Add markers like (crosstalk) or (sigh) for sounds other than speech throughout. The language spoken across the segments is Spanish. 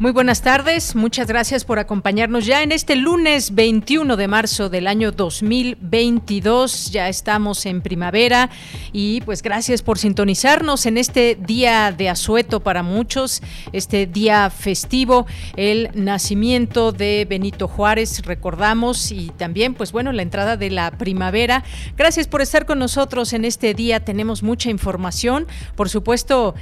Muy buenas tardes, muchas gracias por acompañarnos ya en este lunes 21 de marzo del año 2022. Ya estamos en primavera y pues gracias por sintonizarnos en este día de asueto para muchos, este día festivo, el nacimiento de Benito Juárez, recordamos, y también pues bueno, la entrada de la primavera. Gracias por estar con nosotros en este día, tenemos mucha información, por supuesto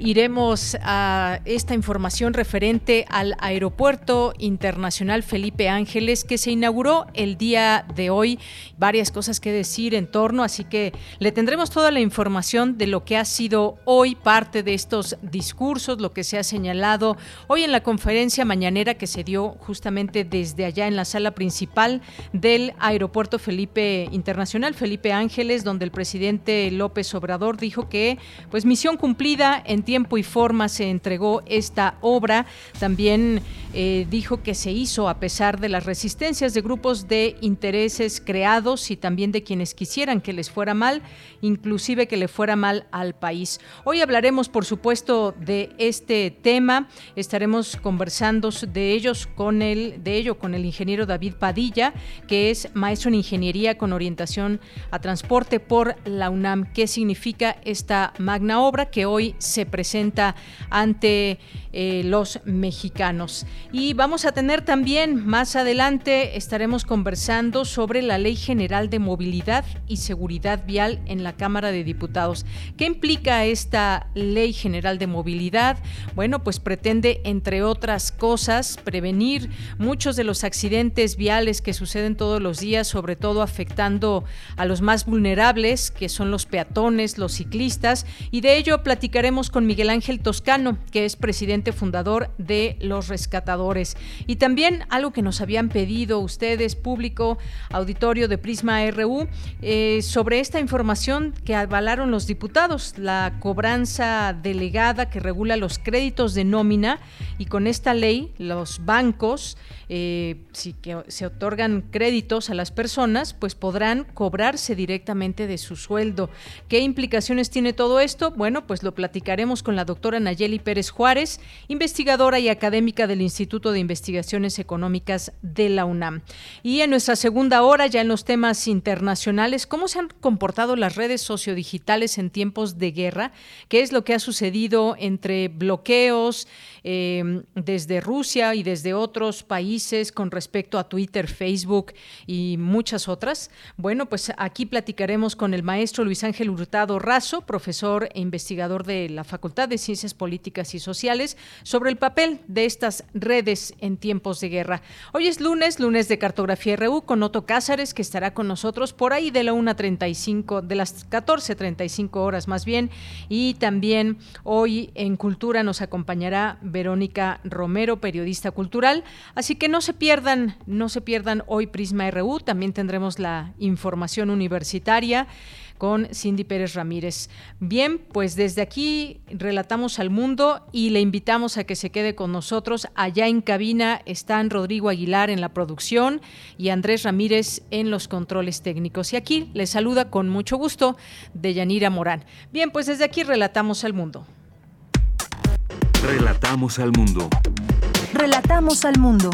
iremos a esta información referente al Aeropuerto Internacional Felipe Ángeles que se inauguró el día de hoy. Varias cosas que decir en torno, así que le tendremos toda la información de lo que ha sido hoy parte de estos discursos, lo que se ha señalado hoy en la conferencia mañanera que se dio justamente desde allá en la sala principal del Aeropuerto Felipe Internacional Felipe Ángeles, donde el presidente López Obrador dijo que pues misión cumplida en tiempo y forma se entregó esta obra también eh, dijo que se hizo a pesar de las resistencias de grupos de intereses creados y también de quienes quisieran que les fuera mal, inclusive que le fuera mal al país. Hoy hablaremos, por supuesto, de este tema. Estaremos conversando de ellos con el, de ello con el ingeniero David Padilla, que es maestro en ingeniería con orientación a transporte por la UNAM. ¿Qué significa esta magna obra que hoy se presenta ante eh, los mexicanos. Y vamos a tener también más adelante, estaremos conversando sobre la Ley General de Movilidad y Seguridad Vial en la Cámara de Diputados. ¿Qué implica esta Ley General de Movilidad? Bueno, pues pretende, entre otras cosas, prevenir muchos de los accidentes viales que suceden todos los días, sobre todo afectando a los más vulnerables, que son los peatones, los ciclistas, y de ello platicaremos con Miguel Ángel Toscano, que es presidente fundador de Los Rescatadores. Y también algo que nos habían pedido ustedes, público, auditorio de Prisma RU, eh, sobre esta información que avalaron los diputados, la cobranza delegada que regula los créditos de nómina y con esta ley los bancos, eh, si que se otorgan créditos a las personas, pues podrán cobrarse directamente de su sueldo. ¿Qué implicaciones tiene todo esto? Bueno, pues lo platicaremos con la doctora Nayeli Pérez Juárez, investigadora y académica del Instituto de Investigaciones Económicas de la UNAM. Y en nuestra segunda hora, ya en los temas internacionales, ¿cómo se han comportado las redes sociodigitales en tiempos de guerra? ¿Qué es lo que ha sucedido entre bloqueos eh, desde Rusia y desde otros países con respecto a Twitter, Facebook y muchas otras? Bueno, pues aquí platicaremos con el maestro Luis Ángel Hurtado Razo, profesor e investigador de la Facultad de Ciencias Políticas y Sociales, sobre el papel de estas redes en tiempos de guerra. Hoy es lunes, lunes de Cartografía RU con Otto Cázares, que estará con nosotros por ahí de la 1.35, de las 14.35 horas más bien. Y también hoy en Cultura nos acompañará Verónica Romero, periodista cultural. Así que no se pierdan, no se pierdan hoy Prisma RU. También tendremos la información universitaria con Cindy Pérez Ramírez. Bien, pues desde aquí relatamos al mundo y le invitamos a que se quede con nosotros. Allá en cabina están Rodrigo Aguilar en la producción y Andrés Ramírez en los controles técnicos. Y aquí les saluda con mucho gusto Deyanira Morán. Bien, pues desde aquí relatamos al mundo. Relatamos al mundo. Relatamos al mundo.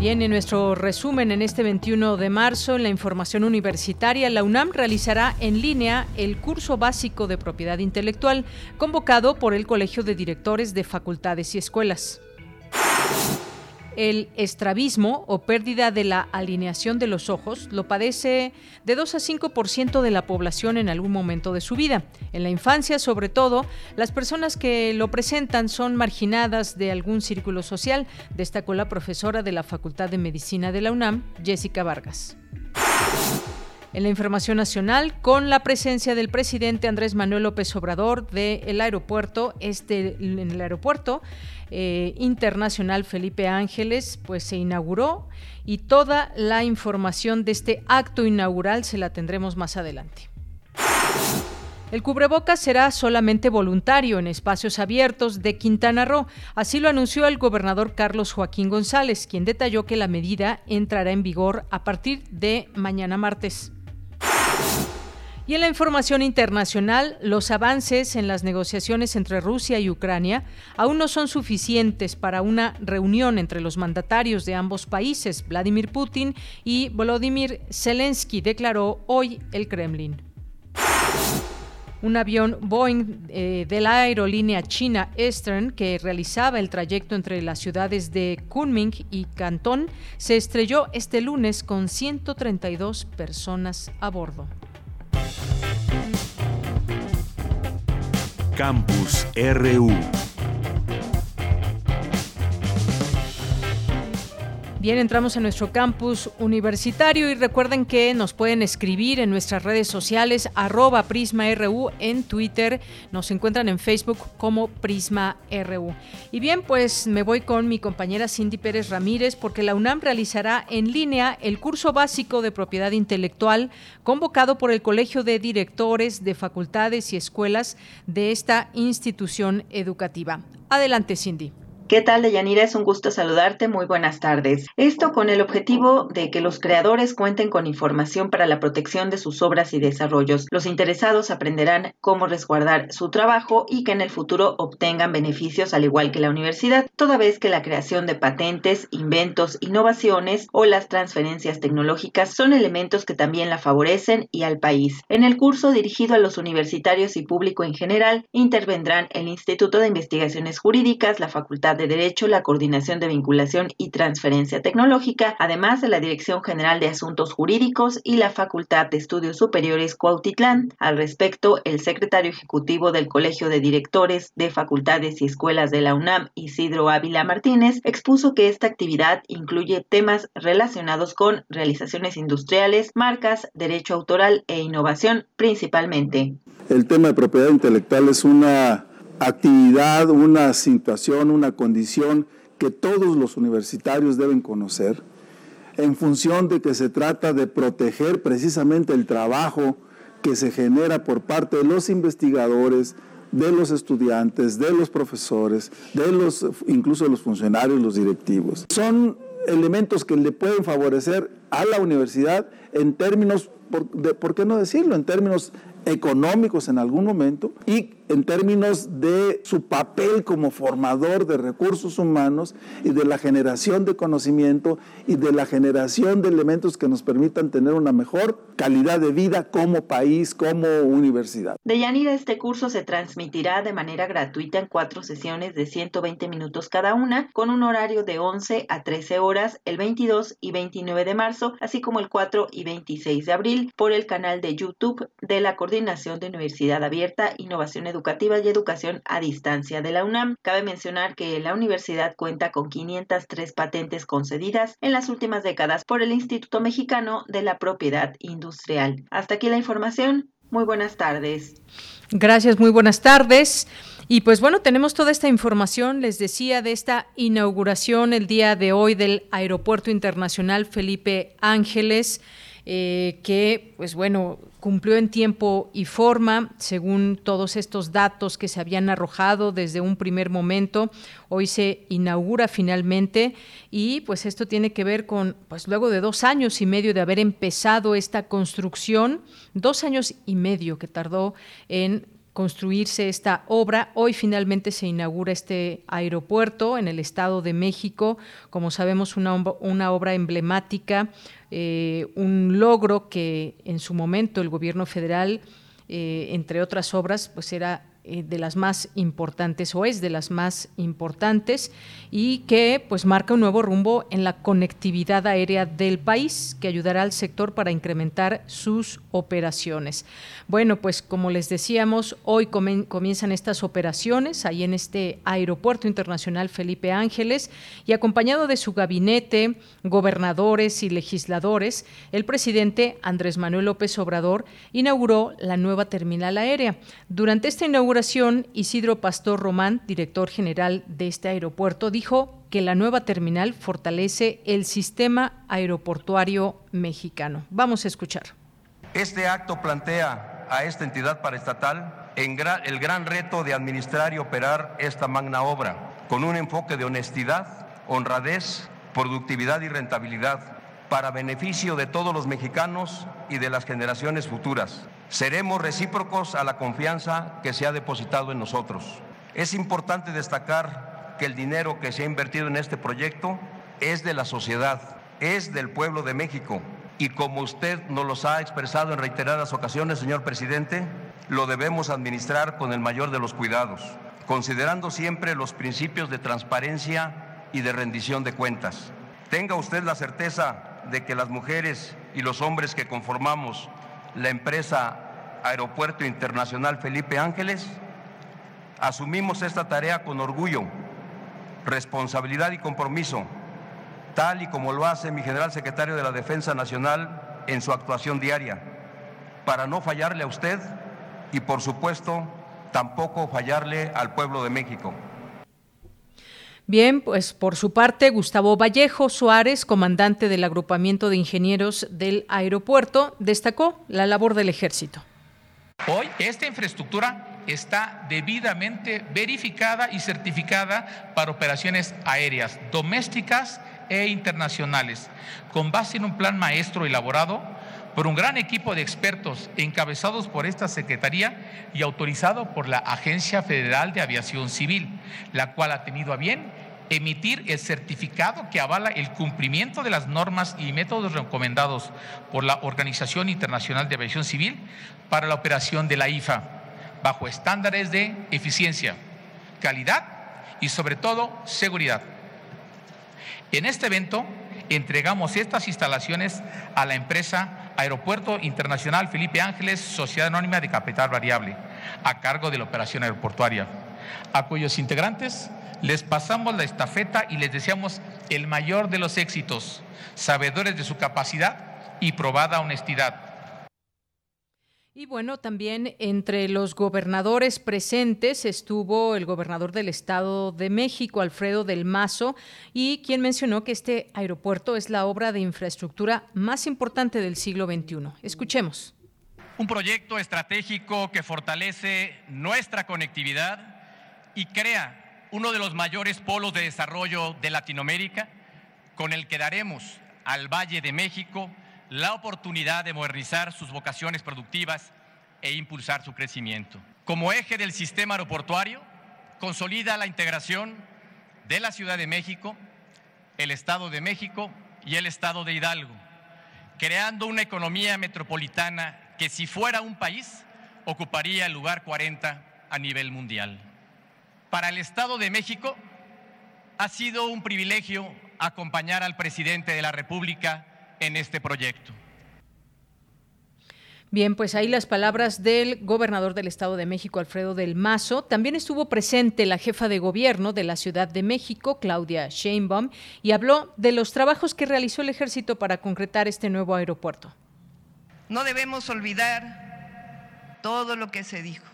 Bien, en nuestro resumen en este 21 de marzo, en la información universitaria, la UNAM realizará en línea el curso básico de propiedad intelectual convocado por el Colegio de Directores de Facultades y Escuelas. El estrabismo o pérdida de la alineación de los ojos lo padece de 2 a 5% de la población en algún momento de su vida. En la infancia, sobre todo, las personas que lo presentan son marginadas de algún círculo social, destacó la profesora de la Facultad de Medicina de la UNAM, Jessica Vargas. En la información nacional, con la presencia del presidente Andrés Manuel López Obrador del aeropuerto, este, en el aeropuerto eh, internacional Felipe Ángeles, pues se inauguró y toda la información de este acto inaugural se la tendremos más adelante. El cubrebocas será solamente voluntario en espacios abiertos de Quintana Roo. Así lo anunció el gobernador Carlos Joaquín González, quien detalló que la medida entrará en vigor a partir de mañana martes. Y en la información internacional, los avances en las negociaciones entre Rusia y Ucrania aún no son suficientes para una reunión entre los mandatarios de ambos países, Vladimir Putin y Volodymyr Zelensky, declaró hoy el Kremlin. Un avión Boeing eh, de la aerolínea china Eastern que realizaba el trayecto entre las ciudades de Kunming y Cantón se estrelló este lunes con 132 personas a bordo. Campus RU. Bien, entramos en nuestro campus universitario y recuerden que nos pueden escribir en nuestras redes sociales arroba PrismaRU en Twitter, nos encuentran en Facebook como PrismaRU. Y bien, pues me voy con mi compañera Cindy Pérez Ramírez porque la UNAM realizará en línea el curso básico de propiedad intelectual convocado por el Colegio de Directores de Facultades y Escuelas de esta institución educativa. Adelante, Cindy. ¿Qué tal, Deyanira? Es un gusto saludarte. Muy buenas tardes. Esto con el objetivo de que los creadores cuenten con información para la protección de sus obras y desarrollos. Los interesados aprenderán cómo resguardar su trabajo y que en el futuro obtengan beneficios al igual que la universidad, toda vez que la creación de patentes, inventos, innovaciones o las transferencias tecnológicas son elementos que también la favorecen y al país. En el curso dirigido a los universitarios y público en general, intervendrán el Instituto de Investigaciones Jurídicas, la Facultad de Derecho, la Coordinación de Vinculación y Transferencia Tecnológica, además de la Dirección General de Asuntos Jurídicos y la Facultad de Estudios Superiores Cuautitlán. Al respecto, el secretario ejecutivo del Colegio de Directores de Facultades y Escuelas de la UNAM, Isidro Ávila Martínez, expuso que esta actividad incluye temas relacionados con realizaciones industriales, marcas, derecho autoral e innovación principalmente. El tema de propiedad intelectual es una actividad, una situación, una condición que todos los universitarios deben conocer, en función de que se trata de proteger precisamente el trabajo que se genera por parte de los investigadores, de los estudiantes, de los profesores, de los incluso de los funcionarios, los directivos. Son elementos que le pueden favorecer a la universidad en términos, de, ¿por qué no decirlo?, en términos económicos en algún momento y en términos de su papel como formador de recursos humanos y de la generación de conocimiento y de la generación de elementos que nos permitan tener una mejor calidad de vida como país, como universidad. De Yanira, este curso se transmitirá de manera gratuita en cuatro sesiones de 120 minutos cada una, con un horario de 11 a 13 horas el 22 y 29 de marzo, así como el 4 y 26 de abril, por el canal de YouTube de la Coordinación de Universidad Abierta, Innovación Educativa Educativa y Educación a Distancia de la UNAM. Cabe mencionar que la universidad cuenta con 503 patentes concedidas en las últimas décadas por el Instituto Mexicano de la Propiedad Industrial. Hasta aquí la información. Muy buenas tardes. Gracias, muy buenas tardes. Y pues bueno, tenemos toda esta información, les decía, de esta inauguración el día de hoy del Aeropuerto Internacional Felipe Ángeles. Eh, que, pues bueno, cumplió en tiempo y forma, según todos estos datos que se habían arrojado desde un primer momento. Hoy se inaugura finalmente y pues esto tiene que ver con, pues luego de dos años y medio de haber empezado esta construcción, dos años y medio que tardó en construirse esta obra. Hoy finalmente se inaugura este aeropuerto en el Estado de México, como sabemos una, obra emblemática, eh, un logro que en su momento el gobierno federal, eh, entre otras obras, pues era eh, de las más importantes o es de las más importantes y que pues marca un nuevo rumbo en la conectividad aérea del país que ayudará al sector para incrementar sus operaciones. Bueno, pues como les decíamos, hoy comienzan estas operaciones ahí en este Aeropuerto Internacional Felipe Ángeles y acompañado de su gabinete, gobernadores y legisladores, el presidente Andrés Manuel López Obrador inauguró la nueva terminal aérea. Durante esta inauguración, Isidro Pastor Román, director general de este aeropuerto, dijo que la nueva terminal fortalece el sistema aeroportuario mexicano. Vamos a escuchar. Este acto plantea a esta entidad paraestatal el gran reto de administrar y operar esta magna obra, con un enfoque de honestidad, honradez, productividad y rentabilidad, para beneficio de todos los mexicanos y de las generaciones futuras. Seremos recíprocos a la confianza que se ha depositado en nosotros. Es importante destacar que el dinero que se ha invertido en este proyecto es de la sociedad, es del pueblo de México y como usted nos los ha expresado en reiteradas ocasiones, señor presidente, lo debemos administrar con el mayor de los cuidados, considerando siempre los principios de transparencia y de rendición de cuentas. Tenga usted la certeza de que las mujeres y los hombres que conformamos la empresa Aeropuerto Internacional Felipe Ángeles, asumimos esta tarea con orgullo, responsabilidad y compromiso tal y como lo hace mi general secretario de la Defensa Nacional en su actuación diaria, para no fallarle a usted y por supuesto tampoco fallarle al pueblo de México. Bien, pues por su parte, Gustavo Vallejo Suárez, comandante del agrupamiento de ingenieros del aeropuerto, destacó la labor del ejército. Hoy esta infraestructura está debidamente verificada y certificada para operaciones aéreas domésticas e internacionales, con base en un plan maestro elaborado por un gran equipo de expertos encabezados por esta Secretaría y autorizado por la Agencia Federal de Aviación Civil, la cual ha tenido a bien emitir el certificado que avala el cumplimiento de las normas y métodos recomendados por la Organización Internacional de Aviación Civil para la operación de la IFA, bajo estándares de eficiencia, calidad y sobre todo seguridad. En este evento entregamos estas instalaciones a la empresa Aeropuerto Internacional Felipe Ángeles, Sociedad Anónima de Capital Variable, a cargo de la operación aeroportuaria, a cuyos integrantes les pasamos la estafeta y les deseamos el mayor de los éxitos, sabedores de su capacidad y probada honestidad y bueno, también entre los gobernadores presentes estuvo el gobernador del Estado de México, Alfredo del Mazo, y quien mencionó que este aeropuerto es la obra de infraestructura más importante del siglo XXI. Escuchemos. Un proyecto estratégico que fortalece nuestra conectividad y crea uno de los mayores polos de desarrollo de Latinoamérica, con el que daremos al Valle de México la oportunidad de modernizar sus vocaciones productivas e impulsar su crecimiento. Como eje del sistema aeroportuario, consolida la integración de la Ciudad de México, el Estado de México y el Estado de Hidalgo, creando una economía metropolitana que si fuera un país ocuparía el lugar 40 a nivel mundial. Para el Estado de México ha sido un privilegio acompañar al presidente de la República en este proyecto. Bien, pues ahí las palabras del gobernador del Estado de México, Alfredo del Mazo. También estuvo presente la jefa de gobierno de la Ciudad de México, Claudia Sheinbaum, y habló de los trabajos que realizó el ejército para concretar este nuevo aeropuerto. No debemos olvidar todo lo que se dijo,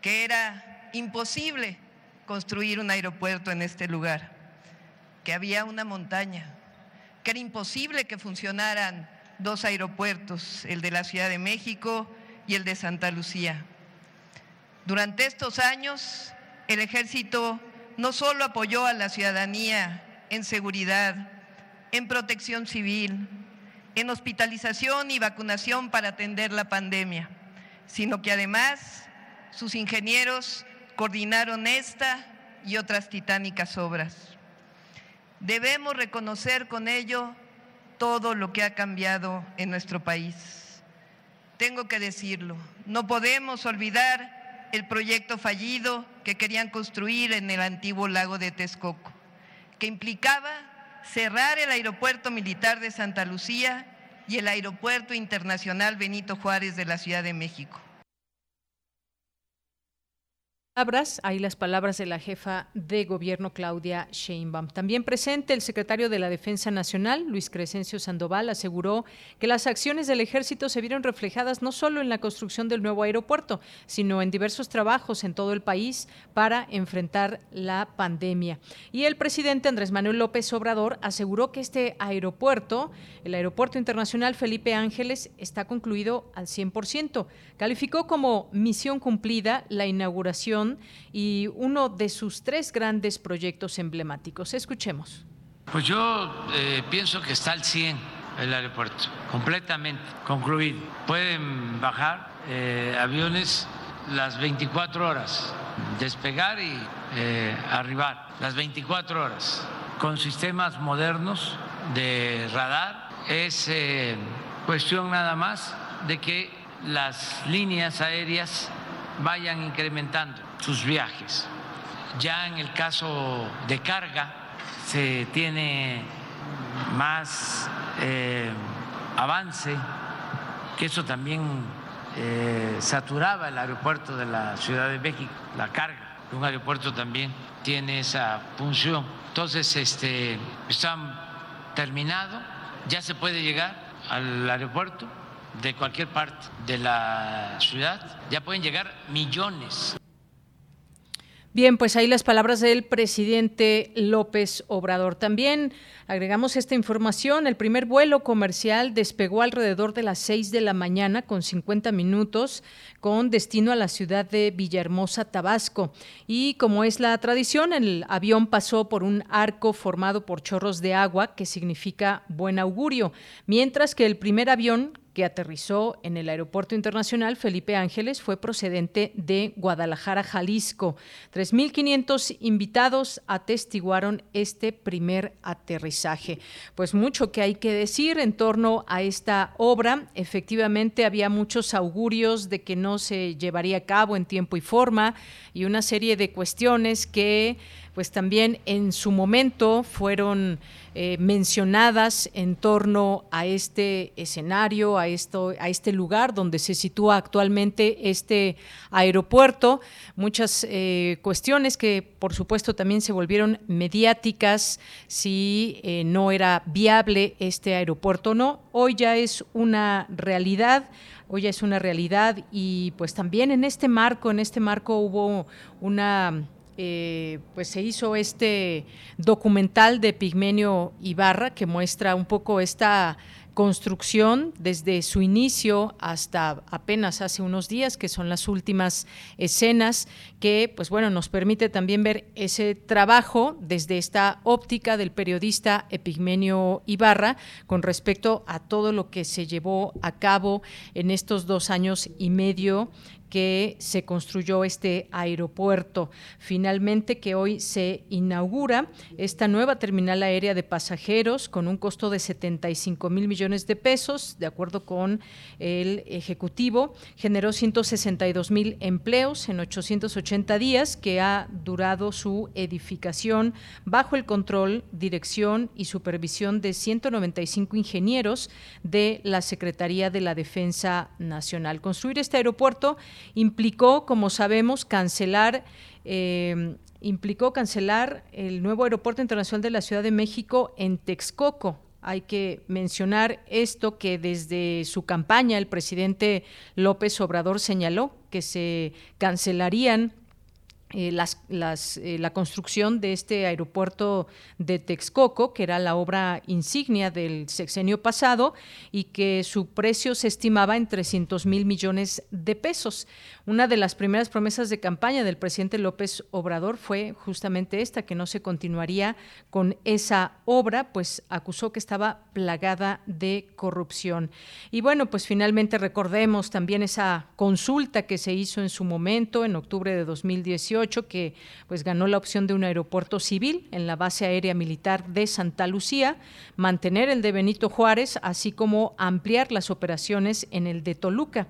que era imposible construir un aeropuerto en este lugar, que había una montaña, que era imposible que funcionaran dos aeropuertos, el de la Ciudad de México y el de Santa Lucía. Durante estos años, el ejército no solo apoyó a la ciudadanía en seguridad, en protección civil, en hospitalización y vacunación para atender la pandemia, sino que además sus ingenieros coordinaron esta y otras titánicas obras. Debemos reconocer con ello todo lo que ha cambiado en nuestro país. Tengo que decirlo, no podemos olvidar el proyecto fallido que querían construir en el antiguo lago de Texcoco, que implicaba cerrar el aeropuerto militar de Santa Lucía y el aeropuerto internacional Benito Juárez de la Ciudad de México palabras, ahí las palabras de la jefa de gobierno Claudia Sheinbaum. También presente el secretario de la Defensa Nacional, Luis Crescencio Sandoval, aseguró que las acciones del ejército se vieron reflejadas no solo en la construcción del nuevo aeropuerto, sino en diversos trabajos en todo el país para enfrentar la pandemia. Y el presidente Andrés Manuel López Obrador aseguró que este aeropuerto, el Aeropuerto Internacional Felipe Ángeles, está concluido al 100%. Calificó como misión cumplida la inauguración y uno de sus tres grandes proyectos emblemáticos. Escuchemos. Pues yo eh, pienso que está al 100 el aeropuerto, completamente concluido. Pueden bajar eh, aviones las 24 horas, despegar y eh, arribar las 24 horas, con sistemas modernos de radar. Es cuestión nada más de que las líneas aéreas vayan incrementando sus viajes. Ya en el caso de carga se tiene más eh, avance, que eso también eh, saturaba el aeropuerto de la Ciudad de México, la carga. Un aeropuerto también tiene esa función. Entonces, este, están terminado, ya se puede llegar al aeropuerto de cualquier parte de la ciudad, ya pueden llegar millones. Bien, pues ahí las palabras del presidente López Obrador. También agregamos esta información. El primer vuelo comercial despegó alrededor de las 6 de la mañana con 50 minutos con destino a la ciudad de Villahermosa, Tabasco. Y como es la tradición, el avión pasó por un arco formado por chorros de agua, que significa buen augurio, mientras que el primer avión que aterrizó en el Aeropuerto Internacional Felipe Ángeles fue procedente de Guadalajara, Jalisco. 3.500 invitados atestiguaron este primer aterrizaje. Pues mucho que hay que decir en torno a esta obra. Efectivamente, había muchos augurios de que no se llevaría a cabo en tiempo y forma y una serie de cuestiones que pues también en su momento fueron eh, mencionadas en torno a este escenario, a, esto, a este lugar donde se sitúa actualmente este aeropuerto. Muchas eh, cuestiones que, por supuesto, también se volvieron mediáticas si eh, no era viable este aeropuerto o no. Hoy ya es una realidad hoy es una realidad. Y pues también en este marco, en este marco hubo una eh, pues se hizo este documental de Pigmenio Ibarra que muestra un poco esta construcción desde su inicio hasta apenas hace unos días, que son las últimas escenas, que pues bueno, nos permite también ver ese trabajo desde esta óptica del periodista Epigmenio Ibarra con respecto a todo lo que se llevó a cabo en estos dos años y medio que se construyó este aeropuerto. Finalmente que hoy se inaugura esta nueva terminal aérea de pasajeros con un costo de 75 mil millones de pesos, de acuerdo con el Ejecutivo, generó 162 mil empleos en 880 días que ha durado su edificación bajo el control, dirección y supervisión de 195 ingenieros de la Secretaría de la Defensa Nacional. Construir este aeropuerto implicó, como sabemos, cancelar eh, implicó cancelar el nuevo aeropuerto internacional de la Ciudad de México en Texcoco. Hay que mencionar esto que desde su campaña el presidente López Obrador señaló que se cancelarían eh, las, eh, la construcción de este aeropuerto de Texcoco, que era la obra insignia del sexenio pasado y que su precio se estimaba en 300 mil millones de pesos. Una de las primeras promesas de campaña del presidente López Obrador fue justamente esta, que no se continuaría con esa obra, pues acusó que estaba plagada de corrupción. Y bueno, pues finalmente recordemos también esa consulta que se hizo en su momento, en octubre de 2018, que pues ganó la opción de un aeropuerto civil en la base aérea militar de Santa Lucía, mantener el de Benito Juárez, así como ampliar las operaciones en el de Toluca.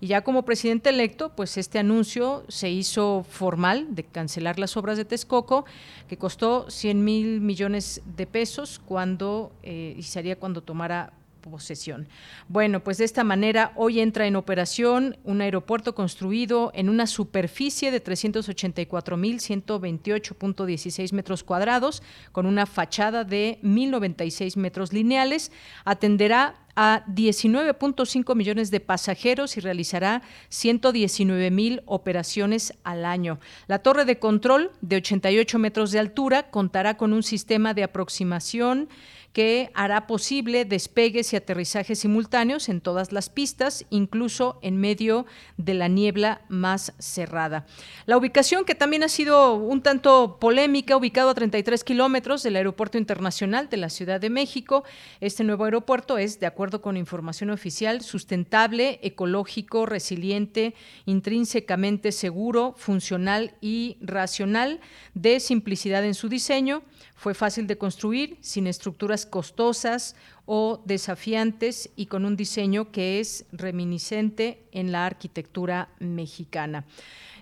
Y ya como presidente electo, pues este anuncio se hizo formal de cancelar las obras de Texcoco, que costó 100 mil millones de pesos cuando, eh, y sería cuando tomara posesión. Bueno, pues de esta manera hoy entra en operación un aeropuerto construido en una superficie de 384.128.16 metros cuadrados, con una fachada de 1.096 metros lineales. Atenderá a 19.5 millones de pasajeros y realizará 119 mil operaciones al año. La torre de control de 88 metros de altura contará con un sistema de aproximación que hará posible despegues y aterrizajes simultáneos en todas las pistas, incluso en medio de la niebla más cerrada. La ubicación, que también ha sido un tanto polémica, ubicado a 33 kilómetros del Aeropuerto Internacional de la Ciudad de México. Este nuevo aeropuerto es, de acuerdo con información oficial, sustentable, ecológico, resiliente, intrínsecamente seguro, funcional y racional, de simplicidad en su diseño fue fácil de construir, sin estructuras costosas o desafiantes y con un diseño que es reminiscente en la arquitectura mexicana.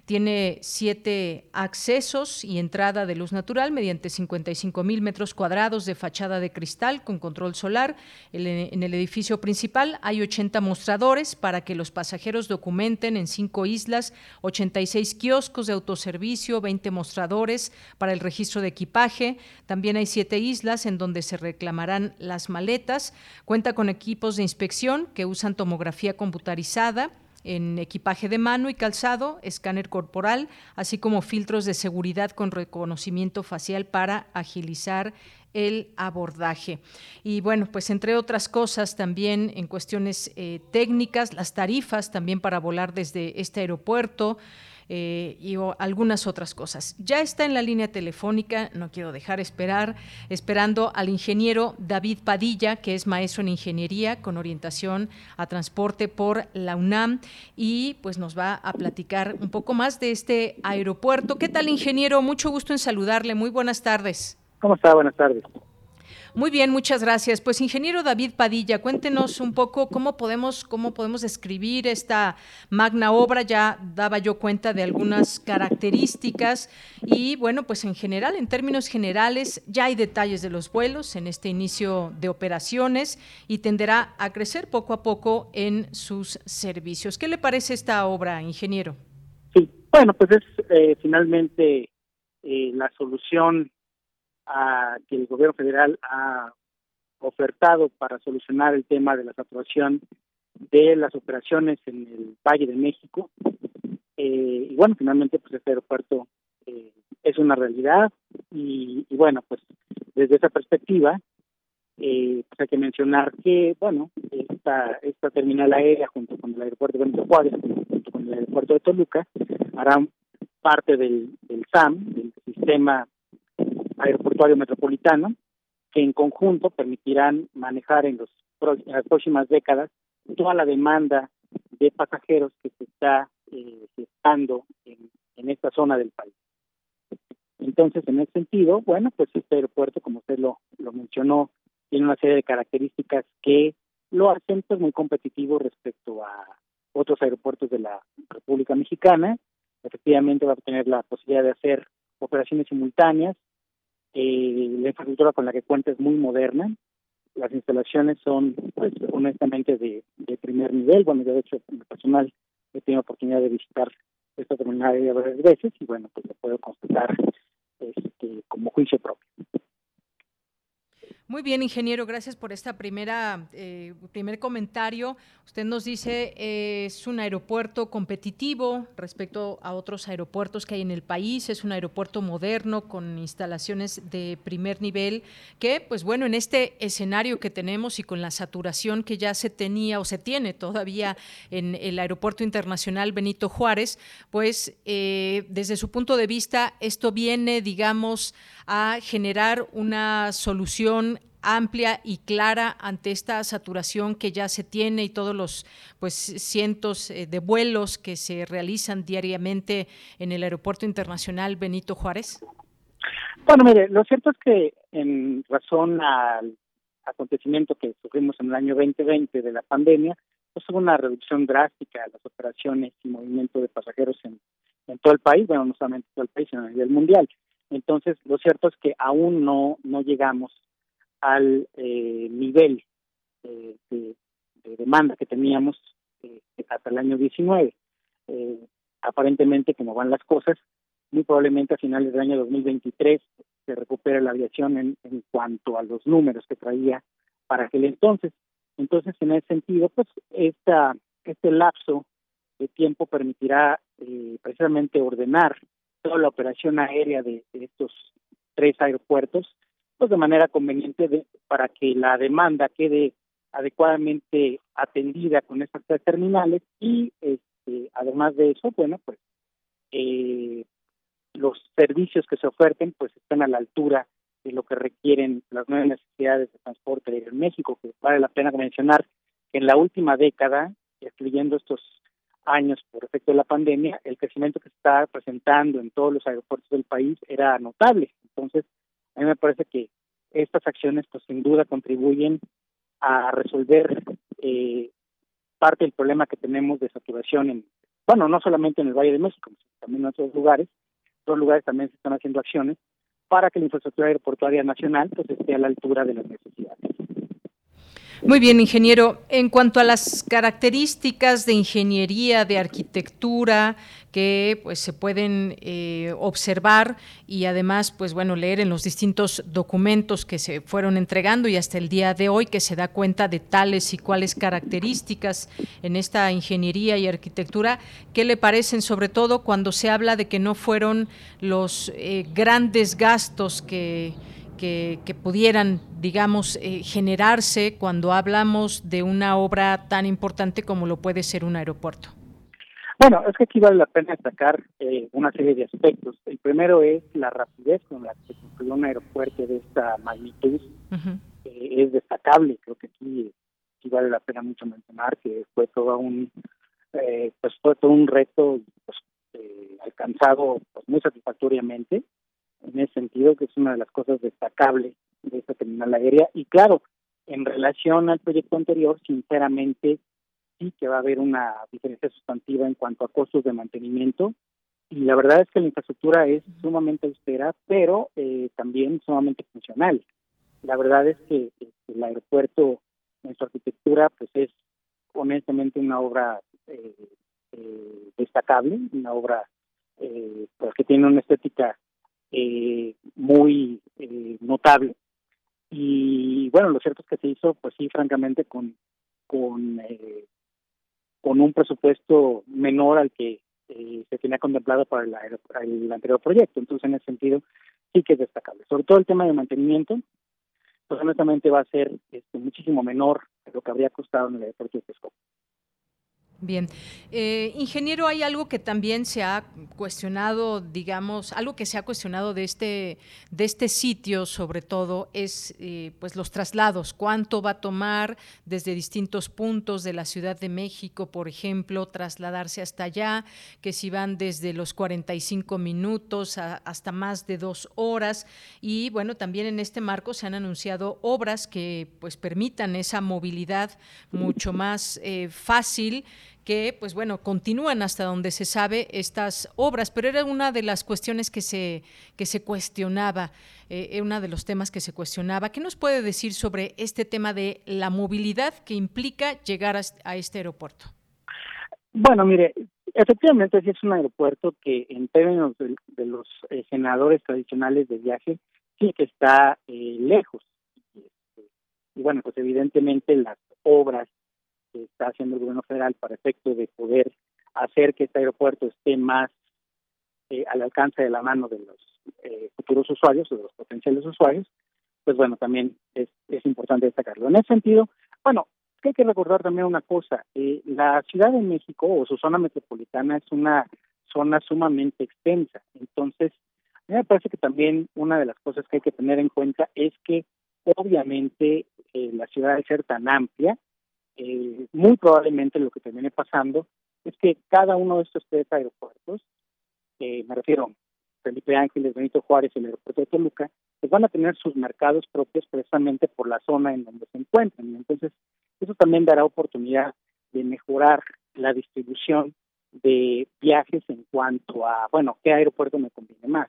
Tiene siete accesos y entrada de luz natural mediante 55 mil metros cuadrados de fachada de cristal con control solar. En el edificio principal hay 80 mostradores para que los pasajeros documenten en cinco islas, 86 kioscos de autoservicio, 20 mostradores para el registro de equipaje. También hay siete islas en donde se reclamarán las maletas. Cuenta con equipos de inspección que usan tomografía computarizada en equipaje de mano y calzado, escáner corporal, así como filtros de seguridad con reconocimiento facial para agilizar el abordaje. Y bueno, pues entre otras cosas también en cuestiones eh, técnicas, las tarifas también para volar desde este aeropuerto. Eh, y algunas otras cosas. Ya está en la línea telefónica, no quiero dejar esperar, esperando al ingeniero David Padilla, que es maestro en ingeniería con orientación a transporte por la UNAM y pues nos va a platicar un poco más de este aeropuerto. ¿Qué tal, ingeniero? Mucho gusto en saludarle. Muy buenas tardes. ¿Cómo está? Buenas tardes. Muy bien, muchas gracias. Pues ingeniero David Padilla, cuéntenos un poco cómo podemos cómo podemos describir esta magna obra. Ya daba yo cuenta de algunas características y bueno, pues en general, en términos generales, ya hay detalles de los vuelos en este inicio de operaciones y tenderá a crecer poco a poco en sus servicios. ¿Qué le parece esta obra, ingeniero? Sí, bueno, pues es eh, finalmente eh, la solución a, que el gobierno federal ha ofertado para solucionar el tema de la saturación de las operaciones en el Valle de México. Eh, y bueno, finalmente, pues este aeropuerto eh, es una realidad y, bueno, pues desde esa perspectiva, eh, pues hay que mencionar que, bueno, esta, esta terminal aérea junto con el aeropuerto de Benito Juárez, junto con el aeropuerto de Toluca, harán parte del, del SAM, del sistema aeroportuario metropolitano, que en conjunto permitirán manejar en, los, las próximas décadas toda la demanda de pasajeros que se está eh, gestando en, esta zona del país. Entonces, en ese sentido, bueno, pues este aeropuerto, como usted lo, lo mencionó, tiene una serie de características que lo hacen pues muy competitivo respecto a otros aeropuertos de la República Mexicana. Efectivamente va a tener la posibilidad de hacer operaciones simultáneas eh, la infraestructura con la que cuenta es muy moderna. Las instalaciones son, pues, honestamente, de, primer nivel. Bueno, yo, de hecho, en personal he tenido oportunidad de visitar esta terminal varias veces y, bueno, pues lo puedo constatar este, como juicio propio. Muy bien, ingeniero, gracias por esta primera eh, primer comentario. Usted nos dice eh, es un aeropuerto competitivo respecto a otros aeropuertos que hay en el país. Es un aeropuerto moderno con instalaciones de primer nivel que, pues bueno, en este escenario que tenemos y con la saturación que ya se tenía o se tiene todavía en el aeropuerto internacional Benito Juárez, pues eh, desde su punto de vista esto viene, digamos, a generar una solución amplia y clara ante esta saturación que ya se tiene y todos los pues cientos eh, de vuelos que se realizan diariamente en el Aeropuerto Internacional Benito Juárez? Bueno, mire, lo cierto es que en razón al acontecimiento que sufrimos en el año 2020 de la pandemia, pues hubo una reducción drástica de las operaciones y movimiento de pasajeros en, todo el país, bueno, no solamente en todo el país, sino a nivel mundial. Entonces, lo cierto es que aún no, no llegamos al eh, nivel eh, de, demanda que teníamos eh, hasta el año 19. aparentemente, como van las cosas, muy probablemente a finales del año 2023 se recupere la aviación en, en cuanto a los números que traía para aquel entonces. Entonces, en ese sentido, pues esta, este lapso de tiempo permitirá eh, precisamente ordenar toda la operación aérea de, estos tres aeropuertos, pues de manera conveniente de, para que la demanda quede adecuadamente atendida con estas tres terminales y este, además de eso, bueno, pues eh, los servicios que se oferten pues están a la altura de lo que requieren las nuevas necesidades de transporte en México, que vale la pena mencionar que en la última década, excluyendo estos años por efecto de la pandemia, el crecimiento que se está presentando en todos los aeropuertos del país era notable. Entonces, a mí me parece que estas acciones, pues sin duda, contribuyen a resolver eh, parte del problema que tenemos de saturación en, bueno, no solamente en el Valle de México, sino también en otros lugares. Otros lugares también se están haciendo acciones para que la infraestructura aeroportuaria nacional pues esté a la altura de las necesidades. Muy bien, ingeniero. En cuanto a las características de ingeniería, de arquitectura que pues se pueden eh, observar y además pues bueno leer en los distintos documentos que se fueron entregando y hasta el día de hoy que se da cuenta de tales y cuáles características en esta ingeniería y arquitectura qué le parecen sobre todo cuando se habla de que no fueron los eh, grandes gastos que que, pudieran, digamos, eh, generarse cuando hablamos de una obra tan importante como lo puede ser un aeropuerto? Bueno, es que aquí vale la pena destacar eh, una serie de aspectos. El primero es la rapidez con la que se construyó un aeropuerto de esta magnitud. Eh, es destacable, creo que aquí, vale la pena mucho mencionar que fue todo un, pues fue todo un reto pues, alcanzado pues, muy satisfactoriamente en ese sentido, que es una de las cosas destacables de esta terminal aérea. Y claro, en relación al proyecto anterior, sinceramente, sí que va a haber una diferencia sustantiva en cuanto a costos de mantenimiento. Y la verdad es que la infraestructura es sumamente austera, pero eh, también sumamente funcional. La verdad es que este, el aeropuerto en su arquitectura pues es honestamente una obra eh, eh, destacable, una obra pues que tiene una estética eh, muy eh, notable. Y bueno, lo cierto es que se hizo, pues sí, francamente, con, con, eh, con un presupuesto menor al que eh, se tenía contemplado para el, anterior proyecto. Entonces, en ese sentido, sí que es destacable. Sobre todo el tema de mantenimiento, pues honestamente va a ser este, muchísimo menor de lo que habría costado en el aeropuerto de Texcoco. Bien, eh, ingeniero, hay algo que también se ha cuestionado, digamos, algo que se ha cuestionado de este de este sitio, sobre todo, es eh, pues los traslados. ¿Cuánto va a tomar desde distintos puntos de la Ciudad de México, por ejemplo, trasladarse hasta allá? Que si van desde los 45 minutos hasta más de dos horas. Y bueno, también en este marco se han anunciado obras que pues permitan esa movilidad mucho más eh, fácil que, pues bueno, continúan hasta donde se sabe estas obras, pero era una de las cuestiones que se, que se cuestionaba, eh, uno de los temas que se cuestionaba. ¿Qué nos puede decir sobre este tema de la movilidad que implica llegar a, este aeropuerto? Bueno, mire, efectivamente sí es un aeropuerto que en términos de, los eh, senadores tradicionales de viaje sí que está eh, lejos. Y bueno, pues evidentemente las obras está haciendo el gobierno federal para efecto de poder hacer que este aeropuerto esté más eh, al alcance de la mano de los eh, futuros usuarios o de los potenciales usuarios, pues bueno, también es, es importante destacarlo. En ese sentido, bueno, hay que recordar también una cosa, eh, la Ciudad de México o su zona metropolitana es una zona sumamente extensa, entonces a mí me parece que también una de las cosas que hay que tener en cuenta es que obviamente la ciudad al ser tan amplia, eh, muy probablemente lo que termine pasando es que cada uno de estos tres aeropuertos, eh, me refiero Felipe Ángeles, Benito Juárez y el aeropuerto de Toluca, pues van a tener sus mercados propios precisamente por la zona en donde se encuentran. entonces, eso también dará oportunidad de mejorar la distribución de viajes en cuanto a, bueno, qué aeropuerto me conviene más.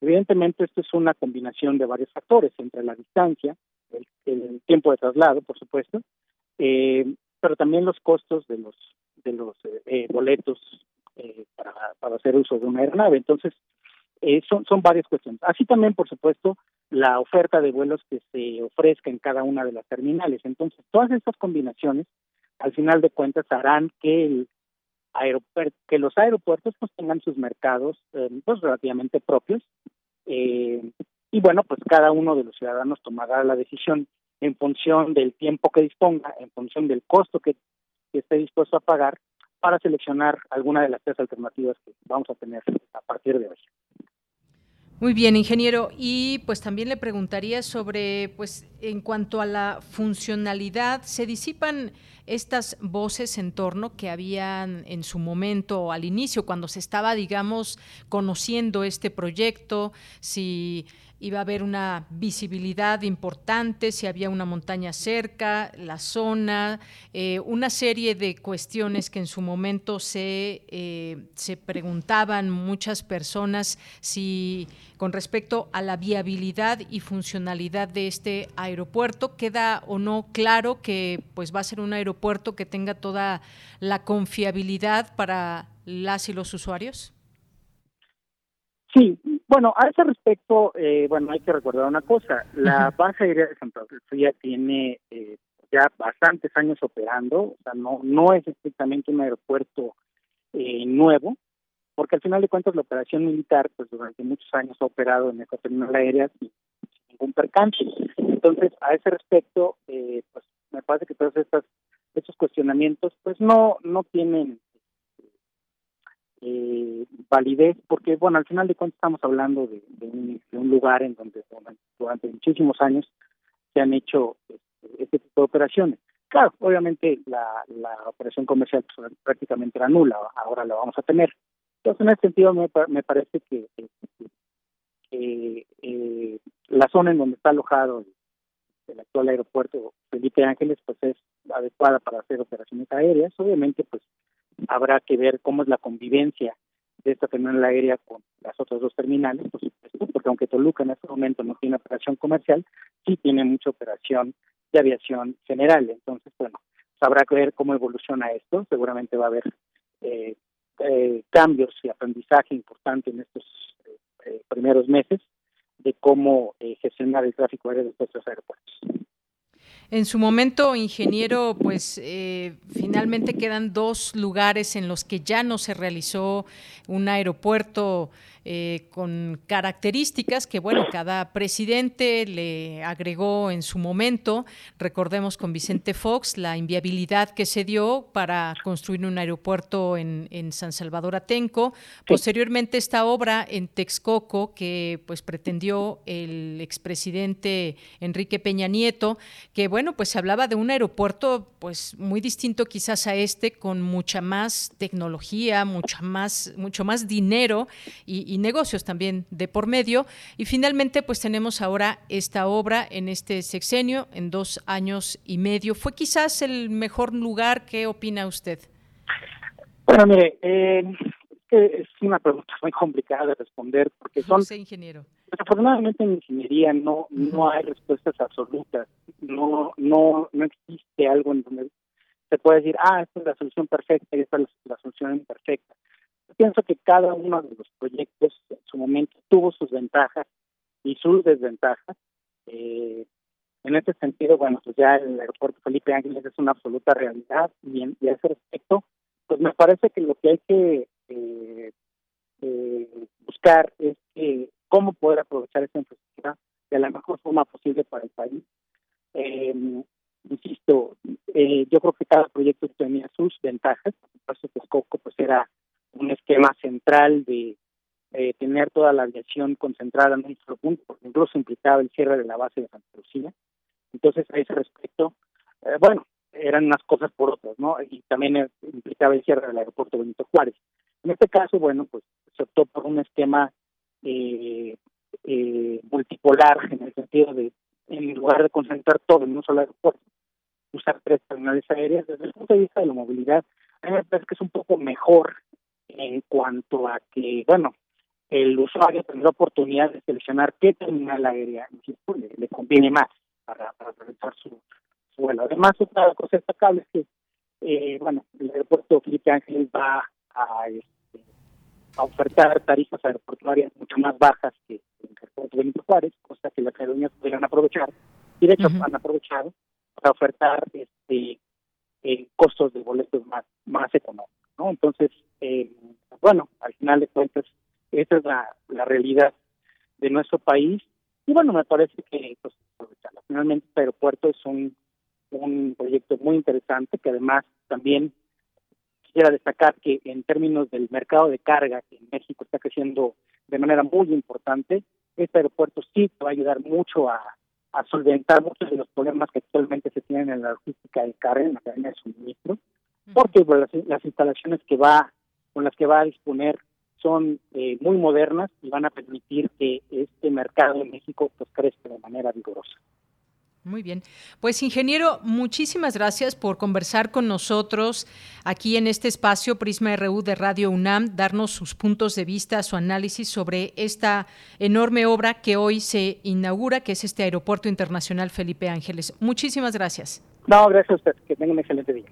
Evidentemente esto es una combinación de varios factores, entre la distancia, el, tiempo de traslado, por supuesto, eh, pero también los costos de los de los eh, boletos eh, para, para hacer uso de una aeronave. Entonces, son, son varias cuestiones. Así también, por supuesto, la oferta de vuelos que se ofrezca en cada una de las terminales. Entonces, todas estas combinaciones, al final de cuentas, harán que el que los aeropuertos pues tengan sus mercados pues relativamente propios eh, y bueno, pues cada uno de los ciudadanos tomará la decisión en función del tiempo que disponga, en función del costo que, esté dispuesto a pagar para seleccionar alguna de las tres alternativas que vamos a tener a partir de hoy. Muy bien, ingeniero. Y pues también le preguntaría sobre, pues en cuanto a la funcionalidad, ¿se disipan estas voces en torno que habían en su momento al inicio, cuando se estaba, digamos, conociendo este proyecto? Si iba a haber una visibilidad importante, si había una montaña cerca, la zona, eh, una serie de cuestiones que en su momento se, eh, se preguntaban muchas personas si con respecto a la viabilidad y funcionalidad de este aeropuerto, queda o no claro que pues va a ser un aeropuerto que tenga toda la confiabilidad para las y los usuarios. Sí, bueno, a ese respecto, eh, bueno, hay que recordar una cosa. La base aérea de Santa Lucía tiene eh, ya bastantes años operando, o sea, no, no es estrictamente un aeropuerto eh, nuevo, porque al final de cuentas la operación militar, pues durante muchos años ha operado en esta terminal aérea sin, ningún percance. Entonces, a ese respecto, pues me parece que todos estos, estos cuestionamientos, pues no, no tienen eh, validez, porque bueno, al final de cuentas estamos hablando de, un, lugar en donde durante muchísimos años se han hecho este, este, tipo de operaciones. Claro, obviamente la, operación comercial pues, prácticamente era nula, ahora la vamos a tener. Entonces, en ese sentido, me, me parece que, eh, la zona en donde está alojado el, actual aeropuerto Felipe Ángeles, pues es adecuada para hacer operaciones aéreas. Obviamente, pues habrá que ver cómo es la convivencia de esta terminal aérea con las otras dos terminales, porque aunque Toluca en este momento no tiene operación comercial, sí tiene mucha operación de aviación general. Entonces, bueno, habrá que ver cómo evoluciona esto. Seguramente va a haber eh, eh, cambios y aprendizaje importante en estos eh, primeros meses de cómo gestionar el tráfico aéreo de estos aeropuertos. En su momento, ingeniero, pues eh, finalmente quedan dos lugares en los que ya no se realizó un aeropuerto eh, con características que, bueno, cada presidente le agregó en su momento. Recordemos con Vicente Fox la inviabilidad que se dio para construir un aeropuerto en, San Salvador Atenco. Posteriormente, esta obra en Texcoco que pues pretendió el expresidente Enrique Peña Nieto, que, bueno, pues se hablaba de un aeropuerto pues muy distinto quizás a este, con mucha más tecnología, mucha más, mucho más dinero y negocios también de por medio. Y finalmente, pues tenemos ahora esta obra en este sexenio, en dos años y medio. ¿Fue quizás el mejor lugar? ¿Qué opina usted? Bueno, mire, eh, es una pregunta muy complicada de responder porque son... No ingeniero. Desafortunadamente en ingeniería no no hay respuestas absolutas, no no no existe algo en donde se puede decir, ah, esta es la solución perfecta y esta es la solución imperfecta pienso que cada uno de los proyectos en su momento tuvo sus ventajas y sus desventajas. Eh, en este sentido, bueno, pues ya el aeropuerto Felipe Ángeles es una absoluta realidad y, en, a ese respecto, pues me parece que lo que hay que eh, eh, buscar es que cómo poder aprovechar esta infraestructura de la mejor forma posible para el país. insisto, yo creo que cada proyecto tenía sus ventajas, por supuesto Coco pues era un esquema central de eh, tener toda la aviación concentrada en un solo punto, porque incluso implicaba el cierre de la base de Santa Lucía. Entonces, a ese respecto, eh, bueno, eran unas cosas por otras, ¿no? Y también implicaba el cierre del aeropuerto Benito Juárez. En este caso, bueno, pues se optó por un esquema eh, multipolar, en el sentido de, en lugar de concentrar todo en un solo aeropuerto, usar tres terminales aéreas. Desde el punto de vista de la movilidad, a mí me parece que es un poco mejor en cuanto a que, bueno, el usuario tendrá oportunidad de seleccionar qué terminal aérea le, le conviene más para, para realizar su, vuelo. Además, otra cosa destacable es que, eh, bueno, el aeropuerto Felipe Ángeles va a, este, a ofertar tarifas aeroportuarias mucho más bajas que el aeropuerto Benito Juárez, cosa que las aerolíneas podrían aprovechar, y de hecho han aprovechado para ofertar este eh, costos de boletos más, más económicos. ¿No? Entonces, eh, bueno, al final de cuentas, esa es la, la realidad de nuestro país. Y bueno, me parece que pues, finalmente este aeropuerto es un, un proyecto muy interesante que además también quisiera destacar que en términos del mercado de carga que en México está creciendo de manera muy importante, este aeropuerto sí va a ayudar mucho a, a solventar muchos de los problemas que actualmente se tienen en la logística de carga, en la cadena de suministro, porque las, instalaciones que va con las que va a disponer son eh, muy modernas y van a permitir que este mercado en México pues crezca de manera vigorosa. Muy bien. Pues ingeniero, muchísimas gracias por conversar con nosotros aquí en este espacio Prisma RU de Radio UNAM, darnos sus puntos de vista, su análisis sobre esta enorme obra que hoy se inaugura, que es este Aeropuerto Internacional Felipe Ángeles. Muchísimas gracias. No, gracias a usted. Que tenga un excelente día.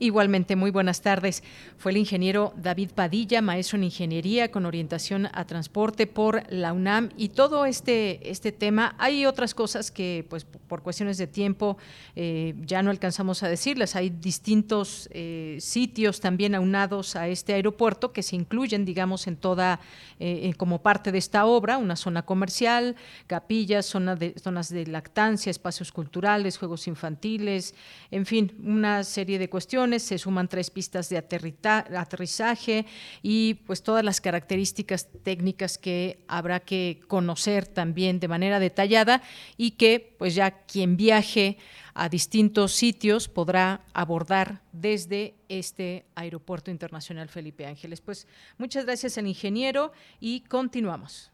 Igualmente, muy buenas tardes. Fue el ingeniero David Padilla, maestro en ingeniería con orientación a transporte por la UNAM y todo este, este tema. Hay otras cosas que, pues, por cuestiones de tiempo, eh, ya no alcanzamos a decirles. Hay distintos eh, sitios también aunados a este aeropuerto que se incluyen, digamos, en toda, eh, como parte de esta obra, una zona comercial, capillas, zona de, zonas de lactancia, espacios culturales, juegos infantiles, en fin, una serie de cuestiones se suman tres pistas de aterrizaje y pues todas las características técnicas que habrá que conocer también de manera detallada y que pues ya quien viaje a distintos sitios podrá abordar desde este Aeropuerto Internacional Felipe Ángeles. Pues muchas gracias al ingeniero y continuamos.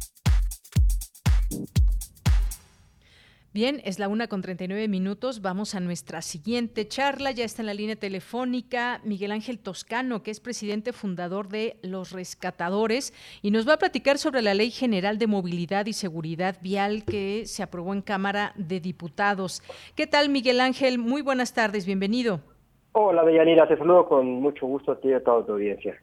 Bien, es la una con 39 minutos. Vamos a nuestra siguiente charla. Ya está en la línea telefónica Miguel Ángel Toscano, que es presidente fundador de Los Rescatadores, y nos va a platicar sobre la Ley General de Movilidad y Seguridad Vial que se aprobó en Cámara de Diputados. ¿Qué tal, Miguel Ángel? Muy buenas tardes, bienvenido. Hola, Deyanira, te saludo con mucho gusto a ti y a toda tu audiencia.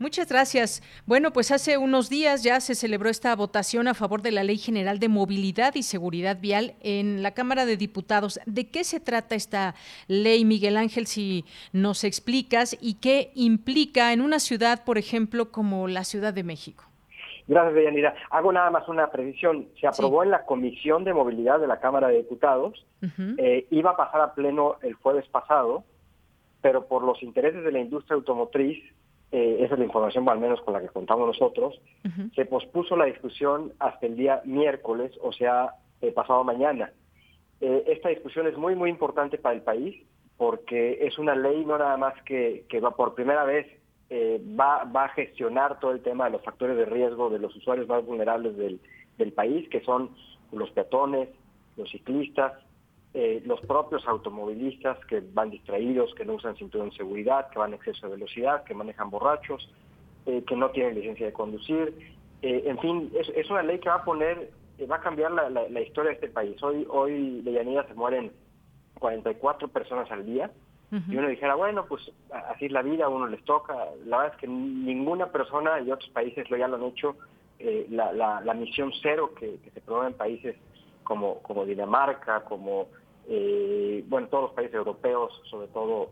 Muchas gracias. Bueno, pues hace unos días ya se celebró esta votación a favor de la Ley General de Movilidad y Seguridad Vial en la Cámara de Diputados. ¿De qué se trata esta ley, Miguel Ángel, si nos explicas y qué implica en una ciudad, por ejemplo, como la Ciudad de México? Gracias, Deyanira. Hago nada más una precisión. Se aprobó en la Comisión de Movilidad de la Cámara de Diputados. Eh, iba a pasar a pleno el jueves pasado, pero por los intereses de la industria automotriz eh, esa es la información al menos con la que contamos nosotros, se pospuso la discusión hasta el día miércoles, o sea, eh, pasado mañana. Eh, esta discusión es muy, muy importante para el país porque es una ley no nada más que, que va por primera vez va, va a gestionar todo el tema de los factores de riesgo de los usuarios más vulnerables del, del país, que son los peatones, los ciclistas, eh, los propios automovilistas que van distraídos, que no usan cinturón de seguridad, que van a exceso de velocidad, que manejan borrachos, eh, que no tienen licencia de conducir. Eh, en fin, es, una ley que va a poner, va a cambiar la, historia de este país. Hoy, hoy de Llanida se mueren 44 personas al día. Y uno dijera, bueno, pues así es la vida, a uno les toca. La verdad es que ninguna persona y otros países lo ya lo han hecho. la, misión cero que, que se promueve en países como, como Dinamarca, como eh, bueno, todos los países europeos, sobre todo,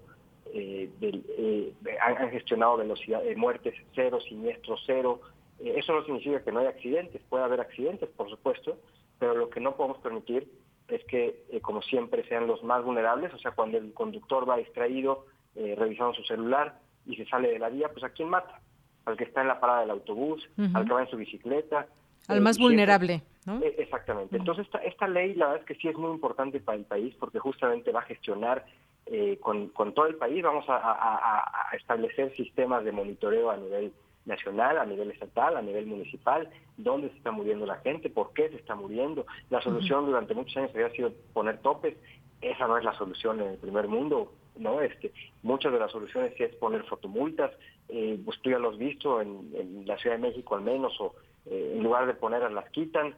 eh, eh, han, gestionado velocidad, de muertes cero, siniestros cero. eso no significa que no haya accidentes, puede haber accidentes, por supuesto, pero lo que no podemos permitir es que, como siempre, sean los más vulnerables, o sea, cuando el conductor va distraído, revisando su celular y se sale de la vía, pues ¿a quién mata? al que está en la parada del autobús, al que va en su bicicleta. Al más vulnerable, ¿no? E, exactamente. Entonces, esta, esta ley, la verdad es que sí es muy importante para el país porque justamente va a gestionar eh, con, con, todo el país, vamos a, a, establecer sistemas de monitoreo a nivel nacional, a nivel estatal, a nivel municipal, dónde se está muriendo la gente, por qué se está muriendo. La solución durante muchos años había sido poner topes, esa no es la solución en el primer mundo, ¿no? Este, muchas de las soluciones sí es poner fotomultas, eh, pues tú ya lo has visto en, la Ciudad de México al menos, o eh, en lugar de ponerlas las quitan.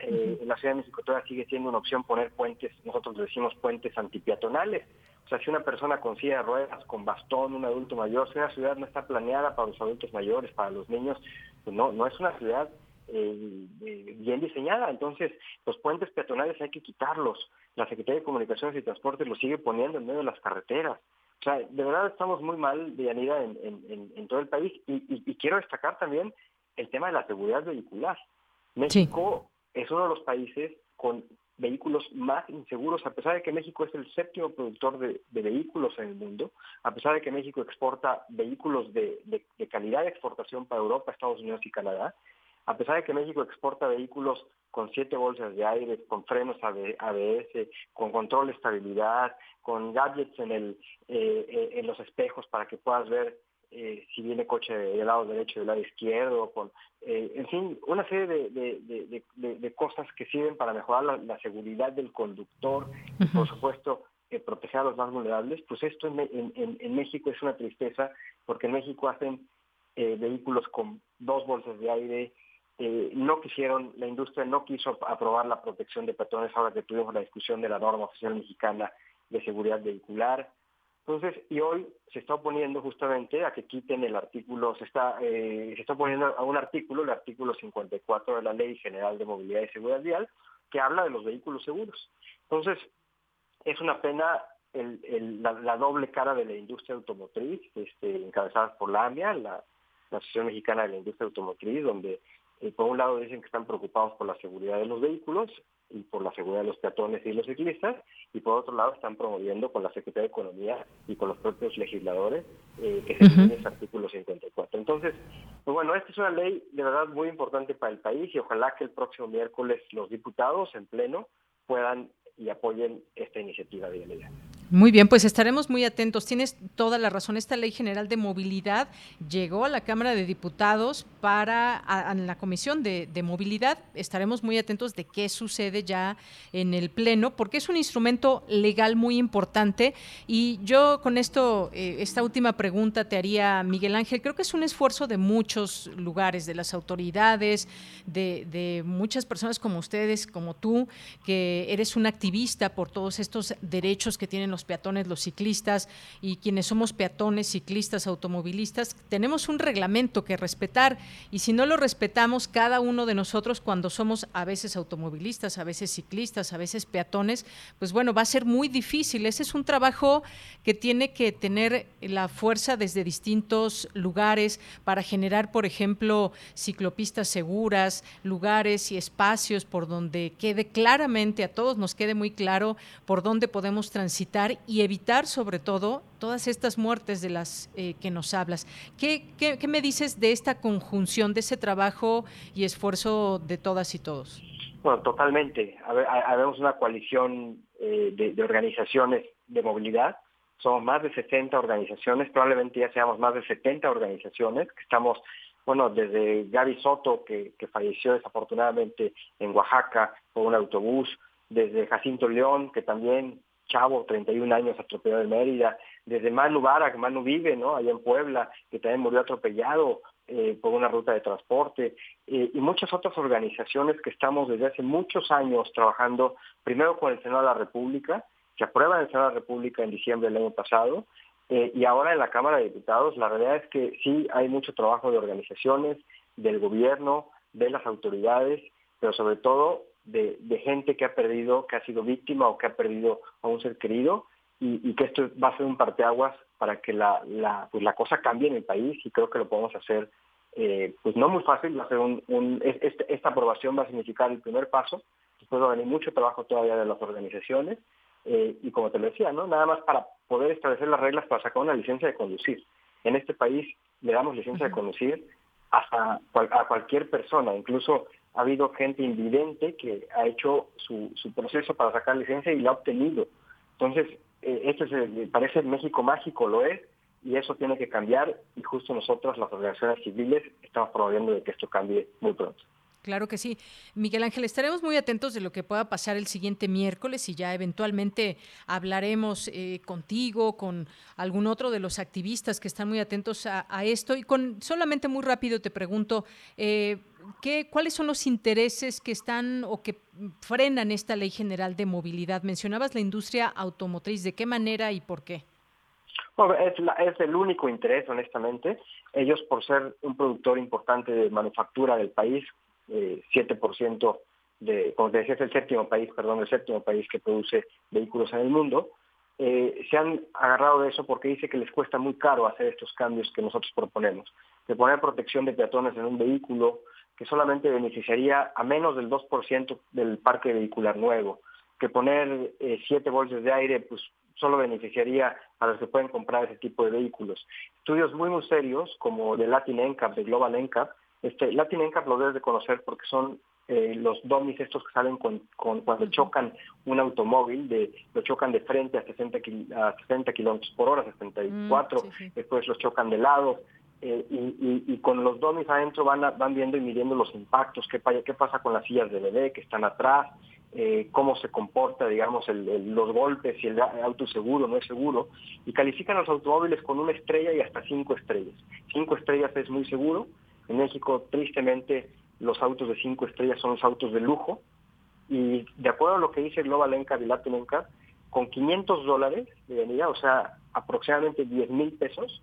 Eh, en la Ciudad de México todavía sigue siendo una opción poner puentes, nosotros decimos puentes antipeatonales, o sea, si una persona con silla de ruedas, con bastón, un adulto mayor, si una ciudad no está planeada para los adultos mayores, para los niños, pues no, no es una ciudad eh, bien diseñada. Entonces, los puentes peatonales hay que quitarlos. La Secretaría de Comunicaciones y Transportes los sigue poniendo en medio de las carreteras. O sea, de verdad estamos muy mal, de en, en, en todo el país. Y, quiero destacar también el tema de la seguridad vehicular. México es uno de los países con vehículos más inseguros, a pesar de que México es el séptimo productor de, vehículos en el mundo, a pesar de que México exporta vehículos de, calidad de exportación para Europa, Estados Unidos y Canadá, a pesar de que México exporta vehículos con siete bolsas de aire, con frenos ABS, con control de estabilidad, con gadgets en, el, eh, eh, en los espejos para que puedas ver eh, si viene coche del lado derecho y del lado izquierdo, con, eh, en fin, una serie de, cosas que sirven para mejorar la, seguridad del conductor y por supuesto eh, proteger a los más vulnerables, pues esto en, México es una tristeza porque en México hacen vehículos con dos bolsas de aire, no quisieron, la industria no quiso aprobar la protección de peatones ahora que tuvimos la discusión de la norma oficial mexicana de seguridad vehicular, entonces, y hoy se está oponiendo justamente a que quiten el artículo, se está, eh, se está oponiendo a un artículo, el artículo 54 de la Ley General de Movilidad y Seguridad Vial, que habla de los vehículos seguros. Entonces, es una pena la, doble cara de la industria automotriz, este, encabezada por la AMIA, la, Asociación Mexicana de la Industria Automotriz, donde eh, por un lado dicen que están preocupados por la seguridad de los vehículos y por la seguridad de los peatones y los ciclistas, y por otro lado están promoviendo con la Secretaría de Economía y con los propios legisladores eh, que se uh ese artículo 54. Entonces, pues bueno, esta es una ley de verdad muy importante para el país y ojalá que el próximo miércoles los diputados en pleno puedan y apoyen esta iniciativa de ley. Muy bien, pues estaremos muy atentos. Tienes toda la razón. Esta ley general de movilidad llegó a la Cámara de Diputados para a, la Comisión de, Movilidad. Estaremos muy atentos de qué sucede ya en el Pleno, porque es un instrumento legal muy importante. Y yo con esto, eh, esta última pregunta te haría, Miguel Ángel. Creo que es un esfuerzo de muchos lugares, de las autoridades, de, de muchas personas como ustedes, como tú, que eres un activista por todos estos derechos que tienen los los peatones, los ciclistas y quienes somos peatones, ciclistas, automovilistas, tenemos un reglamento que respetar y si no lo respetamos cada uno de nosotros cuando somos a veces automovilistas, a veces ciclistas, a veces peatones, pues bueno, va a ser muy difícil. Ese es un trabajo que tiene que tener la fuerza desde distintos lugares para generar, por ejemplo, ciclopistas seguras, lugares y espacios por donde quede claramente, a todos nos quede muy claro por dónde podemos transitar y evitar sobre todo todas estas muertes de las eh, que nos hablas. ¿Qué, ¿Qué, me dices de esta conjunción, de ese trabajo y esfuerzo de todas y todos? Bueno, totalmente. Habemos una coalición eh, de, organizaciones de movilidad. Somos más de 60 organizaciones, probablemente ya seamos más de 70 organizaciones, que estamos, bueno, desde Gaby Soto, que, que falleció desafortunadamente en Oaxaca por un autobús, desde Jacinto León, que también chavo, 31 años, atropellado en Mérida, desde Manu Barak, Manu Vive, ¿no? Allá en Puebla, que también murió atropellado eh, por una ruta de transporte, eh, y muchas otras organizaciones que estamos desde hace muchos años trabajando, primero con el Senado de la República, que aprueba el Senado de la República en diciembre del año pasado, eh, y ahora en la Cámara de Diputados, la realidad es que sí hay mucho trabajo de organizaciones, del gobierno, de las autoridades, pero sobre todo de, gente que ha perdido, que ha sido víctima o que ha perdido a un ser querido y, que esto va a ser un parteaguas para que la, la, pues la cosa cambie en el país y creo que lo podemos hacer eh, pues no muy fácil, va a ser un, este, esta aprobación va a significar el primer paso, después va a venir mucho trabajo todavía de las organizaciones eh, y como te lo decía, ¿no? nada más para poder establecer las reglas para sacar una licencia de conducir. En este país le damos licencia de conducir hasta a cualquier persona, incluso ha habido gente invidente que ha hecho su, proceso para sacar licencia y la ha obtenido. Entonces, eh, esto es, parece México mágico, lo es, y eso tiene que cambiar y justo nosotros, las organizaciones civiles, estamos promoviendo de que esto cambie muy pronto. Claro que sí. Miguel Ángel, estaremos muy atentos de lo que pueda pasar el siguiente miércoles y ya eventualmente hablaremos eh, contigo, con algún otro de los activistas que están muy atentos a, esto. Y con solamente muy rápido te pregunto, eh, ¿qué, ¿cuáles son los intereses que están o que frenan esta ley general de movilidad? Mencionabas la industria automotriz, ¿de qué manera y por qué? Bueno, es, es el único interés, honestamente. Ellos, por ser un productor importante de manufactura del país, 7% eh, de, como te decía, es el séptimo país, perdón, el séptimo país que produce vehículos en el mundo, eh, se han agarrado de eso porque dice que les cuesta muy caro hacer estos cambios que nosotros proponemos. De poner protección de peatones en un vehículo que solamente beneficiaría a menos del 2% del parque vehicular nuevo, que poner eh, siete bolsas de aire pues solo beneficiaría a los que pueden comprar ese tipo de vehículos. Estudios muy muy serios como de Latin NCAP, de Global NCAP, este, Latin NCAP lo debes de conocer porque son eh, los domis estos que salen con, cuando chocan un automóvil, de, lo chocan de frente a 60, a 60 kilómetros por hora, 64, mm, después los chocan de lado, eh, y, con los domis adentro van, van viendo y midiendo los impactos, qué, qué pasa con las sillas de bebé que están atrás, eh, cómo se comporta, digamos, los golpes, si el auto es seguro no es seguro, y califican los automóviles con una estrella y hasta cinco estrellas. Cinco estrellas es muy seguro, en México, tristemente, los autos de cinco estrellas son los autos de lujo y de acuerdo a lo que dice Global NCAP y Latin con 500 dólares de venida, o sea, aproximadamente 10 mil pesos,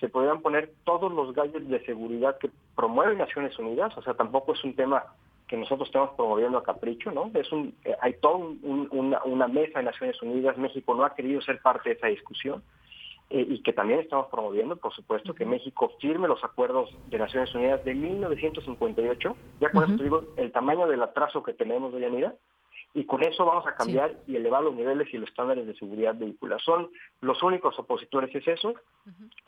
se podrían poner todos los gadgets de seguridad que promueven Naciones Unidas, o sea, tampoco es un tema que nosotros estamos promoviendo a capricho, ¿no? Es un, eh, hay toda una, una mesa de Naciones Unidas, México no ha querido ser parte de esa discusión, eh, y que también estamos promoviendo, por supuesto, que México firme los acuerdos de Naciones Unidas de 1958. Ya con eso digo el tamaño del atraso que tenemos, Yanira, y con eso vamos a cambiar y elevar los niveles y los estándares de seguridad vehicular. Son los únicos opositores, es eso,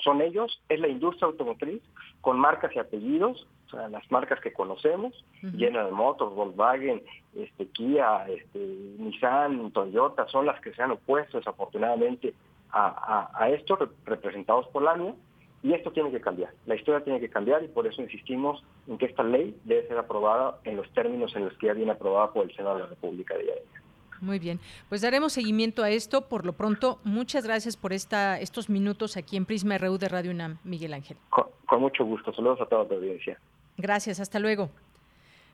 son ellos, es la industria automotriz, con marcas y apellidos, o sea, las marcas que conocemos, General Motors, Volkswagen, este, Kia, este, Nissan, Toyota, son las que se han opuesto desafortunadamente a, a, esto, representados por la ANIA, y esto tiene que cambiar. La historia tiene que cambiar y por eso insistimos en que esta ley debe ser aprobada en los términos en los que ya viene aprobada por el Senado de la República de Muy bien, pues daremos seguimiento a esto. Por lo pronto, muchas gracias por esta, estos minutos aquí en Prisma RU de Radio UNAM, Miguel Ángel. Con, con mucho gusto. Saludos a toda la audiencia. Gracias, hasta luego.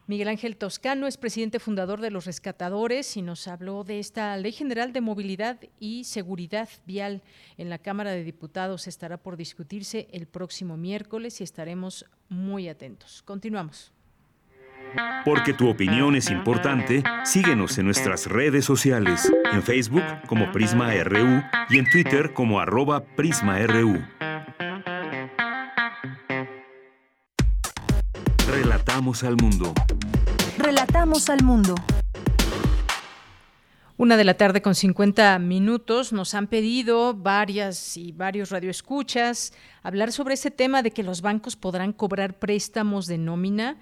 Miguel Ángel Toscano es presidente fundador de Los Rescatadores y nos habló de esta Ley General de Movilidad y Seguridad Vial en la Cámara de Diputados. Estará por discutirse el próximo miércoles y estaremos muy atentos. Continuamos. Porque tu opinión es importante, síguenos en nuestras redes sociales, en Facebook como Prisma RU y en Twitter como arroba PrismaRU. Relatamos al mundo. Mundo. Una de la tarde con 50 minutos nos han pedido varias y varios radioescuchas hablar sobre ese tema de que los bancos podrán cobrar préstamos de nómina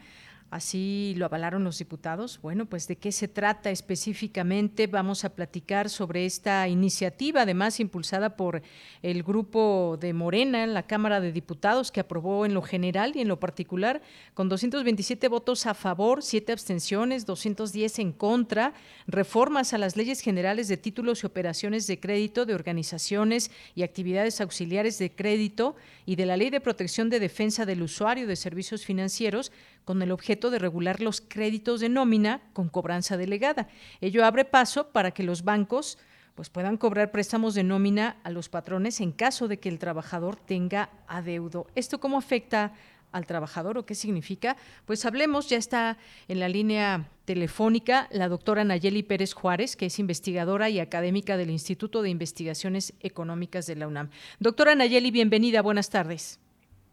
Así lo avalaron los diputados. Bueno, pues de qué se trata específicamente. Vamos a platicar sobre esta iniciativa, además impulsada por el grupo de Morena en la Cámara de Diputados, que aprobó en lo general y en lo particular con 227 votos a favor, 7 abstenciones, 210 en contra, reformas a las leyes generales de títulos y operaciones de crédito de organizaciones y actividades auxiliares de crédito y de la Ley de Protección de Defensa del Usuario de Servicios Financieros con el objeto de regular los créditos de nómina con cobranza delegada. Ello abre paso para que los bancos pues puedan cobrar préstamos de nómina a los patrones en caso de que el trabajador tenga adeudo. ¿Esto cómo afecta al trabajador o qué significa? Pues hablemos, ya está en la línea telefónica la doctora Nayeli Pérez Juárez, que es investigadora y académica del Instituto de Investigaciones Económicas de la UNAM. Doctora Nayeli, bienvenida, buenas tardes.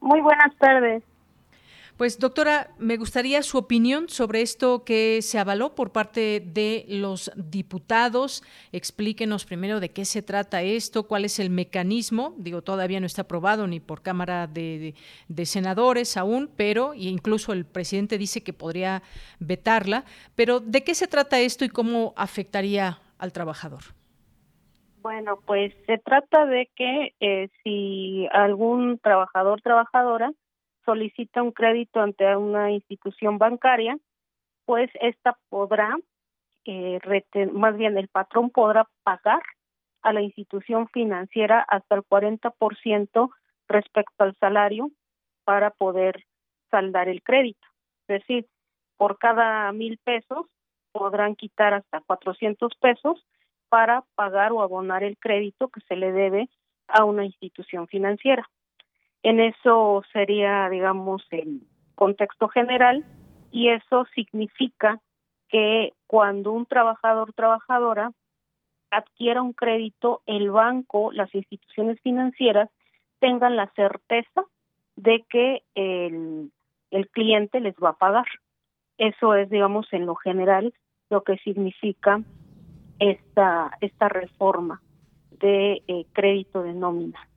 Muy buenas tardes. Pues doctora, me gustaría su opinión sobre esto que se avaló por parte de los diputados. Explíquenos primero de qué se trata esto, cuál es el mecanismo. Digo, todavía no está aprobado ni por Cámara de, Senadores aún, pero incluso el presidente dice que podría vetarla. Pero ¿de qué se trata esto y cómo afectaría al trabajador? Bueno, pues se trata de que eh, si algún trabajador trabajadora solicita un crédito ante una institución bancaria, pues esta podrá, eh, más bien el patrón podrá pagar a la institución financiera hasta el 40% respecto al salario para poder saldar el crédito. Es decir, por cada mil pesos podrán quitar hasta 400 pesos para pagar o abonar el crédito que se le debe a una institución financiera. En eso sería, digamos, el contexto general y eso significa que cuando un trabajador trabajadora adquiera un crédito, el banco, las instituciones financieras tengan la certeza de que el, el cliente les va a pagar. Eso es, digamos, en lo general lo que significa esta, esta reforma de eh, crédito de nómina.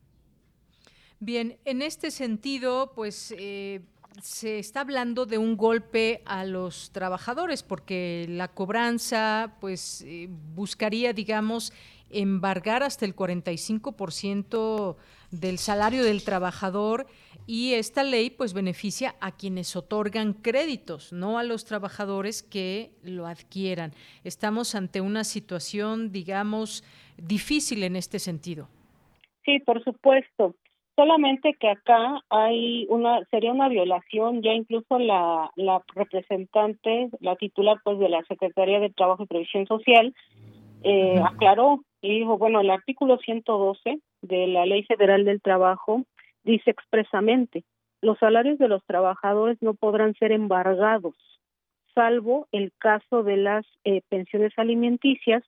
Bien, en este sentido, pues eh, se está hablando de un golpe a los trabajadores porque la cobranza, pues eh, buscaría, digamos, embargar hasta el 45% del salario del trabajador y esta ley pues beneficia a quienes otorgan créditos, no a los trabajadores que lo adquieran. Estamos ante una situación, digamos, difícil en este sentido. Sí, por supuesto solamente que acá hay una sería una violación ya incluso la la representante la titular pues de la Secretaría de Trabajo y Previsión Social eh, aclaró y dijo bueno el artículo 112 de la Ley Federal del Trabajo dice expresamente los salarios de los trabajadores no podrán ser embargados salvo el caso de las eh, pensiones alimenticias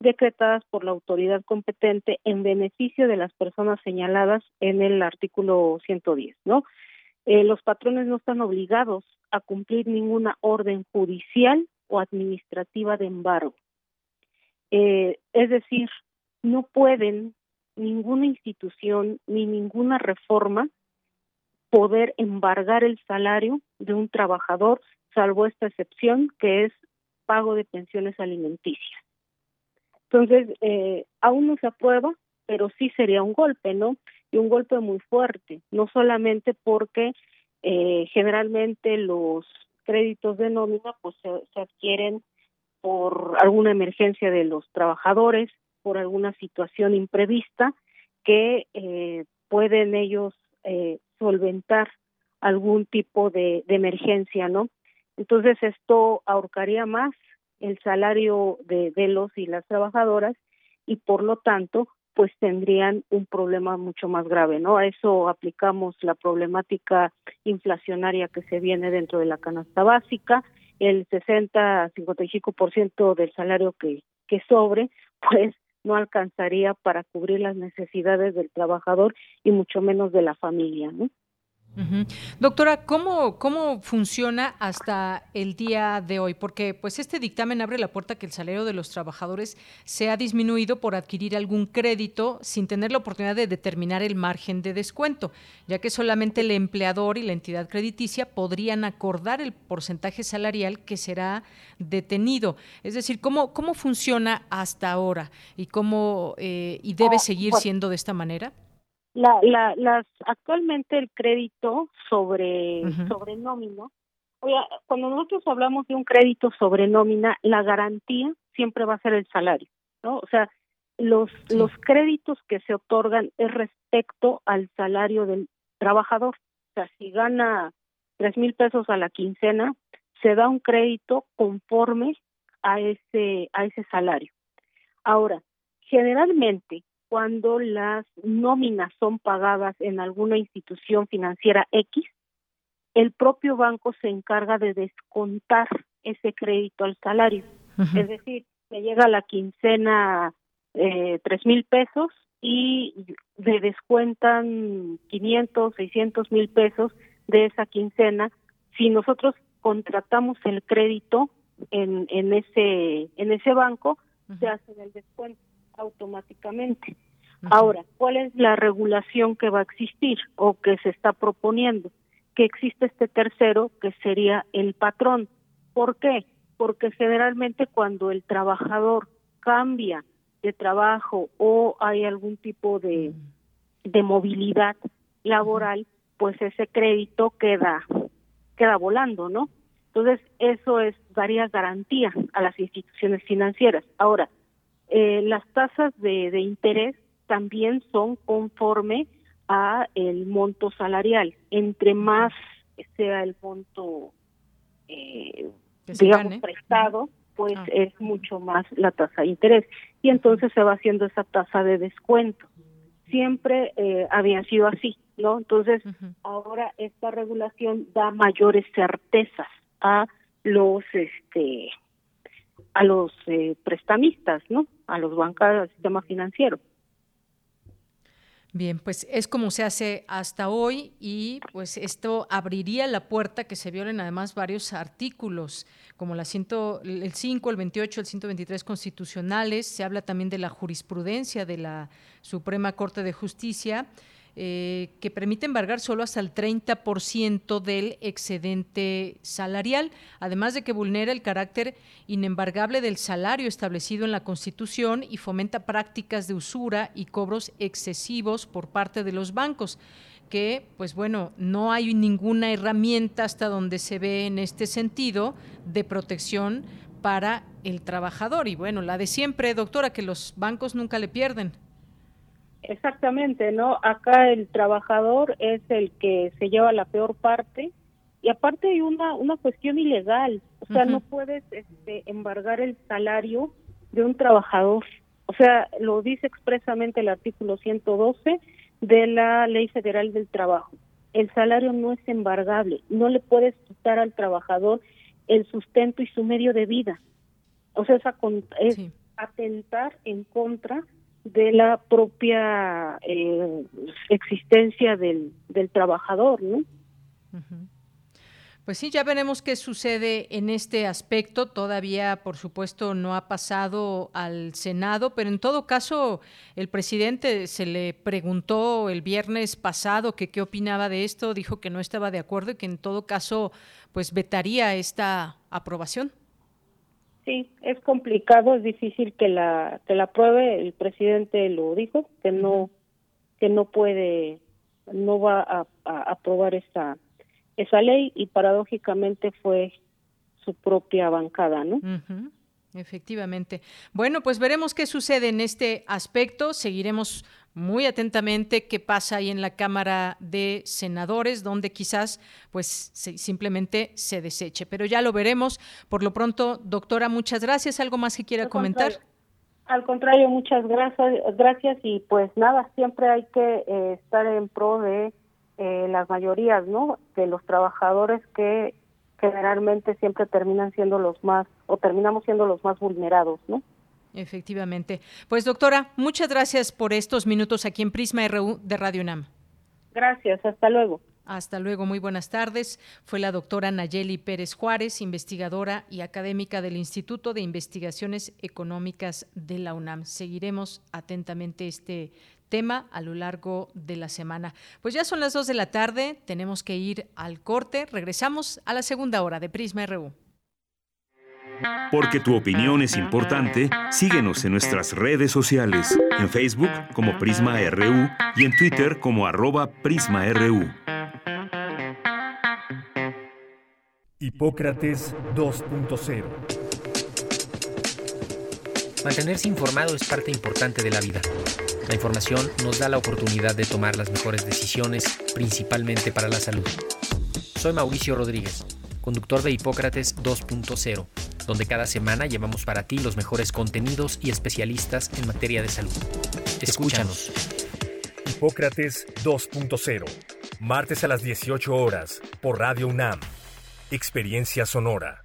decretadas por la autoridad competente en beneficio de las personas señaladas en el artículo 110, ¿no? Eh, los patrones no están obligados a cumplir ninguna orden judicial o administrativa de embargo. Eh, es decir, no pueden ninguna institución ni ninguna reforma poder embargar el salario de un trabajador, salvo esta excepción que es pago de pensiones alimenticias. Entonces, eh, aún no se aprueba, pero sí sería un golpe, ¿no? Y un golpe muy fuerte, no solamente porque eh, generalmente los créditos de nómina pues se, adquieren por alguna emergencia de los trabajadores, por alguna situación imprevista que eh, pueden ellos eh, solventar algún tipo de, de emergencia, ¿no? Entonces esto ahorcaría más el salario de, los y las trabajadoras y por lo tanto pues tendrían un problema mucho más grave, ¿no? A eso aplicamos la problemática inflacionaria que se viene dentro de la canasta básica, el 60 55% del salario que que sobre, pues no alcanzaría para cubrir las necesidades del trabajador y mucho menos de la familia, ¿no? Doctora, ¿cómo, ¿cómo funciona hasta el día de hoy? Porque pues este dictamen abre la puerta que el salario de los trabajadores se ha disminuido por adquirir algún crédito sin tener la oportunidad de determinar el margen de descuento, ya que solamente el empleador y la entidad crediticia podrían acordar el porcentaje salarial que será detenido. Es decir, ¿cómo, cómo funciona hasta ahora y cómo eh, y debe ah, seguir siendo de esta manera? La, la, las actualmente el crédito sobre sobre nómina, oye, cuando nosotros hablamos de un crédito sobre nómina, la garantía siempre va a ser el salario, ¿no? O sea, los los créditos que se otorgan es respecto al salario del trabajador. O sea, si gana tres mil pesos a la quincena, se da un crédito conforme a ese a ese salario. Ahora, generalmente cuando las nóminas son pagadas en alguna institución financiera X, el propio banco se encarga de descontar ese crédito al salario. Es decir, se llega a la quincena eh, tres mil pesos y le descuentan 500, 600 mil pesos de esa quincena. Si nosotros contratamos el crédito en, en ese en ese banco, se hace el descuento automáticamente. Ahora, ¿cuál es la regulación que va a existir o que se está proponiendo? Que existe este tercero, que sería el patrón. ¿Por qué? Porque generalmente cuando el trabajador cambia de trabajo o hay algún tipo de, de movilidad laboral, pues ese crédito queda queda volando, ¿no? Entonces, eso es daría garantía a las instituciones financieras. Ahora, eh, las tasas de, de interés también son conforme a el monto salarial. Entre más sea el monto, eh, digamos, prestado, pues ah. es mucho más la tasa de interés. Y entonces se va haciendo esa tasa de descuento. Siempre eh, había sido así, ¿no? Entonces, ahora esta regulación da mayores certezas a los, este, a los eh, prestamistas, ¿no? A los bancarios del sistema financiero. Bien, pues es como se hace hasta hoy y pues esto abriría la puerta que se violen además varios artículos como la ciento, el 5, el 28, el 123 constitucionales. Se habla también de la jurisprudencia de la Suprema Corte de Justicia eh, que permite embargar solo hasta el 30% del excedente salarial, además de que vulnera el carácter inembargable del salario establecido en la Constitución y fomenta prácticas de usura y cobros excesivos por parte de los bancos que, pues bueno, no hay ninguna herramienta hasta donde se ve en este sentido de protección para el trabajador. Y bueno, la de siempre, doctora, que los bancos nunca le pierden. Exactamente, ¿no? Acá el trabajador es el que se lleva la peor parte y aparte hay una una cuestión ilegal, o sea, no puedes este, embargar el salario de un trabajador. O sea, lo dice expresamente el artículo 112 de la Ley Federal del Trabajo. El salario no es embargable, no le puedes quitar al trabajador el sustento y su medio de vida. O sea, esa es atentar en contra de la propia eh, existencia del, del trabajador, ¿no? Pues sí, ya veremos qué sucede en este aspecto. Todavía, por supuesto, no ha pasado al Senado, pero en todo caso, el presidente se le preguntó el viernes pasado que qué opinaba de esto, dijo que no estaba de acuerdo y que en todo caso, pues vetaría esta aprobación. Sí, es complicado, es difícil que la que la apruebe. El presidente lo dijo que no que no puede, no va a, aprobar esa esa ley y paradójicamente fue su propia bancada, ¿no? Efectivamente. Bueno, pues veremos qué sucede en este aspecto. Seguiremos muy atentamente qué pasa ahí en la Cámara de Senadores, donde quizás pues simplemente se deseche. Pero ya lo veremos. Por lo pronto, doctora, muchas gracias. ¿Algo más que quiera comentar? Al contrario, muchas gracias, gracias y pues nada, siempre hay que eh, estar en pro de eh, las mayorías, ¿no? De los trabajadores que generalmente siempre terminan siendo los más o terminamos siendo los más vulnerados, ¿no? Efectivamente. Pues doctora, muchas gracias por estos minutos aquí en Prisma RU de Radio UNAM. Gracias, hasta luego. Hasta luego, muy buenas tardes. Fue la doctora Nayeli Pérez Juárez, investigadora y académica del Instituto de Investigaciones Económicas de la UNAM. Seguiremos atentamente este tema a lo largo de la semana. Pues ya son las dos de la tarde, tenemos que ir al corte. Regresamos a la segunda hora de Prisma RU. Porque tu opinión es importante, síguenos en nuestras redes sociales, en Facebook como Prisma RU y en Twitter como arroba PrismaRU. Hipócrates 2.0 Mantenerse informado es parte importante de la vida. La información nos da la oportunidad de tomar las mejores decisiones, principalmente para la salud. Soy Mauricio Rodríguez, conductor de Hipócrates 2.0 donde cada semana llevamos para ti los mejores contenidos y especialistas en materia de salud. Escúchanos. Hipócrates 2.0, martes a las 18 horas, por Radio UNAM. Experiencia Sonora.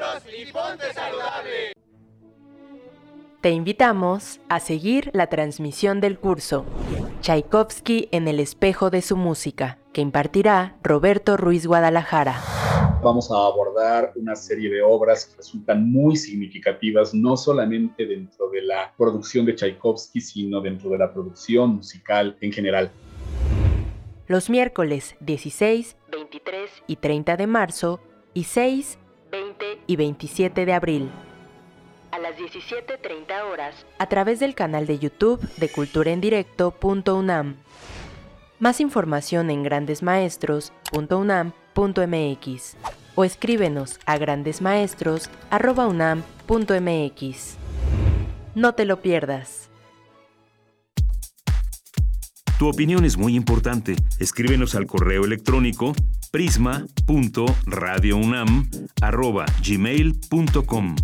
y ponte saludable. Te invitamos a seguir la transmisión del curso Tchaikovsky en el espejo de su música, que impartirá Roberto Ruiz Guadalajara. Vamos a abordar una serie de obras que resultan muy significativas, no solamente dentro de la producción de Tchaikovsky, sino dentro de la producción musical en general. Los miércoles 16, 23 y 30 de marzo y 6, 20 y 27 de abril. A las 17.30 horas. A través del canal de YouTube de culturaendirecto.unam. Más información en grandesmaestros.unam.mx o escríbenos a grandesmaestros.unam.mx. No te lo pierdas. Tu opinión es muy importante. Escríbenos al correo electrónico prisma.radiounam@gmail.com.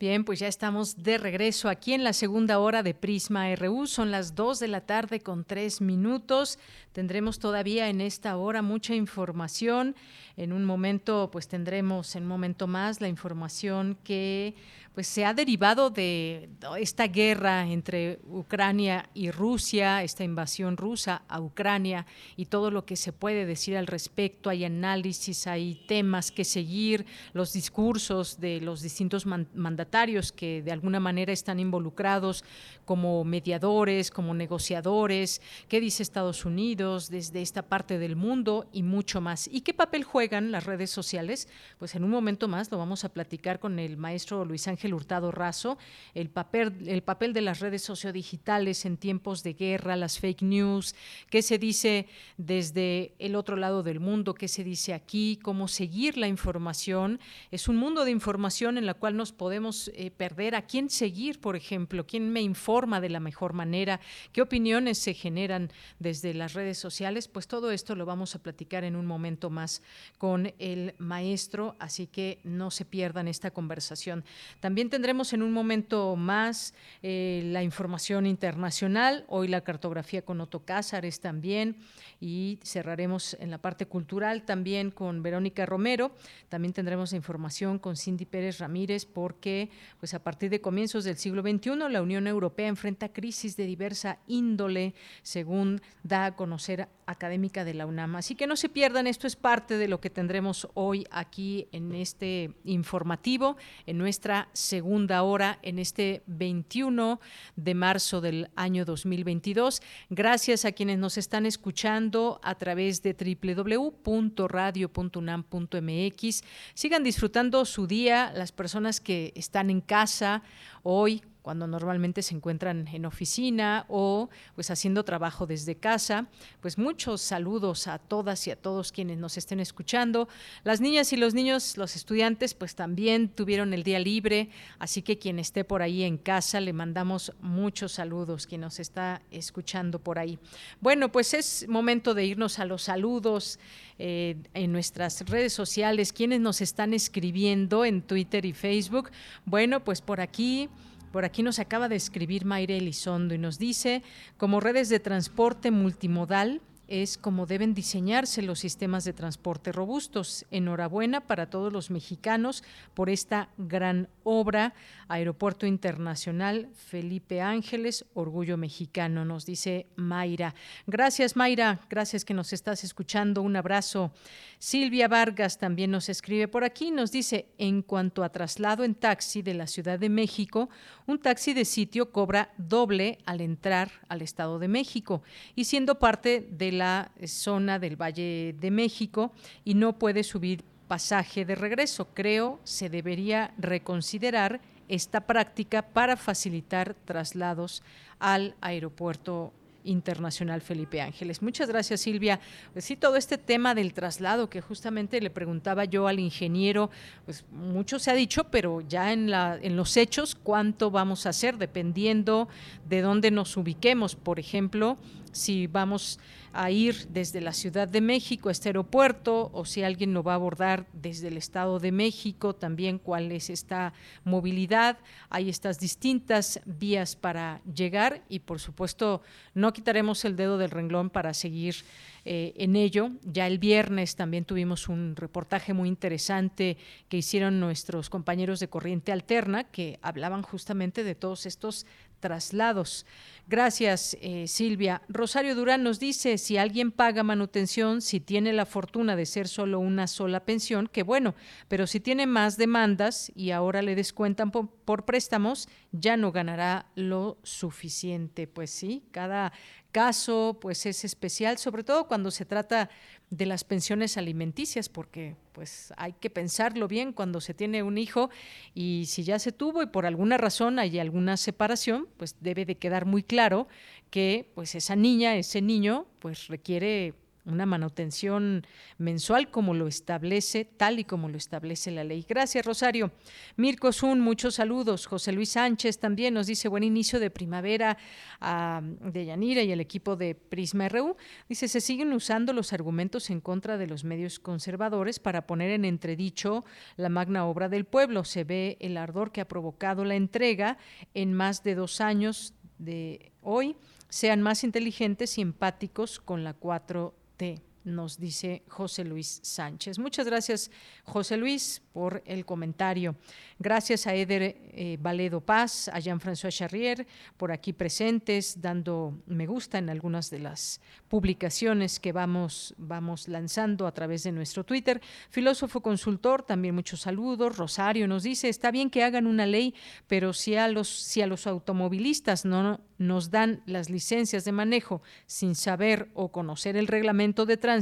Bien, pues ya estamos de regreso aquí en la segunda hora de Prisma RU. Son las 2 de la tarde con 3 minutos. Tendremos todavía en esta hora mucha información. En un momento, pues tendremos en un momento más la información que pues se ha derivado de esta guerra entre Ucrania y Rusia, esta invasión rusa a Ucrania y todo lo que se puede decir al respecto. Hay análisis, hay temas que seguir, los discursos de los distintos mandatarios que de alguna manera están involucrados como mediadores, como negociadores, qué dice Estados Unidos desde esta parte del mundo y mucho más. ¿Y qué papel juegan las redes sociales? Pues en un momento más lo vamos a platicar con el maestro Luis Ángel Hurtado Razo, el papel, el papel de las redes sociodigitales en tiempos de guerra, las fake news, qué se dice desde el otro lado del mundo, qué se dice aquí, cómo seguir la información. Es un mundo de información en la cual nos podemos eh, perder a quién seguir, por ejemplo, quién me informa de la mejor manera, qué opiniones se generan desde las redes sociales, pues todo esto lo vamos a platicar en un momento más con el maestro, así que no se pierdan esta conversación. También tendremos en un momento más eh, la información internacional, hoy la cartografía con Otto Cázares también, y cerraremos en la parte cultural también con Verónica Romero, también tendremos información con Cindy Pérez Ramírez, porque pues a partir de comienzos del siglo XXI la Unión Europea enfrenta crisis de diversa índole, según da a conocer académica de la UNAM. Así que no se pierdan, esto es parte de lo que tendremos hoy aquí en este informativo, en nuestra segunda hora, en este 21 de marzo del año 2022. Gracias a quienes nos están escuchando a través de www.radio.unam.mx. Sigan disfrutando su día, las personas que están en casa hoy cuando normalmente se encuentran en oficina o pues haciendo trabajo desde casa. Pues muchos saludos a todas y a todos quienes nos estén escuchando. Las niñas y los niños, los estudiantes, pues también tuvieron el día libre, así que quien esté por ahí en casa le mandamos muchos saludos, quien nos está escuchando por ahí. Bueno, pues es momento de irnos a los saludos. Eh, en nuestras redes sociales, quienes nos están escribiendo en Twitter y Facebook. Bueno, pues por aquí por aquí nos acaba de escribir Mayre Elizondo y nos dice, como redes de transporte multimodal, es como deben diseñarse los sistemas de transporte robustos. Enhorabuena para todos los mexicanos por esta gran obra. Aeropuerto Internacional Felipe Ángeles, orgullo mexicano, nos dice Mayra. Gracias Mayra, gracias que nos estás escuchando. Un abrazo. Silvia Vargas también nos escribe por aquí, nos dice, en cuanto a traslado en taxi de la Ciudad de México, un taxi de sitio cobra doble al entrar al Estado de México y siendo parte de la zona del Valle de México y no puede subir pasaje de regreso. Creo se debería reconsiderar esta práctica para facilitar traslados al aeropuerto Internacional Felipe Ángeles. Muchas gracias, Silvia. Pues sí, todo este tema del traslado que justamente le preguntaba yo al ingeniero, pues mucho se ha dicho, pero ya en, la, en los hechos, ¿cuánto vamos a hacer? Dependiendo de dónde nos ubiquemos. Por ejemplo, si vamos a ir desde la Ciudad de México a este aeropuerto o si alguien lo va a abordar desde el Estado de México, también cuál es esta movilidad. Hay estas distintas vías para llegar y por supuesto no quitaremos el dedo del renglón para seguir eh, en ello. Ya el viernes también tuvimos un reportaje muy interesante que hicieron nuestros compañeros de Corriente Alterna que hablaban justamente de todos estos traslados. Gracias, eh, Silvia. Rosario Durán nos dice, si alguien paga manutención, si tiene la fortuna de ser solo una sola pensión, que bueno, pero si tiene más demandas y ahora le descuentan por, por préstamos, ya no ganará lo suficiente. Pues sí, cada caso pues es especial, sobre todo cuando se trata de las pensiones alimenticias, porque pues hay que pensarlo bien cuando se tiene un hijo y si ya se tuvo y por alguna razón hay alguna separación, pues debe de quedar muy claro que pues esa niña, ese niño, pues requiere una manutención mensual como lo establece, tal y como lo establece la ley. Gracias, Rosario. Mirko Zun, muchos saludos. José Luis Sánchez también nos dice buen inicio de primavera a, de Yanira y el equipo de Prisma RU. Dice, se siguen usando los argumentos en contra de los medios conservadores para poner en entredicho la magna obra del pueblo. Se ve el ardor que ha provocado la entrega en más de dos años de hoy sean más inteligentes y empáticos con la 4 ты. Nos dice José Luis Sánchez. Muchas gracias, José Luis, por el comentario. Gracias a Eder eh, Valedo Paz, a Jean-François Charrier, por aquí presentes, dando me gusta en algunas de las publicaciones que vamos, vamos lanzando a través de nuestro Twitter. Filósofo consultor, también muchos saludos. Rosario nos dice, está bien que hagan una ley, pero si a los, si a los automovilistas no nos dan las licencias de manejo sin saber o conocer el reglamento de tránsito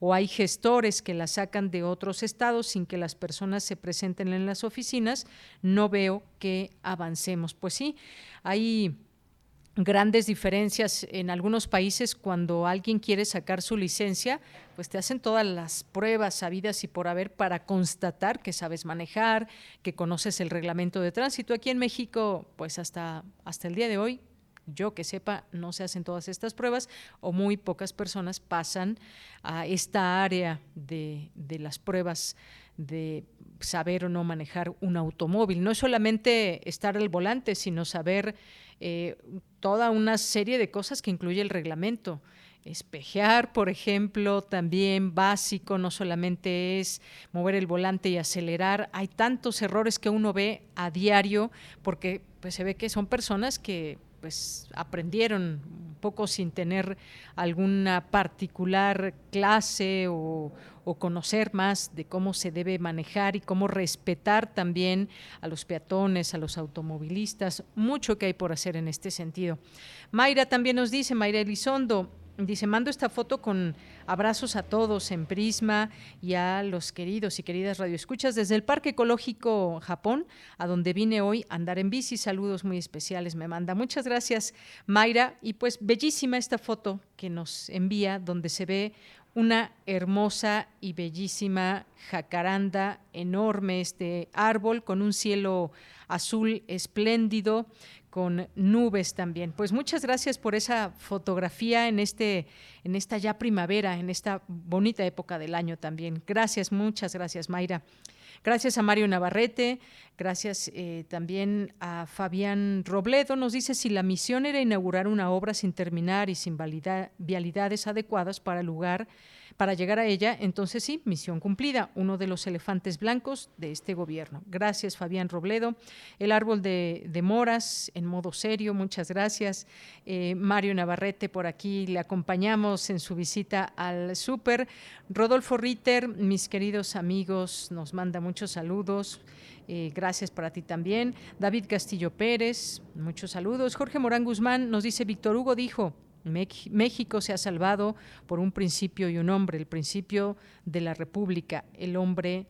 o hay gestores que las sacan de otros estados sin que las personas se presenten en las oficinas, no veo que avancemos. Pues sí, hay grandes diferencias en algunos países cuando alguien quiere sacar su licencia, pues te hacen todas las pruebas sabidas y por haber para constatar que sabes manejar, que conoces el reglamento de tránsito. Aquí en México, pues hasta hasta el día de hoy yo que sepa, no se hacen todas estas pruebas o muy pocas personas pasan a esta área de, las pruebas de saber o no manejar un automóvil. No es solamente estar al volante, sino saber eh, toda una serie de cosas que incluye el reglamento. Espejear, por ejemplo, también básico, no solamente es mover el volante y acelerar. Hay tantos errores que uno ve a diario porque pues, se ve que son personas que pues aprendieron un poco sin tener alguna particular clase o, conocer más de cómo se debe manejar y cómo respetar también a los peatones, a los automovilistas, mucho que hay por hacer en este sentido. Mayra también nos dice, Mayra Elizondo, Dice, mando esta foto con abrazos a todos en Prisma y a los queridos y queridas radioescuchas desde el Parque Ecológico Japón, a donde vine hoy a andar en bici. Saludos muy especiales me manda. Muchas gracias, Mayra. Y pues bellísima esta foto que nos envía, donde se ve una hermosa y bellísima jacaranda enorme, este árbol con un cielo azul espléndido con nubes también. Pues muchas gracias por esa fotografía en este en esta ya primavera, en esta bonita época del año también. Gracias, muchas gracias, Mayra. Gracias a Mario Navarrete, gracias eh, también a Fabián Robledo. Nos dice si la misión era inaugurar una obra sin terminar y sin vialidades adecuadas para el lugar para llegar a ella, entonces sí, misión cumplida, uno de los elefantes blancos de este gobierno. Gracias, Fabián Robledo. El árbol de, moras en modo serio, muchas gracias. Eh, Mario Navarrete por aquí le acompañamos en su visita al súper. Rodolfo Ritter, mis queridos amigos, nos manda muchos saludos. Eh, gracias para ti también. David Castillo Pérez, muchos saludos. Jorge Morán Guzmán nos dice, Víctor Hugo dijo, México se ha salvado por un principio y un hombre, el principio de la República, el hombre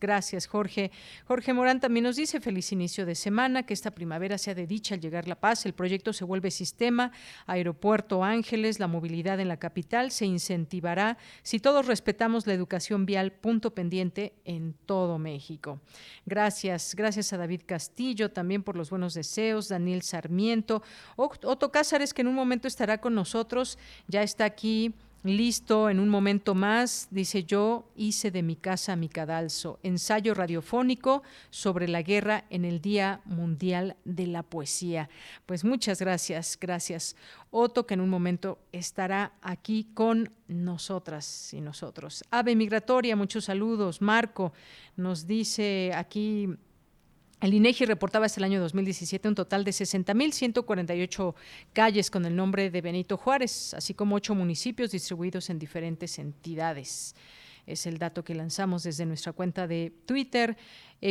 Gracias, Jorge. Jorge Morán también nos dice feliz inicio de semana, que esta primavera sea de dicha al llegar la paz. El proyecto se vuelve sistema, Aeropuerto Ángeles, la movilidad en la capital se incentivará si todos respetamos la educación vial, punto pendiente en todo México. Gracias, gracias a David Castillo también por los buenos deseos, Daniel Sarmiento, Otto Cázares que en un momento estará con nosotros, ya está aquí Listo, en un momento más, dice yo, hice de mi casa mi cadalso, ensayo radiofónico sobre la guerra en el Día Mundial de la Poesía. Pues muchas gracias, gracias. Otto, que en un momento estará aquí con nosotras y nosotros. Ave Migratoria, muchos saludos. Marco nos dice aquí el INEGI reportaba hasta el año 2017 un total de 60.148 calles con el nombre de Benito Juárez, así como ocho municipios distribuidos en diferentes entidades. Es el dato que lanzamos desde nuestra cuenta de Twitter.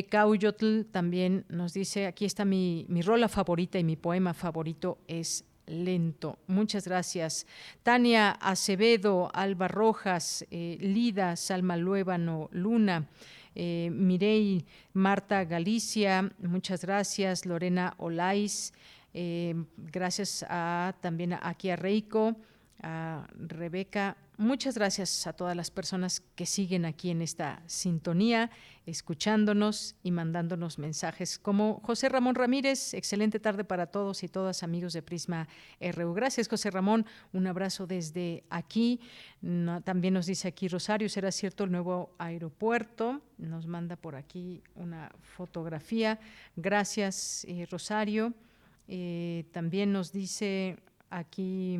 Cauyotl también nos dice, aquí está mi, rola favorita y mi poema favorito es lento. Muchas gracias. Tania Acevedo, Alba Rojas, eh, Lida, Salma Luébano, Luna eh, Mirey, Marta Galicia, muchas gracias, Lorena Olais, eh, gracias a, también aquí a Reiko, a Rebeca Muchas gracias a todas las personas que siguen aquí en esta sintonía, escuchándonos y mandándonos mensajes. Como José Ramón Ramírez, excelente tarde para todos y todas amigos de Prisma RU. Gracias, José Ramón. Un abrazo desde aquí. también nos dice aquí Rosario, será cierto el nuevo aeropuerto. Nos manda por aquí una fotografía. Gracias, eh, Rosario. Eh, también nos dice aquí,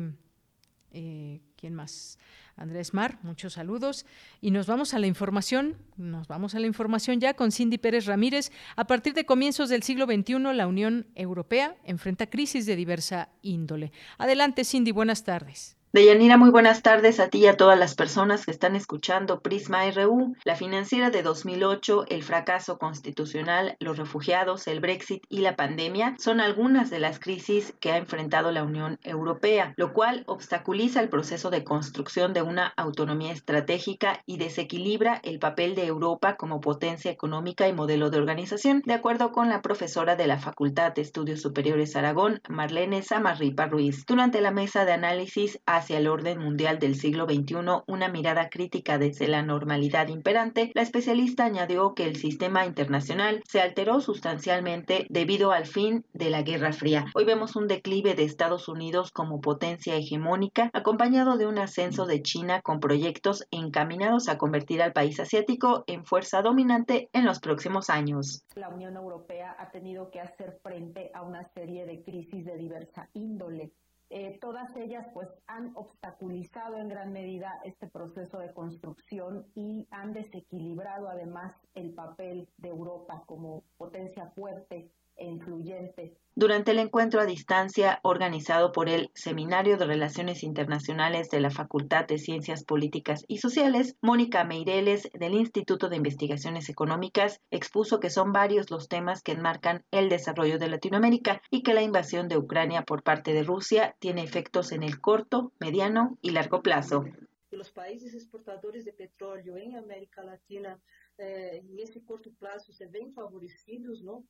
eh, ¿quién más? Andrés Mar, muchos saludos. Y nos vamos a la información, nos vamos a la información ya con Cindy Pérez Ramírez. A partir de comienzos del siglo XXI, la Unión Europea enfrenta crisis de diversa índole. Adelante, Cindy, buenas tardes. Deyanira, muy buenas tardes a ti y a todas las personas que están escuchando Prisma RU. La financiera de 2008, el fracaso constitucional, los refugiados, el Brexit y la pandemia son algunas de las crisis que ha enfrentado la Unión Europea, lo cual obstaculiza el proceso de construcción de una autonomía estratégica y desequilibra el papel de Europa como potencia económica y modelo de organización, de acuerdo con la profesora de la Facultad de Estudios Superiores Aragón, Marlene Samarripa Ruiz. Durante la mesa de análisis hacia el orden mundial del siglo XXI una mirada crítica desde la normalidad imperante, la especialista añadió que el sistema internacional se alteró sustancialmente debido al fin de la Guerra Fría. Hoy vemos un declive de Estados Unidos como potencia hegemónica, acompañado de un ascenso de China con proyectos encaminados a convertir al país asiático en fuerza dominante en los próximos años. La Unión Europea ha tenido que hacer frente a una serie de crisis de diversa índole eh, todas ellas pues han obstaculizado en gran medida este proceso de construcción y han desequilibrado además el papel de Europa como potencia fuerte e durante el encuentro a distancia organizado por el Seminario de Relaciones Internacionales de la Facultad de Ciencias Políticas y Sociales, Mónica Meireles del Instituto de Investigaciones Económicas expuso que son varios los temas que enmarcan el desarrollo de Latinoamérica y que la invasión de Ucrania por parte de Rusia tiene efectos en el corto, mediano y largo plazo. Los países exportadores de petróleo en América Latina eh, en ese corto plazo se ven favorecidos, ¿no?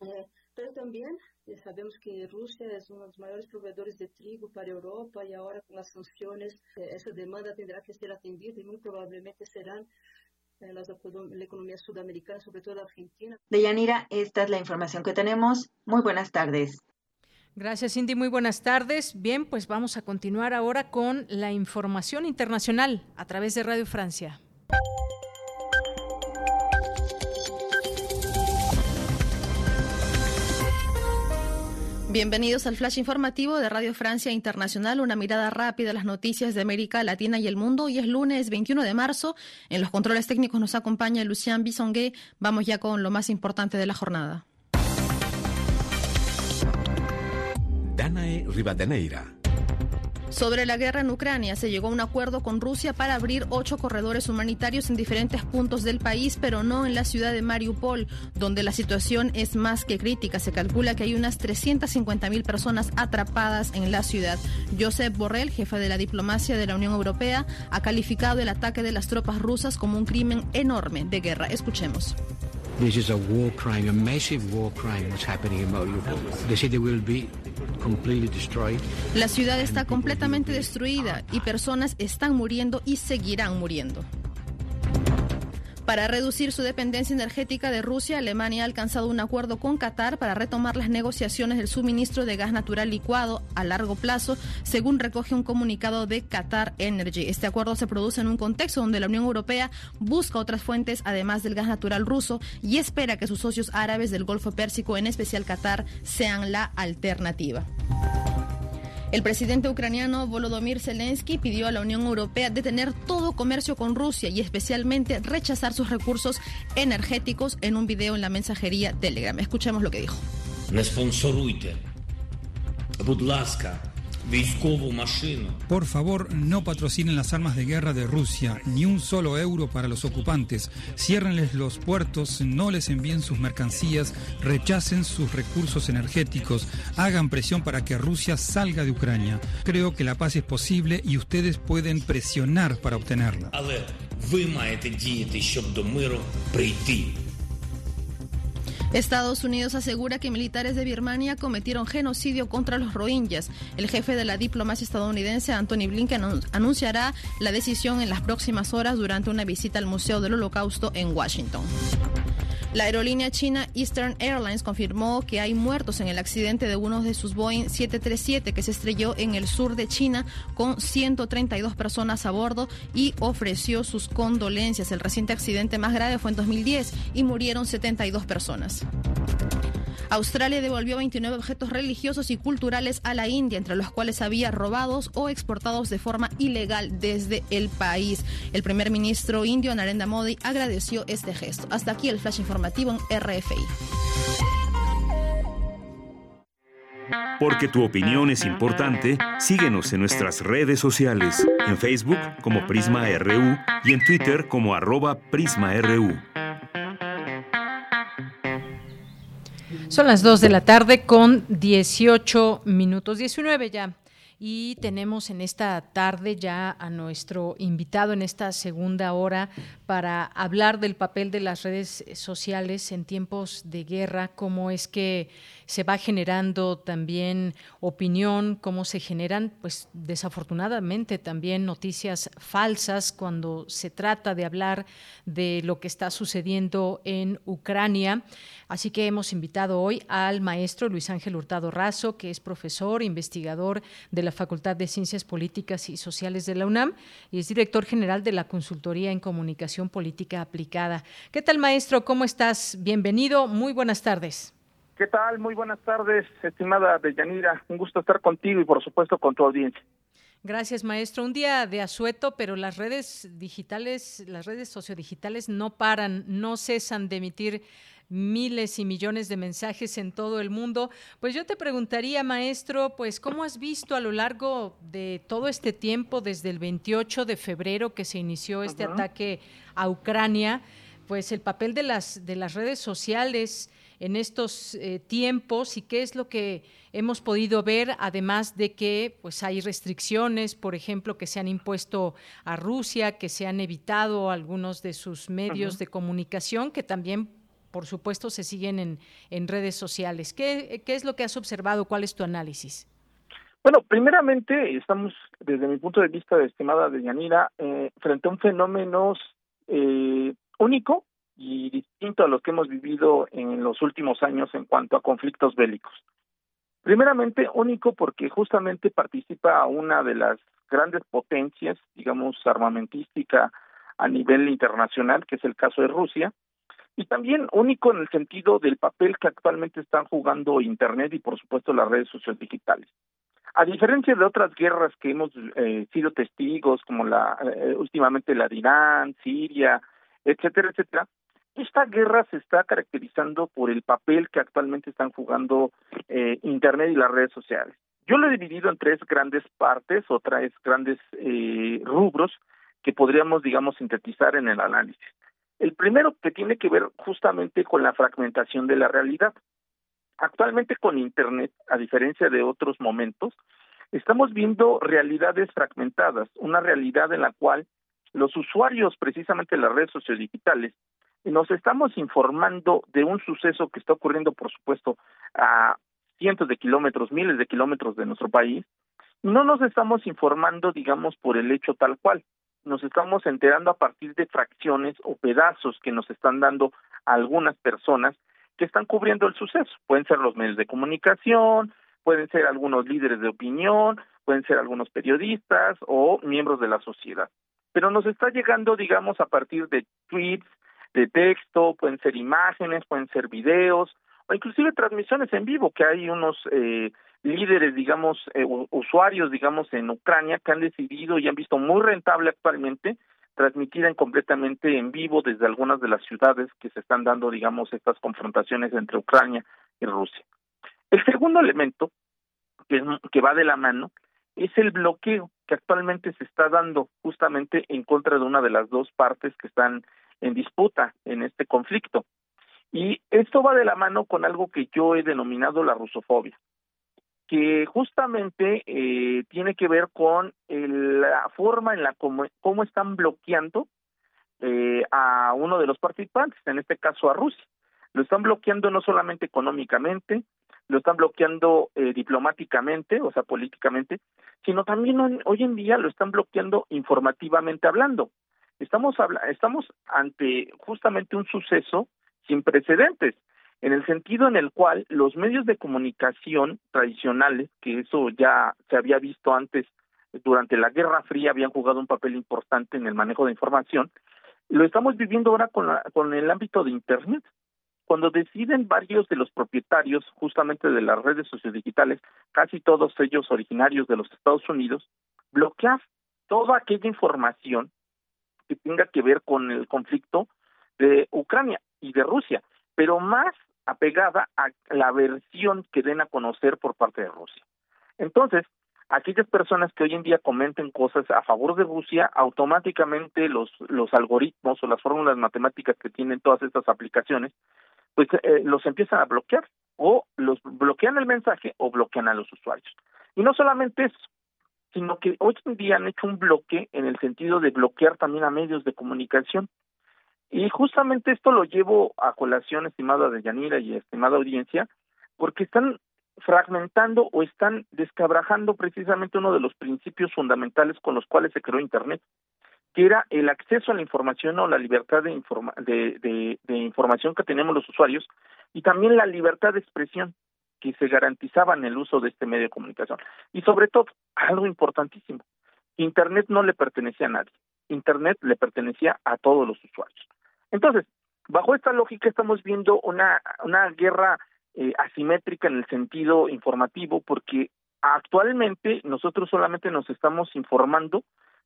Eh, pero también sabemos que Rusia es uno de los mayores proveedores de trigo para Europa y ahora con las sanciones eh, esa demanda tendrá que ser atendida y muy probablemente serán eh, las, la economía sudamericana, sobre todo la Argentina. Deyanira, esta es la información que tenemos. Muy buenas tardes. Gracias, Cindy. Muy buenas tardes. Bien, pues vamos a continuar ahora con la información internacional a través de Radio Francia. Bienvenidos al flash informativo de Radio Francia Internacional, una mirada rápida a las noticias de América Latina y el mundo. Hoy es lunes 21 de marzo. En los controles técnicos nos acompaña Lucien Bisongué. Vamos ya con lo más importante de la jornada. Danae Rivadeneira. Sobre la guerra en Ucrania, se llegó a un acuerdo con Rusia para abrir ocho corredores humanitarios en diferentes puntos del país, pero no en la ciudad de Mariupol, donde la situación es más que crítica. Se calcula que hay unas 350 mil personas atrapadas en la ciudad. Josep Borrell, jefe de la diplomacia de la Unión Europea, ha calificado el ataque de las tropas rusas como un crimen enorme de guerra. Escuchemos. Mariupol. La ciudad está completamente destruida y personas están muriendo y seguirán muriendo. Para reducir su dependencia energética de Rusia, Alemania ha alcanzado un acuerdo con Qatar para retomar las negociaciones del suministro de gas natural licuado a largo plazo, según recoge un comunicado de Qatar Energy. Este acuerdo se produce en un contexto donde la Unión Europea busca otras fuentes además del gas natural ruso y espera que sus socios árabes del Golfo Pérsico, en especial Qatar, sean la alternativa. El presidente ucraniano Volodymyr Zelensky pidió a la Unión Europea detener todo comercio con Rusia y especialmente rechazar sus recursos energéticos en un video en la mensajería Telegram. Escuchemos lo que dijo. Por favor, no patrocinen las armas de guerra de Rusia, ni un solo euro para los ocupantes. Ciérrenles los puertos, no les envíen sus mercancías, rechacen sus recursos energéticos, hagan presión para que Rusia salga de Ucrania. Creo que la paz es posible y ustedes pueden presionar para obtenerla. Estados Unidos asegura que militares de Birmania cometieron genocidio contra los rohingyas. El jefe de la diplomacia estadounidense, Anthony Blinken, anunciará la decisión en las próximas horas durante una visita al Museo del Holocausto en Washington. La aerolínea china Eastern Airlines confirmó que hay muertos en el accidente de uno de sus Boeing 737 que se estrelló en el sur de China con 132 personas a bordo y ofreció sus condolencias. El reciente accidente más grave fue en 2010 y murieron 72 personas. Australia devolvió 29 objetos religiosos y culturales a la India, entre los cuales había robados o exportados de forma ilegal desde el país. El primer ministro indio Narendra Modi agradeció este gesto. Hasta aquí el flash informativo en RFI. Porque tu opinión es importante, síguenos en nuestras redes sociales, en Facebook como Prisma RU y en Twitter como arroba PrismaRU. Son las 2 de la tarde con 18 minutos, 19 ya. Y tenemos en esta tarde ya a nuestro invitado en esta segunda hora para hablar del papel de las redes sociales en tiempos de guerra, cómo es que se va generando también opinión, cómo se generan, pues desafortunadamente también noticias falsas cuando se trata de hablar de lo que está sucediendo en Ucrania. Así que hemos invitado hoy al maestro Luis Ángel Hurtado Razo, que es profesor, investigador de la Facultad de Ciencias Políticas y Sociales de la UNAM y es director general de la Consultoría en Comunicación Política Aplicada. ¿Qué tal, maestro? ¿Cómo estás? Bienvenido. Muy buenas tardes. ¿Qué tal? Muy buenas tardes, estimada Deyanira. Un gusto estar contigo y, por supuesto, con tu audiencia. Gracias, maestro. Un día de asueto, pero las redes digitales, las redes sociodigitales no paran, no cesan de emitir miles y millones de mensajes en todo el mundo. Pues yo te preguntaría, maestro, pues ¿cómo has visto a lo largo de todo este tiempo, desde el 28 de febrero que se inició este ataque a Ucrania, pues el papel de las, de las redes sociales en estos eh, tiempos y qué es lo que hemos podido ver, además de que pues hay restricciones, por ejemplo, que se han impuesto a Rusia, que se han evitado algunos de sus medios de comunicación, que también por supuesto, se siguen en, en redes sociales. ¿Qué, ¿Qué, es lo que has observado? ¿Cuál es tu análisis? Bueno, primeramente estamos, desde mi punto de vista, estimada de Yanira, eh, frente a un fenómeno eh, único y distinto a lo que hemos vivido en los últimos años en cuanto a conflictos bélicos. Primeramente, único porque justamente participa una de las grandes potencias, digamos, armamentística a nivel internacional, que es el caso de Rusia, y también único en el sentido del papel que actualmente están jugando Internet y por supuesto las redes sociales digitales. A diferencia de otras guerras que hemos eh, sido testigos, como la eh, últimamente la de Irán, Siria, etcétera, etcétera, esta guerra se está caracterizando por el papel que actualmente están jugando eh, Internet y las redes sociales. Yo lo he dividido en tres grandes partes o tres grandes eh, rubros que podríamos, digamos, sintetizar en el análisis. El primero que tiene que ver justamente con la fragmentación de la realidad. Actualmente con Internet, a diferencia de otros momentos, estamos viendo realidades fragmentadas, una realidad en la cual los usuarios precisamente las redes sociodigitales nos estamos informando de un suceso que está ocurriendo, por supuesto, a cientos de kilómetros, miles de kilómetros de nuestro país, no nos estamos informando, digamos, por el hecho tal cual. Nos estamos enterando a partir de fracciones o pedazos que nos están dando algunas personas que están cubriendo el suceso. Pueden ser los medios de comunicación, pueden ser algunos líderes de opinión, pueden ser algunos periodistas o miembros de la sociedad. Pero nos está llegando, digamos, a partir de tweets, de texto, pueden ser imágenes, pueden ser videos, o inclusive transmisiones en vivo, que hay unos eh, líderes, digamos, eh, usuarios, digamos, en Ucrania que han decidido y han visto muy rentable actualmente transmitir en completamente en vivo desde algunas de las ciudades que se están dando, digamos, estas confrontaciones entre Ucrania y Rusia. El segundo elemento que, que va de la mano es el bloqueo que actualmente se está dando justamente en contra de una de las dos partes que están en disputa en este conflicto. Y esto va de la mano con algo que yo he denominado la rusofobia, que justamente eh, tiene que ver con la forma en la cómo, cómo están bloqueando eh, a uno de los participantes, en este caso a Rusia. Lo están bloqueando no solamente económicamente, lo están bloqueando eh, diplomáticamente, o sea, políticamente, sino también hoy en día lo están bloqueando informativamente hablando. Estamos, estamos ante justamente un suceso sin precedentes, en el sentido en el cual los medios de comunicación tradicionales, que eso ya se había visto antes durante la Guerra Fría, habían jugado un papel importante en el manejo de información, lo estamos viviendo ahora con, con el ámbito de Internet. Cuando deciden varios de los propietarios justamente de las redes sociodigitales, casi todos ellos originarios de los Estados Unidos, bloquear toda aquella información que tenga que ver con el conflicto de Ucrania y de Rusia, pero más apegada a la versión que den a conocer por parte de Rusia. Entonces, aquellas personas que hoy en día comenten cosas a favor de Rusia, automáticamente los, los algoritmos o las fórmulas matemáticas que tienen todas estas aplicaciones, pues eh, los empiezan a bloquear o los bloquean el mensaje o bloquean a los usuarios. Y no solamente eso, sino que hoy en día han hecho un bloque en el sentido de bloquear también a medios de comunicación. Y justamente esto lo llevo a colación, estimada de Yanira y estimada audiencia, porque están fragmentando o están descabrajando precisamente uno de los principios fundamentales con los cuales se creó Internet, que era el acceso a la información o la libertad de, de, de información que tenemos los usuarios y también la libertad de expresión que se garantizaban el uso de este medio de comunicación. Y sobre todo, algo importantísimo, Internet no le pertenecía a nadie, Internet le pertenecía a todos los usuarios. Entonces, bajo esta lógica estamos viendo una, una guerra eh, asimétrica en el sentido informativo porque actualmente nosotros solamente nos estamos informando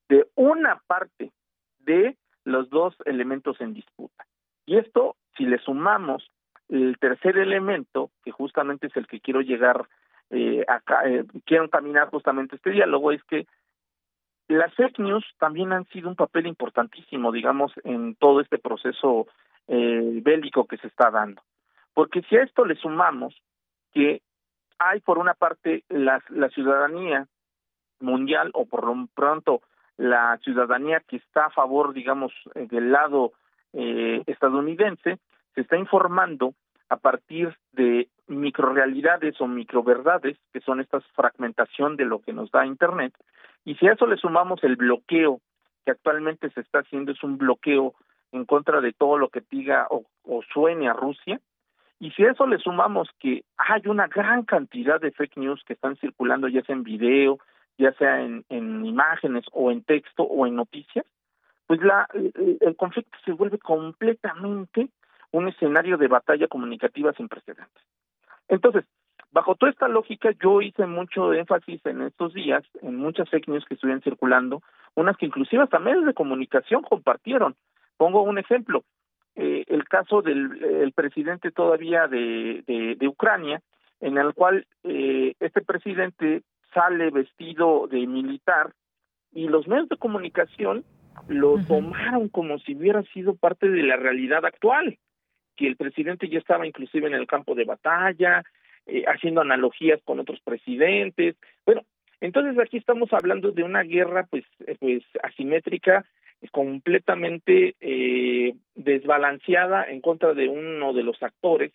de una parte de los dos elementos en disputa. Y esto, si le sumamos el tercer elemento, que justamente es el que quiero llegar eh, acá, eh, quiero encaminar justamente este diálogo, es que las fake news también han sido un papel importantísimo, digamos, en todo este proceso eh, bélico que se está dando. Porque si a esto le sumamos que hay por una parte la, la ciudadanía mundial o por lo pronto la ciudadanía que está a favor, digamos, del lado eh, estadounidense, se está informando a partir de microrealidades o microverdades, que son esta fragmentación de lo que nos da Internet, y si a eso le sumamos el bloqueo que actualmente se está haciendo, es un bloqueo en contra de todo lo que diga o, suene a Rusia, y si a eso le sumamos que hay una gran cantidad de fake news que están circulando, ya sea en video, ya sea en, en imágenes o en texto o en noticias, pues la, el conflicto se vuelve completamente un escenario de batalla comunicativa sin precedentes. Entonces, bajo toda esta lógica, yo hice mucho énfasis en estos días, en muchas fake news que estuvieron circulando, unas que inclusive hasta medios de comunicación compartieron. Pongo un ejemplo, eh, el caso del el presidente todavía de, de, Ucrania, en el cual eh, este presidente sale vestido de militar y los medios de comunicación lo tomaron como si hubiera sido parte de la realidad actual, que el presidente ya estaba inclusive en el campo de batalla, eh, haciendo analogías con otros presidentes. Bueno, entonces aquí estamos hablando de una guerra pues, eh, pues asimétrica, completamente eh, desbalanceada en contra de uno de los actores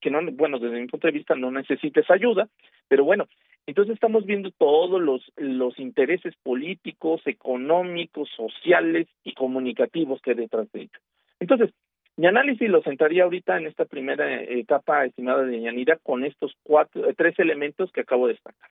que no, bueno, desde mi punto de vista no necesita esa ayuda, pero bueno, entonces estamos viendo todos los, los intereses políticos, económicos, sociales y comunicativos que hay detrás de ello. Entonces, mi análisis lo centraría ahorita en esta primera etapa estimada de Yanira con estos cuatro, tres elementos que acabo de destacar.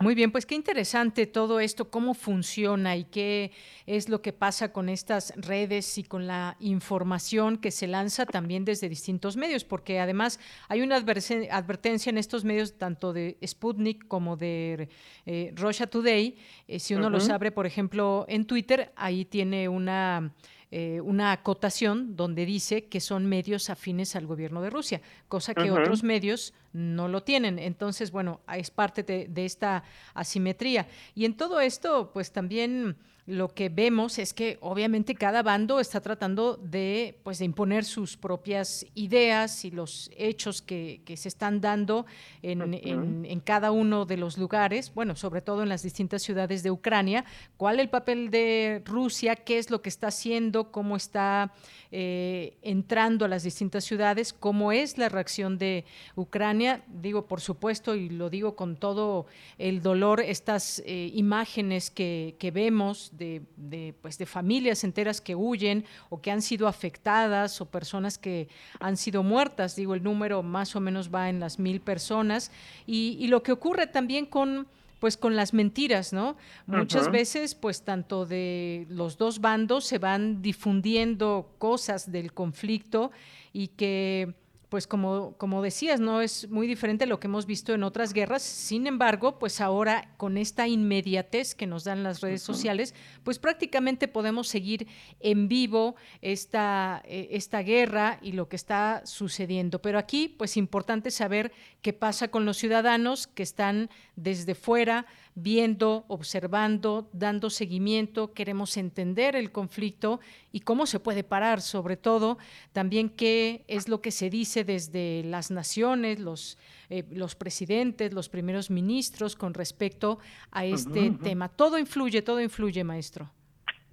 Muy bien, pues qué interesante todo esto, cómo funciona y qué es lo que pasa con estas redes y con la información que se lanza también desde distintos medios, porque además hay una advertencia en estos medios tanto de Sputnik como de eh, Russia Today. Eh, si uno los abre, por ejemplo, en Twitter, ahí tiene una eh, una acotación donde dice que son medios afines al gobierno de Rusia, cosa que otros medios no lo tienen. Entonces, bueno, es parte de, de esta asimetría. Y en todo esto, pues también lo que vemos es que obviamente cada bando está tratando de, pues, de imponer sus propias ideas y los hechos que, que se están dando en, en, cada uno de los lugares, bueno, sobre todo en las distintas ciudades de Ucrania. ¿Cuál es el papel de Rusia? ¿Qué es lo que está haciendo? ¿Cómo está eh, entrando a las distintas ciudades? ¿Cómo es la reacción de Ucrania? Digo, por supuesto, y lo digo con todo el dolor, estas eh, imágenes que, que vemos de, pues de familias enteras que huyen o que han sido afectadas o personas que han sido muertas. Digo, el número más o menos va en las mil personas. Y, lo que ocurre también con pues con las mentiras, ¿no? Muchas veces, pues tanto de los dos bandos se van difundiendo cosas del conflicto y que pues como, como decías, no es muy diferente a lo que hemos visto en otras guerras. Sin embargo, pues ahora con esta inmediatez que nos dan las redes sociales, pues prácticamente podemos seguir en vivo esta, eh, esta guerra y lo que está sucediendo. Pero aquí, pues importante saber qué pasa con los ciudadanos que están desde fuera, viendo, observando, dando seguimiento, queremos entender el conflicto y cómo se puede parar, sobre todo también qué es lo que se dice desde las naciones, los, eh, los presidentes, los primeros ministros con respecto a este tema. Todo influye, todo influye, maestro.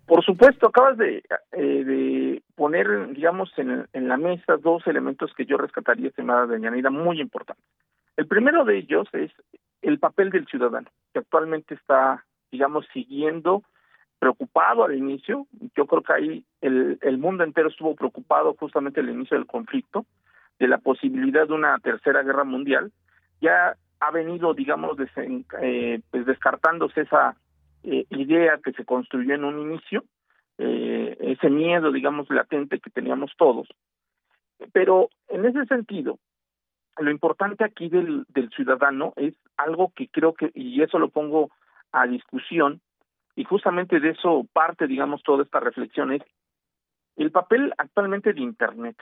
Por supuesto, acabas de, eh, de poner, digamos, en, en, la mesa dos elementos que yo rescataría, estimada de Yanira, muy importantes. El primero de ellos es el papel del ciudadano, que actualmente está, digamos, siguiendo, preocupado al inicio. Yo creo que ahí el, mundo entero estuvo preocupado justamente al inicio del conflicto, de la posibilidad de una tercera guerra mundial. Ya ha venido, digamos, eh, pues descartándose esa eh, idea que se construyó en un inicio, eh, ese miedo, digamos, latente que teníamos todos. Pero en ese sentido, lo importante aquí del, ciudadano es algo que creo que, y eso lo pongo a discusión, y justamente de eso parte, digamos, toda esta reflexión, es el papel actualmente de Internet,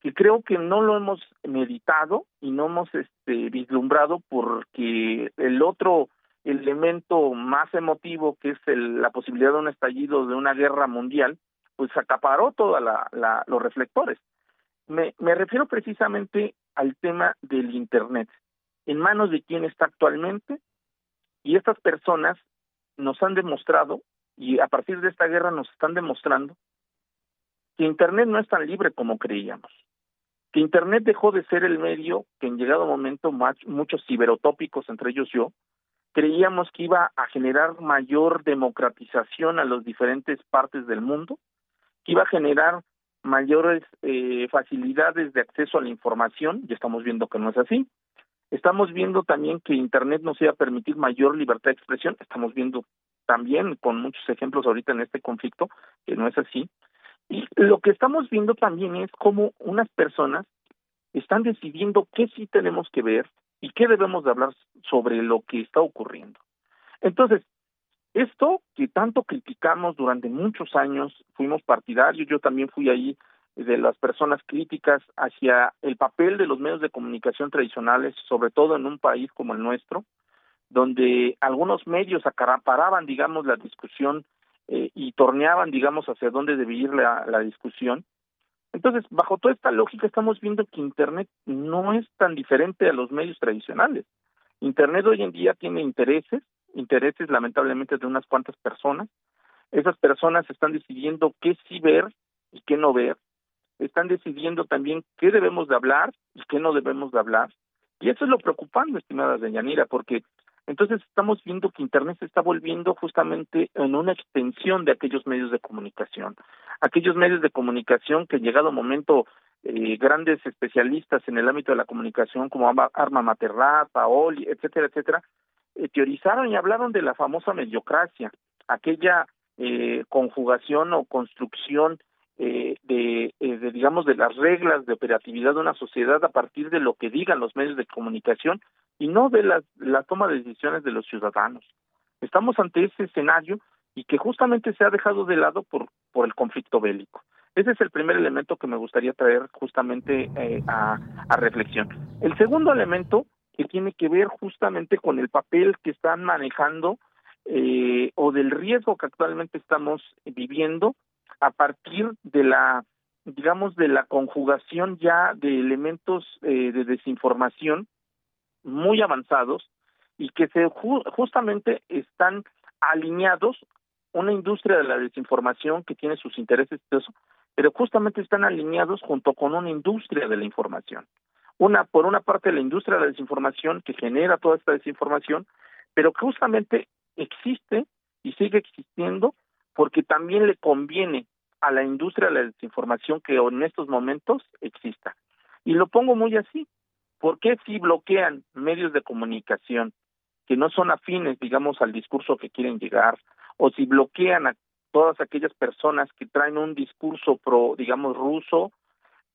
que creo que no lo hemos meditado y no hemos este, vislumbrado porque el otro elemento más emotivo, que es la posibilidad de un estallido de una guerra mundial, pues acaparó todos la, los reflectores. Me, me refiero precisamente al tema del Internet. ¿En manos de quién está actualmente? Y estas personas nos han demostrado, y a partir de esta guerra nos están demostrando, que Internet no es tan libre como creíamos. Que Internet dejó de ser el medio que en llegado momento muchos ciberotópicos, entre ellos yo, creíamos que iba a generar mayor democratización a las diferentes partes del mundo, que iba a generar mayores eh, facilidades de acceso a la información, y estamos viendo que no es así. Estamos viendo también que Internet nos iba a permitir mayor libertad de expresión, estamos viendo también con muchos ejemplos ahorita en este conflicto que no es así. Y lo que estamos viendo también es cómo unas personas están decidiendo qué sí tenemos que ver y qué debemos de hablar sobre lo que está ocurriendo. Entonces, esto que tanto criticamos durante muchos años, fuimos partidarios, yo también fui ahí de las personas críticas hacia el papel de los medios de comunicación tradicionales, sobre todo en un país como el nuestro, donde algunos medios acaparaban, digamos, la discusión eh, y torneaban, digamos, hacia dónde debía ir la discusión. Entonces, bajo toda esta lógica, estamos viendo que Internet no es tan diferente a los medios tradicionales. Internet hoy en día tiene intereses, intereses lamentablemente de unas cuantas personas. Esas personas están decidiendo qué sí ver y qué no ver. Están decidiendo también qué debemos de hablar y qué no debemos de hablar. Y eso es lo preocupante, estimada Deyanira, porque entonces estamos viendo que Internet se está volviendo justamente en una extensión de aquellos medios de comunicación. Aquellos medios de comunicación que llegado momento eh, grandes especialistas en el ámbito de la comunicación como Arma Materrat, Paoli, etcétera, etcétera, eh, teorizaron y hablaron de la famosa mediocracia, aquella eh, conjugación o construcción eh, de, eh, de, digamos, de las reglas de operatividad de una sociedad a partir de lo que digan los medios de comunicación y no de la, toma de decisiones de los ciudadanos. Estamos ante ese escenario y que justamente se ha dejado de lado por, el conflicto bélico. Ese es el primer elemento que me gustaría traer justamente eh, a reflexión. El segundo elemento que tiene que ver justamente con el papel que están manejando eh, o del riesgo que actualmente estamos viviendo a partir de la digamos de la conjugación ya de elementos eh, de desinformación muy avanzados y que se justamente están alineados una industria de la desinformación que tiene sus intereses pero justamente están alineados junto con una industria de la información una por una parte la industria de la desinformación que genera toda esta desinformación, pero que justamente existe y sigue existiendo porque también le conviene a la industria de la desinformación que en estos momentos exista. Y lo pongo muy así. ¿Por qué si bloquean medios de comunicación que no son afines, digamos, al discurso que quieren llegar, o si bloquean a todas aquellas personas que traen un discurso pro, digamos, ruso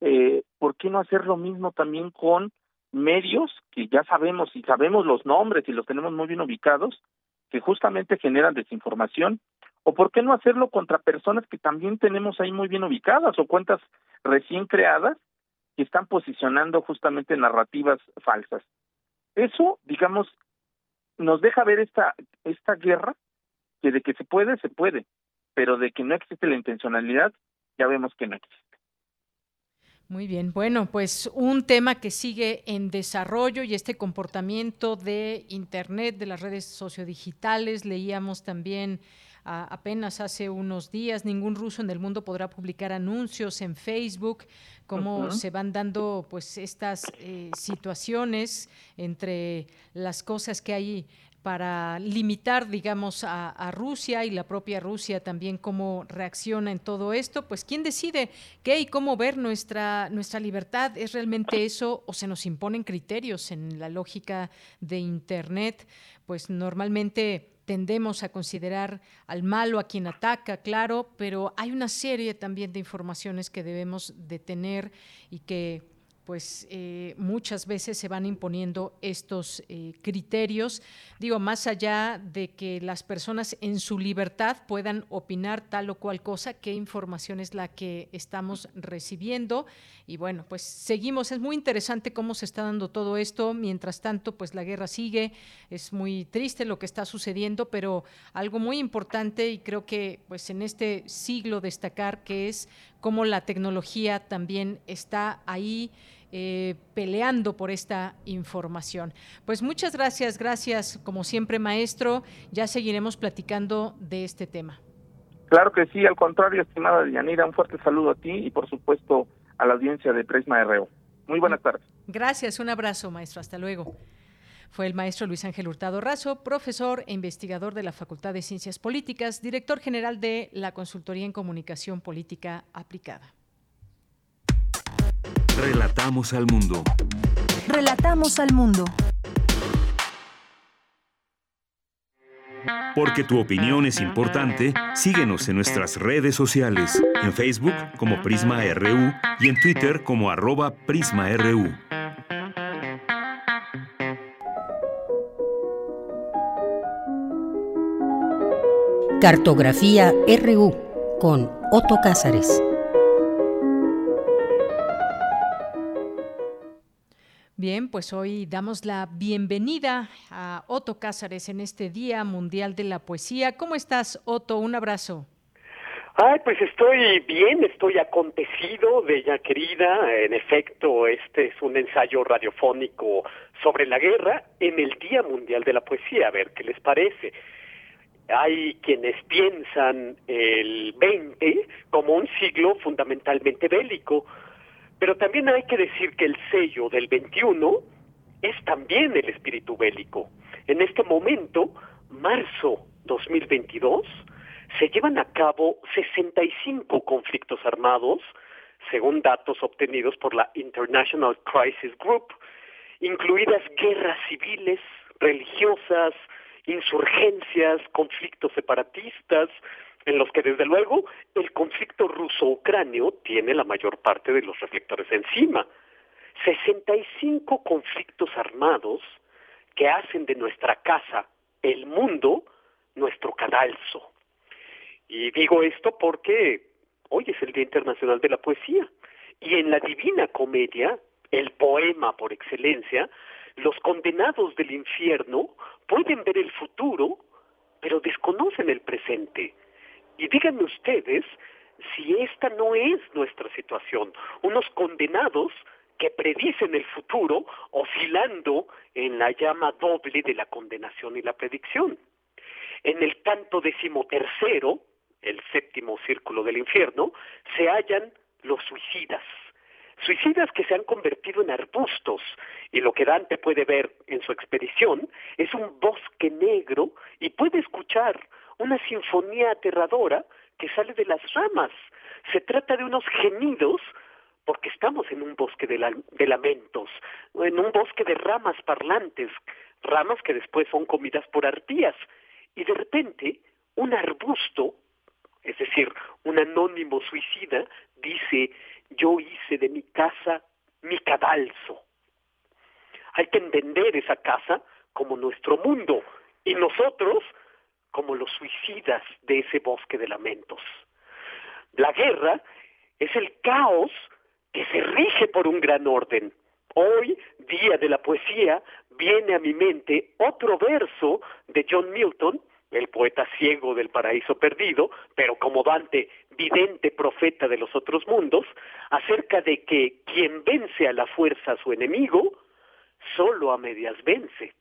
eh, ¿por qué no hacer lo mismo también con medios que ya sabemos y sabemos los nombres y los tenemos muy bien ubicados, que justamente generan desinformación? ¿O por qué no hacerlo contra personas que también tenemos ahí muy bien ubicadas o cuentas recién creadas que están posicionando justamente narrativas falsas? Eso, digamos, nos deja ver esta, esta guerra que de que se puede, se puede, pero de que no existe la intencionalidad, ya vemos que no existe. Muy bien, bueno, pues un tema que sigue en desarrollo y este comportamiento de Internet, de las redes sociodigitales, leíamos también apenas hace unos días, ningún ruso en el mundo podrá publicar anuncios en Facebook, cómo se van dando pues estas eh, situaciones entre las cosas que hay para limitar, digamos, a, Rusia y la propia Rusia también cómo reacciona en todo esto, pues quién decide qué y cómo ver nuestra, nuestra libertad, ¿es realmente eso o se nos imponen criterios en la lógica de Internet? Pues normalmente tendemos a considerar al malo a quien ataca, claro, pero hay una serie también de informaciones que debemos de tener y que pues eh, muchas veces se van imponiendo estos eh, criterios, digo, más allá de que las personas en su libertad puedan opinar tal o cual cosa, qué información es la que estamos recibiendo. Y bueno, pues seguimos, es muy interesante cómo se está dando todo esto, mientras tanto, pues la guerra sigue, es muy triste lo que está sucediendo, pero algo muy importante y creo que pues en este siglo destacar que es cómo la tecnología también está ahí eh, peleando por esta información. Pues muchas gracias, gracias como siempre maestro, ya seguiremos platicando de este tema. Claro que sí, al contrario, estimada Yanira, un fuerte saludo a ti y por supuesto a la audiencia de Prisma RO. Muy buenas tardes. Gracias, un abrazo maestro, hasta luego. Fue el maestro Luis Ángel Hurtado Razo, profesor e investigador de la Facultad de Ciencias Políticas, director general de la Consultoría en Comunicación Política Aplicada. Relatamos al mundo. Relatamos al mundo. Porque tu opinión es importante, síguenos en nuestras redes sociales, en Facebook como Prisma RU y en Twitter como arroba PrismaRU. Cartografía RU con Otto Cázares. Bien, pues hoy damos la bienvenida a Otto Cázares en este Día Mundial de la Poesía. ¿Cómo estás, Otto? Un abrazo. Ay, pues estoy bien, estoy acontecido, bella querida. En efecto, este es un ensayo radiofónico sobre la guerra en el Día Mundial de la Poesía. A ver qué les parece. Hay quienes piensan el 20 como un siglo fundamentalmente bélico, pero también hay que decir que el sello del 21 es también el espíritu bélico. En este momento, marzo 2022, se llevan a cabo 65 conflictos armados, según datos obtenidos por la International Crisis Group, incluidas guerras civiles, religiosas, insurgencias, conflictos separatistas, en los que desde luego el conflicto ruso-ucranio tiene la mayor parte de los reflectores encima. 65 conflictos armados que hacen de nuestra casa, el mundo, nuestro cadalso. Y digo esto porque hoy es el Día Internacional de la Poesía. Y en la Divina Comedia, el poema por excelencia, los condenados del infierno pueden ver el futuro, pero desconocen el presente. Y díganme ustedes si esta no es nuestra situación, unos condenados que predicen el futuro oscilando en la llama doble de la condenación y la predicción. En el canto decimotercero, el séptimo círculo del infierno, se hallan los suicidas. Suicidas que se han convertido en arbustos y lo que Dante puede ver en su expedición es un bosque negro y puede escuchar una sinfonía aterradora que sale de las ramas. Se trata de unos gemidos porque estamos en un bosque de, de lamentos, en un bosque de ramas parlantes, ramas que después son comidas por arpías. Y de repente, un arbusto, es decir, un anónimo suicida, dice, yo hice de mi casa mi cadalso. Hay que entender esa casa como nuestro mundo y nosotros como los suicidas de ese bosque de lamentos. La guerra es el caos que se rige por un gran orden. Hoy, día de la poesía, viene a mi mente otro verso de John Milton, el poeta ciego del paraíso perdido, pero como Dante, vidente profeta de los otros mundos, acerca de que quien vence a la fuerza a su enemigo, solo a medias vence,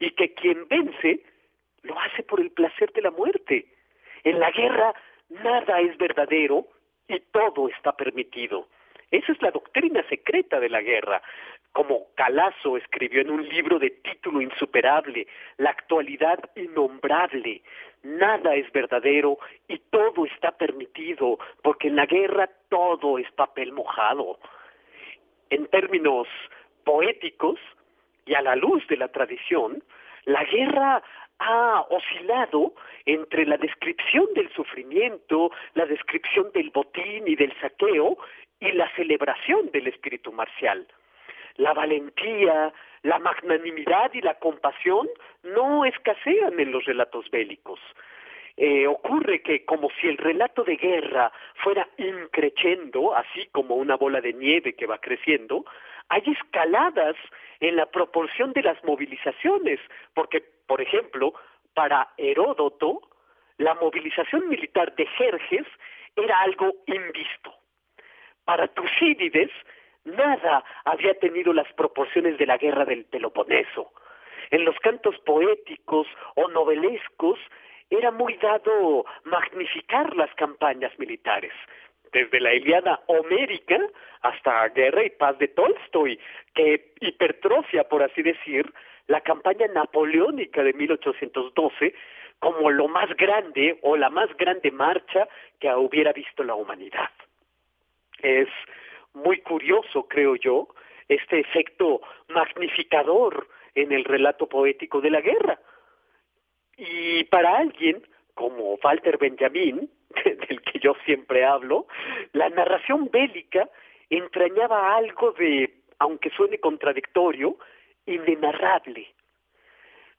y que quien vence lo hace por el placer de la muerte. En la guerra nada es verdadero y todo está permitido. Esa es la doctrina secreta de la guerra. Como Calazo escribió en un libro de título insuperable, La actualidad innombrable, nada es verdadero y todo está permitido, porque en la guerra todo es papel mojado. En términos poéticos y a la luz de la tradición, la guerra ha oscilado entre la descripción del sufrimiento, la descripción del botín y del saqueo y la celebración del espíritu marcial. La valentía, la magnanimidad y la compasión no escasean en los relatos bélicos. Eh, ocurre que como si el relato de guerra fuera increciendo, así como una bola de nieve que va creciendo, hay escaladas en la proporción de las movilizaciones, porque, por ejemplo, para Heródoto, la movilización militar de Jerjes era algo invisto. Para Tucídides, nada había tenido las proporciones de la guerra del Peloponeso. En los cantos poéticos o novelescos era muy dado magnificar las campañas militares, desde la Iliada homérica hasta Guerra y Paz de Tolstoy, que hipertrofia, por así decir, la campaña napoleónica de 1812 como lo más grande o la más grande marcha que hubiera visto la humanidad. Es muy curioso, creo yo, este efecto magnificador en el relato poético de la guerra. Y para alguien como Walter Benjamin, (laughs) del que yo siempre hablo, la narración bélica entrañaba algo de, aunque suene contradictorio, inenarrable.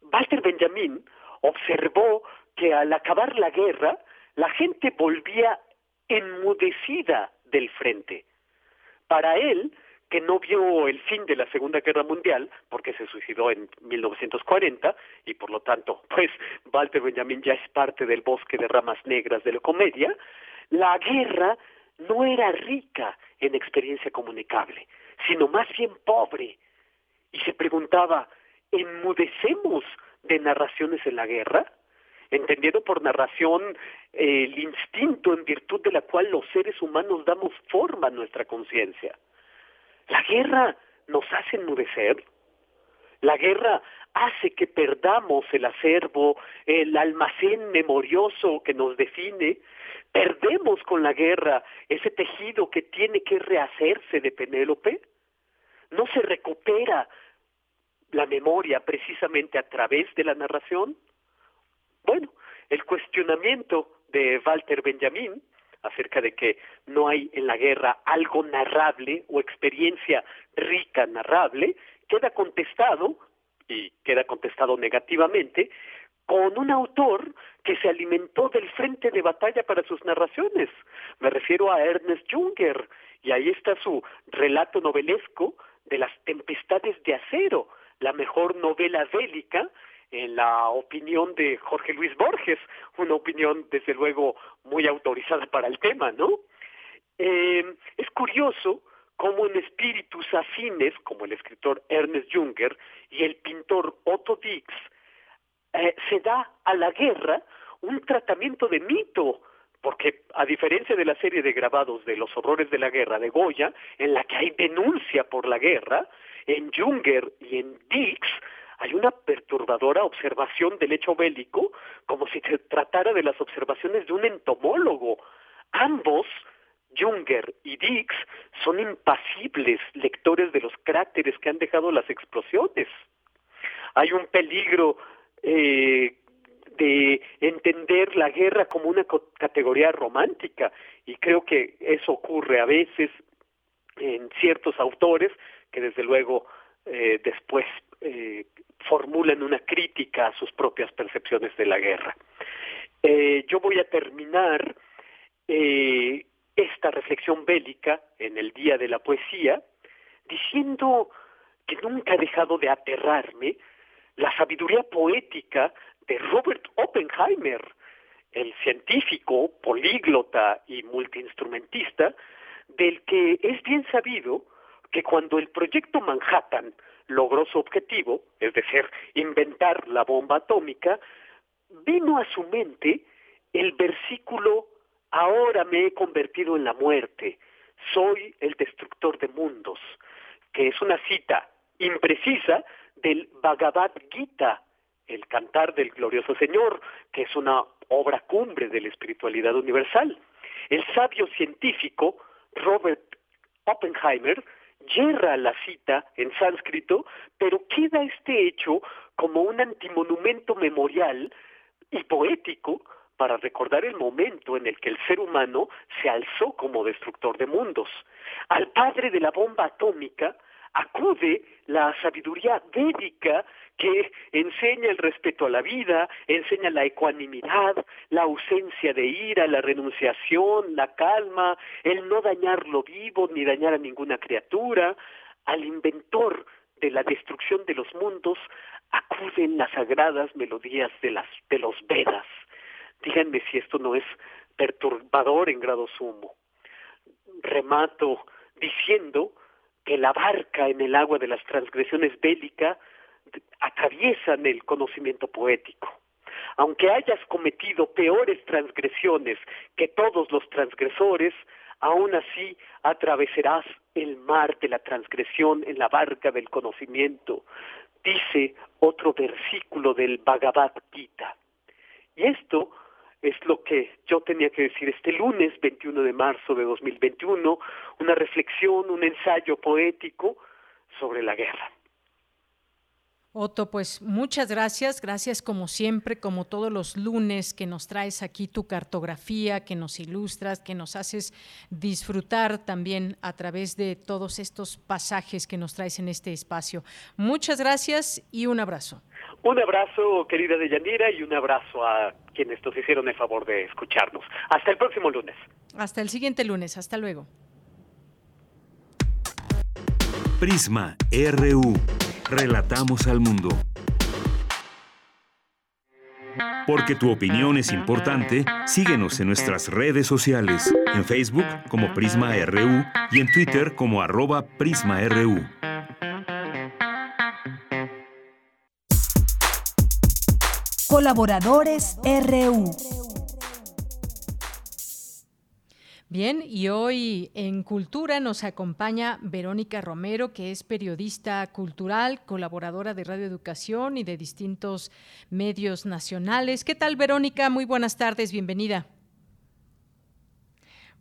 Walter Benjamin observó que al acabar la guerra, la gente volvía enmudecida del frente. Para él, que no vio el fin de la Segunda Guerra Mundial, porque se suicidó en 1940, y por lo tanto, (laughs) pues Walter Benjamin ya es parte del bosque de ramas negras de la comedia, la guerra no era rica en experiencia comunicable, sino más bien pobre. Y se preguntaba, ¿enmudecemos de narraciones en la guerra? Entendiendo por narración eh, el instinto en virtud de la cual los seres humanos damos forma a nuestra conciencia. La guerra nos hace enmudecer. La guerra hace que perdamos el acervo, el almacén memorioso que nos define. Perdemos con la guerra ese tejido que tiene que rehacerse de Penélope. No se recupera la memoria precisamente a través de la narración. Bueno, el cuestionamiento de Walter Benjamin acerca de que no hay en la guerra algo narrable o experiencia rica narrable, queda contestado, y queda contestado negativamente, con un autor que se alimentó del frente de batalla para sus narraciones. Me refiero a Ernest Junger, y ahí está su relato novelesco de las tempestades de acero, la mejor novela bélica en la opinión de Jorge Luis Borges, una opinión desde luego muy autorizada para el tema, ¿no? Eh, es curioso cómo en espíritus afines, como el escritor Ernest Junger y el pintor Otto Dix, eh, se da a la guerra un tratamiento de mito, porque a diferencia de la serie de grabados de los horrores de la guerra de Goya, en la que hay denuncia por la guerra, en Junger y en Dix hay una perturbadora observación del hecho bélico como si se tratara de las observaciones de un entomólogo. Ambos, Junger y Dix, son impasibles lectores de los cráteres que han dejado las explosiones. Hay un peligro eh, de entender la guerra como una categoría romántica y creo que eso ocurre a veces en ciertos autores que desde luego eh, después eh, formulan una crítica a sus propias percepciones de la guerra. Eh, yo voy a terminar eh, esta reflexión bélica en el Día de la Poesía diciendo que nunca ha dejado de aterrarme la sabiduría poética de Robert Oppenheimer, el científico, políglota y multiinstrumentista, del que es bien sabido que cuando el proyecto Manhattan logró su objetivo, es decir, inventar la bomba atómica, vino a su mente el versículo Ahora me he convertido en la muerte, soy el destructor de mundos, que es una cita imprecisa del Bhagavad Gita, el cantar del glorioso Señor, que es una obra cumbre de la espiritualidad universal. El sabio científico Robert Oppenheimer yerra la cita en sánscrito, pero queda este hecho como un antimonumento memorial y poético para recordar el momento en el que el ser humano se alzó como destructor de mundos. Al padre de la bomba atómica acude la sabiduría védica que enseña el respeto a la vida, enseña la ecuanimidad, la ausencia de ira, la renunciación, la calma, el no dañar lo vivo ni dañar a ninguna criatura, al inventor de la destrucción de los mundos acuden las sagradas melodías de las de los Vedas. Díganme si esto no es perturbador en grado sumo. Remato diciendo que la barca en el agua de las transgresiones bélicas atraviesan el conocimiento poético. Aunque hayas cometido peores transgresiones que todos los transgresores, aún así atravesarás el mar de la transgresión en la barca del conocimiento, dice otro versículo del Bhagavad Gita. Y esto es lo que yo tenía que decir este lunes 21 de marzo de 2021, una reflexión, un ensayo poético sobre la guerra. Otto, pues muchas gracias, gracias como siempre, como todos los lunes que nos traes aquí tu cartografía, que nos ilustras, que nos haces disfrutar también a través de todos estos pasajes que nos traes en este espacio. Muchas gracias y un abrazo. Un abrazo, querida Deyanira, y un abrazo a quienes nos hicieron el favor de escucharnos. Hasta el próximo lunes. Hasta el siguiente lunes, hasta luego. Prisma RU. Relatamos al mundo. Porque tu opinión es importante, síguenos en nuestras redes sociales, en Facebook como Prisma RU y en Twitter como arroba PrismaRU. Colaboradores RU. Bien, y hoy en Cultura nos acompaña Verónica Romero, que es periodista cultural, colaboradora de Radio Educación y de distintos medios nacionales. ¿Qué tal, Verónica? Muy buenas tardes, bienvenida.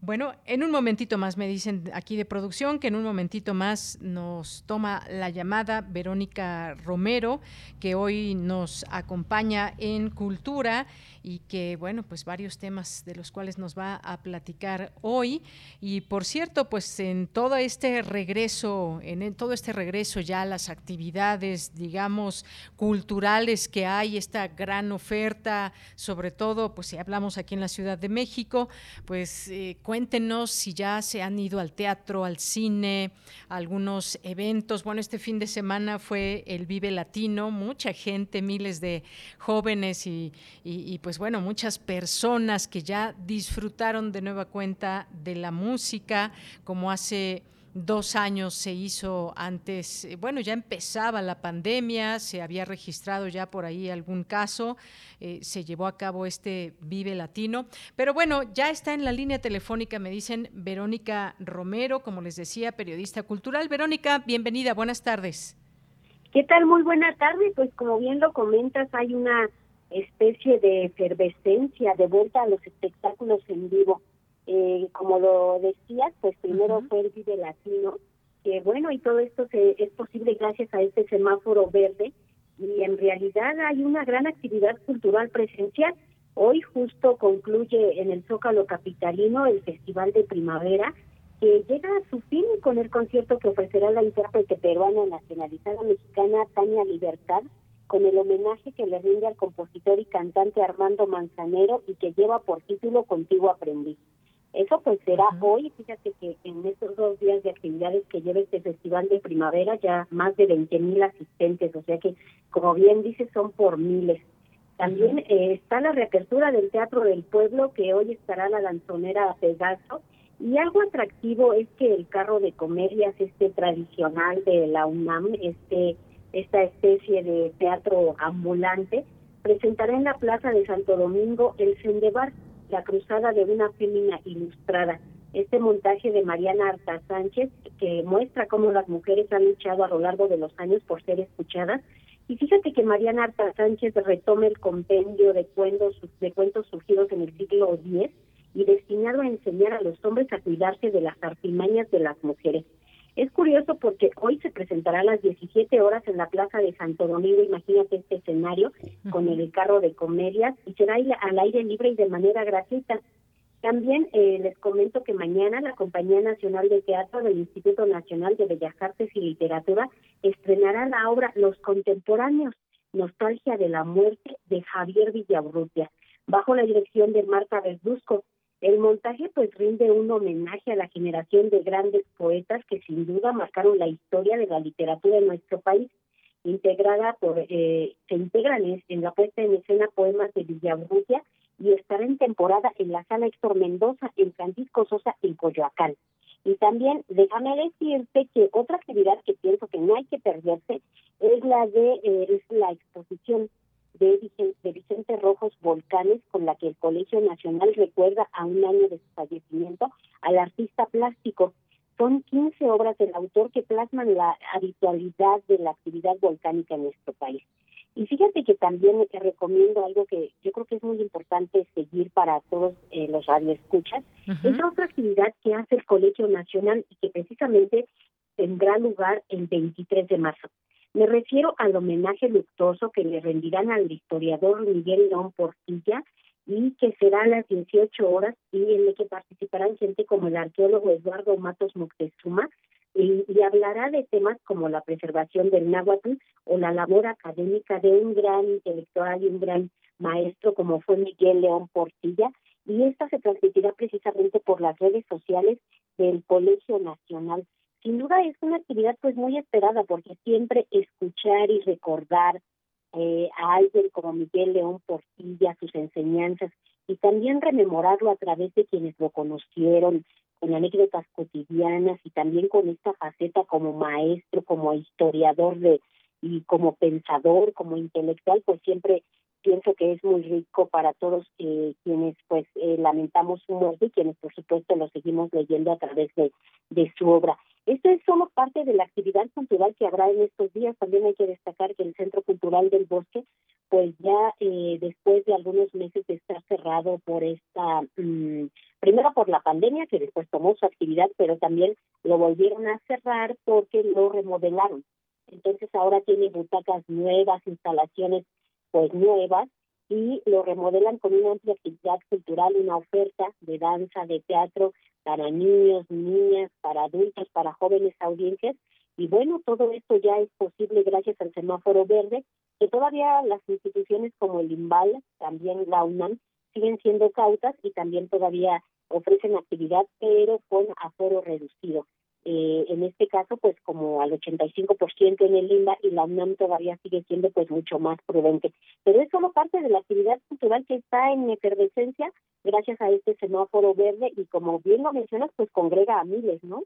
Bueno, en un momentito más me dicen aquí de producción que en un momentito más nos toma la llamada Verónica Romero, que hoy nos acompaña en Cultura y que, bueno, pues varios temas de los cuales nos va a platicar hoy. Y por cierto, pues en todo este regreso, en todo este regreso ya las actividades, digamos, culturales que hay, esta gran oferta, sobre todo, pues si hablamos aquí en la Ciudad de México, pues eh, cuéntenos si ya se han ido al teatro, al cine, algunos eventos. Bueno, este fin de semana fue el Vive Latino, mucha gente, miles de jóvenes y, y pues pues bueno, muchas personas que ya disfrutaron de nueva cuenta de la música, como hace dos años se hizo antes, eh, bueno, ya empezaba la pandemia, se había registrado ya por ahí algún caso, eh, se llevó a cabo este Vive Latino, pero bueno, ya está en la línea telefónica, me dicen Verónica Romero, como les decía, periodista cultural. Verónica, bienvenida, buenas tardes. ¿Qué tal? Muy buena tarde, pues como bien lo comentas, hay una especie de efervescencia de vuelta a los espectáculos en vivo. Eh, como lo decías, pues primero fue el Vive Latino, que bueno, y todo esto se, es posible gracias a este semáforo verde, y en realidad hay una gran actividad cultural presencial. Hoy justo concluye en el Zócalo Capitalino el Festival de Primavera, que llega a su fin con el concierto que ofrecerá la intérprete peruana nacionalizada mexicana Tania Libertad, con el homenaje que le rinde al compositor y cantante Armando Manzanero y que lleva por título Contigo Aprendí. Eso pues será hoy, fíjate que en estos dos días de actividades que lleva este festival de primavera ya más de 20 mil asistentes, o sea que como bien dice son por miles. También eh, está la reapertura del Teatro del Pueblo que hoy estará la danzonera Pegaso. Y algo atractivo es que el carro de comedias este tradicional de la UNAM, este esta especie de teatro ambulante, presentará en la Plaza de Santo Domingo el Sendebar, la cruzada de una fémina ilustrada. Este montaje de Mariana Arta Sánchez, que muestra cómo las mujeres han luchado a lo largo de los años por ser escuchadas. Y fíjate que Mariana Arta Sánchez retome el compendio de cuentos, de cuentos surgidos en el siglo X y destinado a enseñar a los hombres a cuidarse de las artimañas de las mujeres. Es curioso porque hoy se presentará a las 17 horas en la Plaza de Santo Domingo, imagínate este escenario, con el carro de comedias, y será al aire libre y de manera gratuita. También eh, les comento que mañana la Compañía Nacional de Teatro del Instituto Nacional de Bellas Artes y Literatura estrenará la obra Los Contemporáneos, Nostalgia de la Muerte de Javier Villabrupia, bajo la dirección de Marta Verduzco. El montaje pues rinde un homenaje a la generación de grandes poetas que sin duda marcaron la historia de la literatura de nuestro país, integrada por, eh, se integran en la puesta en escena poemas de Villabruggia y estará en temporada en la sala Héctor Mendoza en Francisco Sosa en Coyoacán. Y también déjame decirte que otra actividad que pienso que no hay que perderse es la de eh, es la exposición de Vicente, Rojos Volcanes, con la que el Colegio Nacional recuerda a un año de su fallecimiento al artista plástico. Son 15 obras del autor que plasman la habitualidad de la actividad volcánica en nuestro país. Y fíjate que también te recomiendo algo que yo creo que es muy importante seguir para todos eh, los radioescuchas. Es otra actividad que hace el Colegio Nacional y que precisamente tendrá lugar el 23 de marzo. Me refiero al homenaje luctuoso que le rendirán al historiador Miguel León Portilla y que será a las 18 horas y en el que participarán gente como el arqueólogo Eduardo Matos Moctezuma y, y, hablará de temas como la preservación del náhuatl o la labor académica de un gran intelectual y un gran maestro como fue Miguel León Portilla y esta se transmitirá precisamente por las redes sociales del Colegio Nacional. Sin duda es una actividad pues muy esperada porque siempre escuchar y recordar eh, a alguien como Miguel León Portilla, sus enseñanzas y también rememorarlo a través de quienes lo conocieron, con anécdotas cotidianas y también con esta faceta como maestro, como historiador de y como pensador, como intelectual, pues siempre pienso que es muy rico para todos eh, quienes pues eh, lamentamos su muerte y quienes por supuesto lo seguimos leyendo a través de, de su obra. Esto es solo parte de la actividad cultural que habrá en estos días. También hay que destacar que el Centro Cultural del Bosque, pues ya eh, después de algunos meses de estar cerrado por esta, mmm, primero por la pandemia, que después tomó su actividad, pero también lo volvieron a cerrar porque lo remodelaron. Entonces ahora tiene butacas nuevas, instalaciones pues nuevas y lo remodelan con una amplia actividad cultural, una oferta de danza, de teatro para niños, niñas, para adultos, para jóvenes audiencias. Y bueno, todo esto ya es posible gracias al semáforo verde, que todavía las instituciones como el IMBAL, también la UNAM, siguen siendo cautas y también todavía ofrecen actividad, pero con aforo reducido. Eh, en este caso, pues como al 85% en el Linda y la UNAM todavía sigue siendo pues mucho más prudente. Pero es solo parte de la actividad cultural que está en efervescencia gracias a este semáforo verde y como bien lo mencionas, pues congrega a miles, ¿no?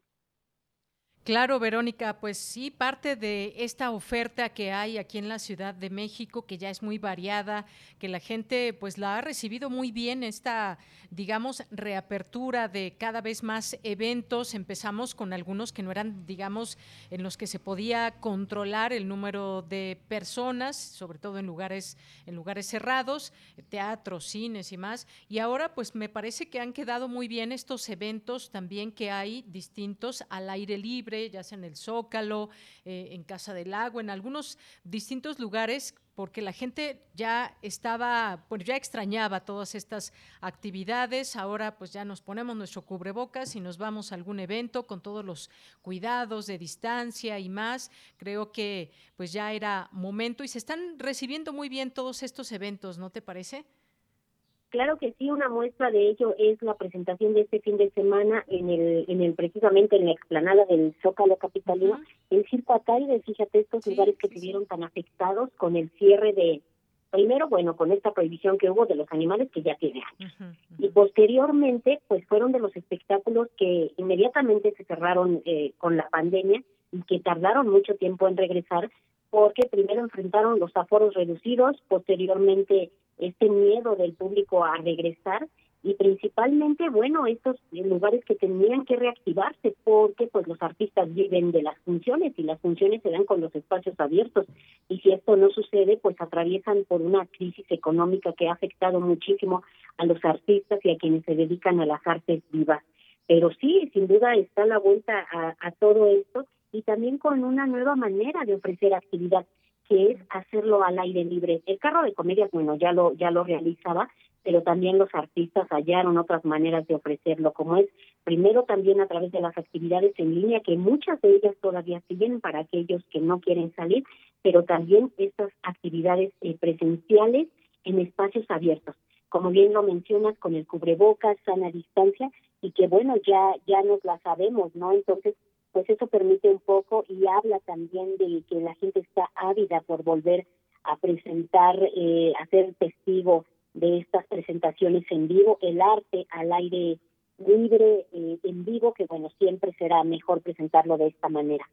Claro, Verónica, pues sí, parte de esta oferta que hay aquí en la Ciudad de México, que ya es muy variada, que la gente pues la ha recibido muy bien, esta, digamos, reapertura de cada vez más eventos. Empezamos con algunos que no eran, digamos, en los que se podía controlar el número de personas, sobre todo en lugares, en lugares cerrados, teatros, cines y más. Y ahora pues me parece que han quedado muy bien estos eventos también que hay distintos al aire libre ya sea en el Zócalo, eh, en Casa del Lago, en algunos distintos lugares porque la gente ya estaba, pues ya extrañaba todas estas actividades, ahora pues ya nos ponemos nuestro cubrebocas y nos vamos a algún evento con todos los cuidados de distancia y más. Creo que pues ya era momento y se están recibiendo muy bien todos estos eventos, ¿no te parece? Claro que sí, una muestra de ello es la presentación de este fin de semana en el, en el precisamente en la explanada del Zócalo Capitalino, el Circo Ataide, fíjate estos lugares que se vieron tan afectados con el cierre de, primero, bueno, con esta prohibición que hubo de los animales que ya tiene años. Y posteriormente, pues fueron de los espectáculos que inmediatamente se cerraron eh, con la pandemia y que tardaron mucho tiempo en regresar porque primero enfrentaron los aforos reducidos, posteriormente este miedo del público a regresar y principalmente, bueno, estos lugares que tenían que reactivarse porque pues los artistas viven de las funciones y las funciones se dan con los espacios abiertos y si esto no sucede, pues atraviesan por una crisis económica que ha afectado muchísimo a los artistas y a quienes se dedican a las artes vivas. Pero sí, sin duda está la vuelta a, a todo esto y también con una nueva manera de ofrecer actividad que es hacerlo al aire libre. El carro de comedia, bueno, ya lo ya lo realizaba, pero también los artistas hallaron otras maneras de ofrecerlo, como es primero también a través de las actividades en línea, que muchas de ellas todavía siguen para aquellos que no quieren salir, pero también estas actividades eh, presenciales en espacios abiertos. Como bien lo mencionas, con el cubrebocas, sana distancia, y que bueno, ya, ya nos la sabemos, ¿no? Entonces, pues eso permite un poco y habla también de que la gente está ávida por volver a presentar, eh, a ser testigo de estas presentaciones en vivo, el arte al aire libre eh, en vivo, que bueno, siempre será mejor presentarlo de esta manera.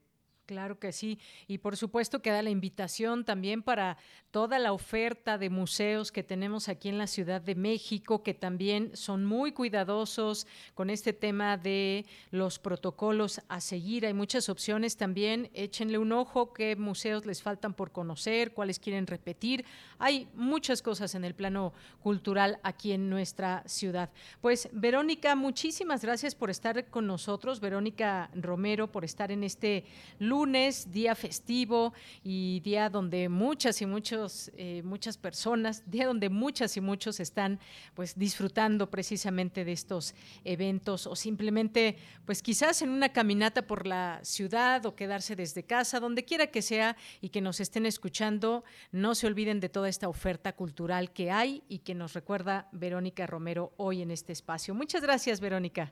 Claro que sí. Y por supuesto queda la invitación también para toda la oferta de museos que tenemos aquí en la Ciudad de México, que también son muy cuidadosos con este tema de los protocolos a seguir. Hay muchas opciones también. Échenle un ojo qué museos les faltan por conocer, cuáles quieren repetir. Hay muchas cosas en el plano cultural aquí en nuestra ciudad. Pues Verónica, muchísimas gracias por estar con nosotros. Verónica Romero, por estar en este lugar lunes, día festivo y día donde muchas y muchos, eh, muchas personas, día donde muchas y muchos están pues disfrutando precisamente de estos eventos o simplemente pues quizás en una caminata por la ciudad o quedarse desde casa, donde quiera que sea y que nos estén escuchando, no se olviden de toda esta oferta cultural que hay y que nos recuerda Verónica Romero hoy en este espacio. Muchas gracias, Verónica.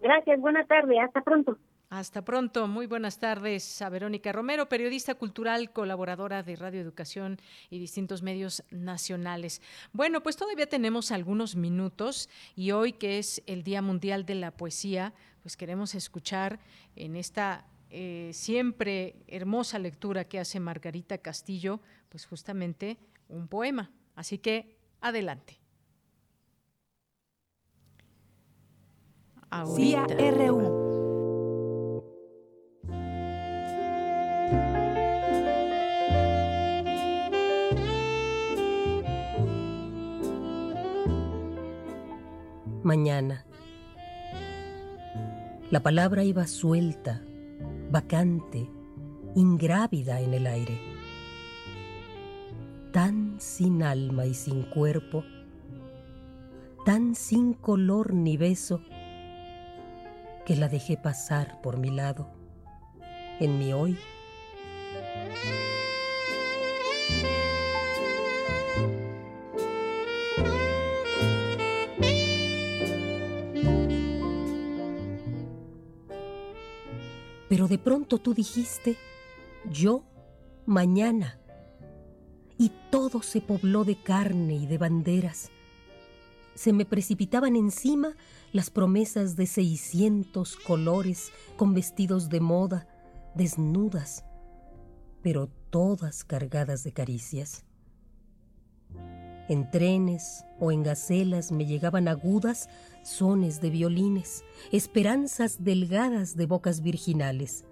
Gracias, buena tarde, hasta pronto. Hasta pronto, muy buenas tardes a Verónica Romero, periodista cultural, colaboradora de Radio Educación y distintos medios nacionales. Bueno, pues todavía tenemos algunos minutos y hoy que es el Día Mundial de la Poesía, pues queremos escuchar en esta eh, siempre hermosa lectura que hace Margarita Castillo, pues justamente un poema. Así que adelante. Ahorita. Mañana. La palabra iba suelta, vacante, ingrávida en el aire. Tan sin alma y sin cuerpo, tan sin color ni beso, que la dejé pasar por mi lado, en mi hoy. Pero de pronto tú dijiste, yo mañana. Y todo se pobló de carne y de banderas. Se me precipitaban encima las promesas de seiscientos colores con vestidos de moda, desnudas, pero todas cargadas de caricias. En trenes o en gacelas me llegaban agudas sones de violines, esperanzas delgadas de bocas virginales,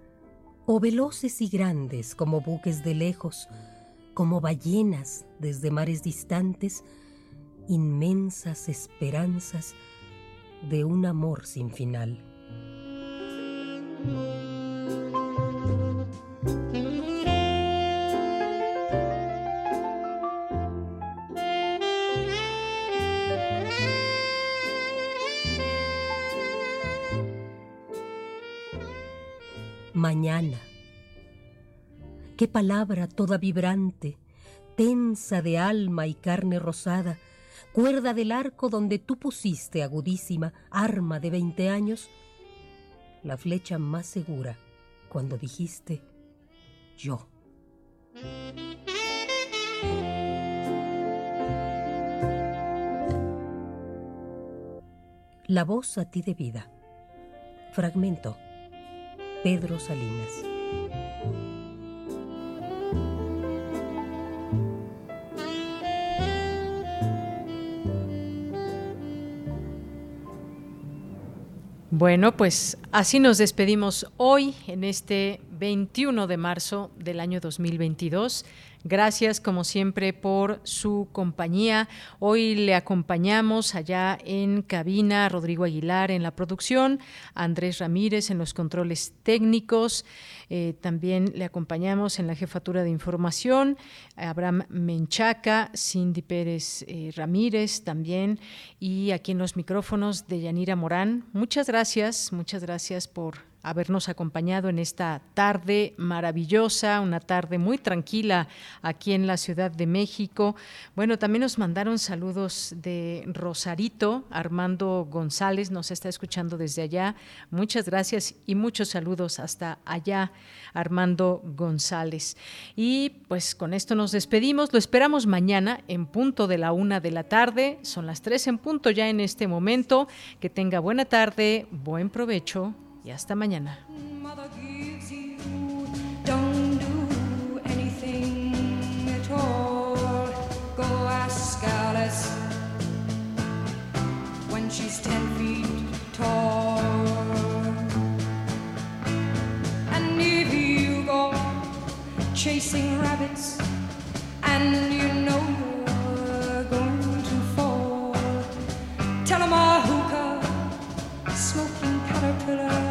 o veloces y grandes como buques de lejos, como ballenas desde mares distantes, inmensas esperanzas de un amor sin final. Mañana. Qué palabra toda vibrante, tensa de alma y carne rosada, cuerda del arco donde tú pusiste agudísima arma de veinte años, la flecha más segura cuando dijiste yo. La voz a ti de vida. Fragmento. Pedro Salinas. Bueno, pues así nos despedimos hoy en este 21 de marzo del año 2022. Gracias, como siempre, por su compañía. Hoy le acompañamos allá en cabina Rodrigo Aguilar en la producción, Andrés Ramírez en los controles técnicos. Eh, también le acompañamos en la jefatura de información, Abraham Menchaca, Cindy Pérez eh, Ramírez también, y aquí en los micrófonos de Yanira Morán. Muchas gracias, muchas gracias por habernos acompañado en esta tarde maravillosa, una tarde muy tranquila aquí en la Ciudad de México. Bueno, también nos mandaron saludos de Rosarito, Armando González nos está escuchando desde allá. Muchas gracias y muchos saludos hasta allá, Armando González. Y pues con esto nos despedimos. Lo esperamos mañana en punto de la una de la tarde. Son las tres en punto ya en este momento. Que tenga buena tarde, buen provecho y hasta mañana. chasing rabbits and you know you're going to fall, a hookah, smoking caterpillar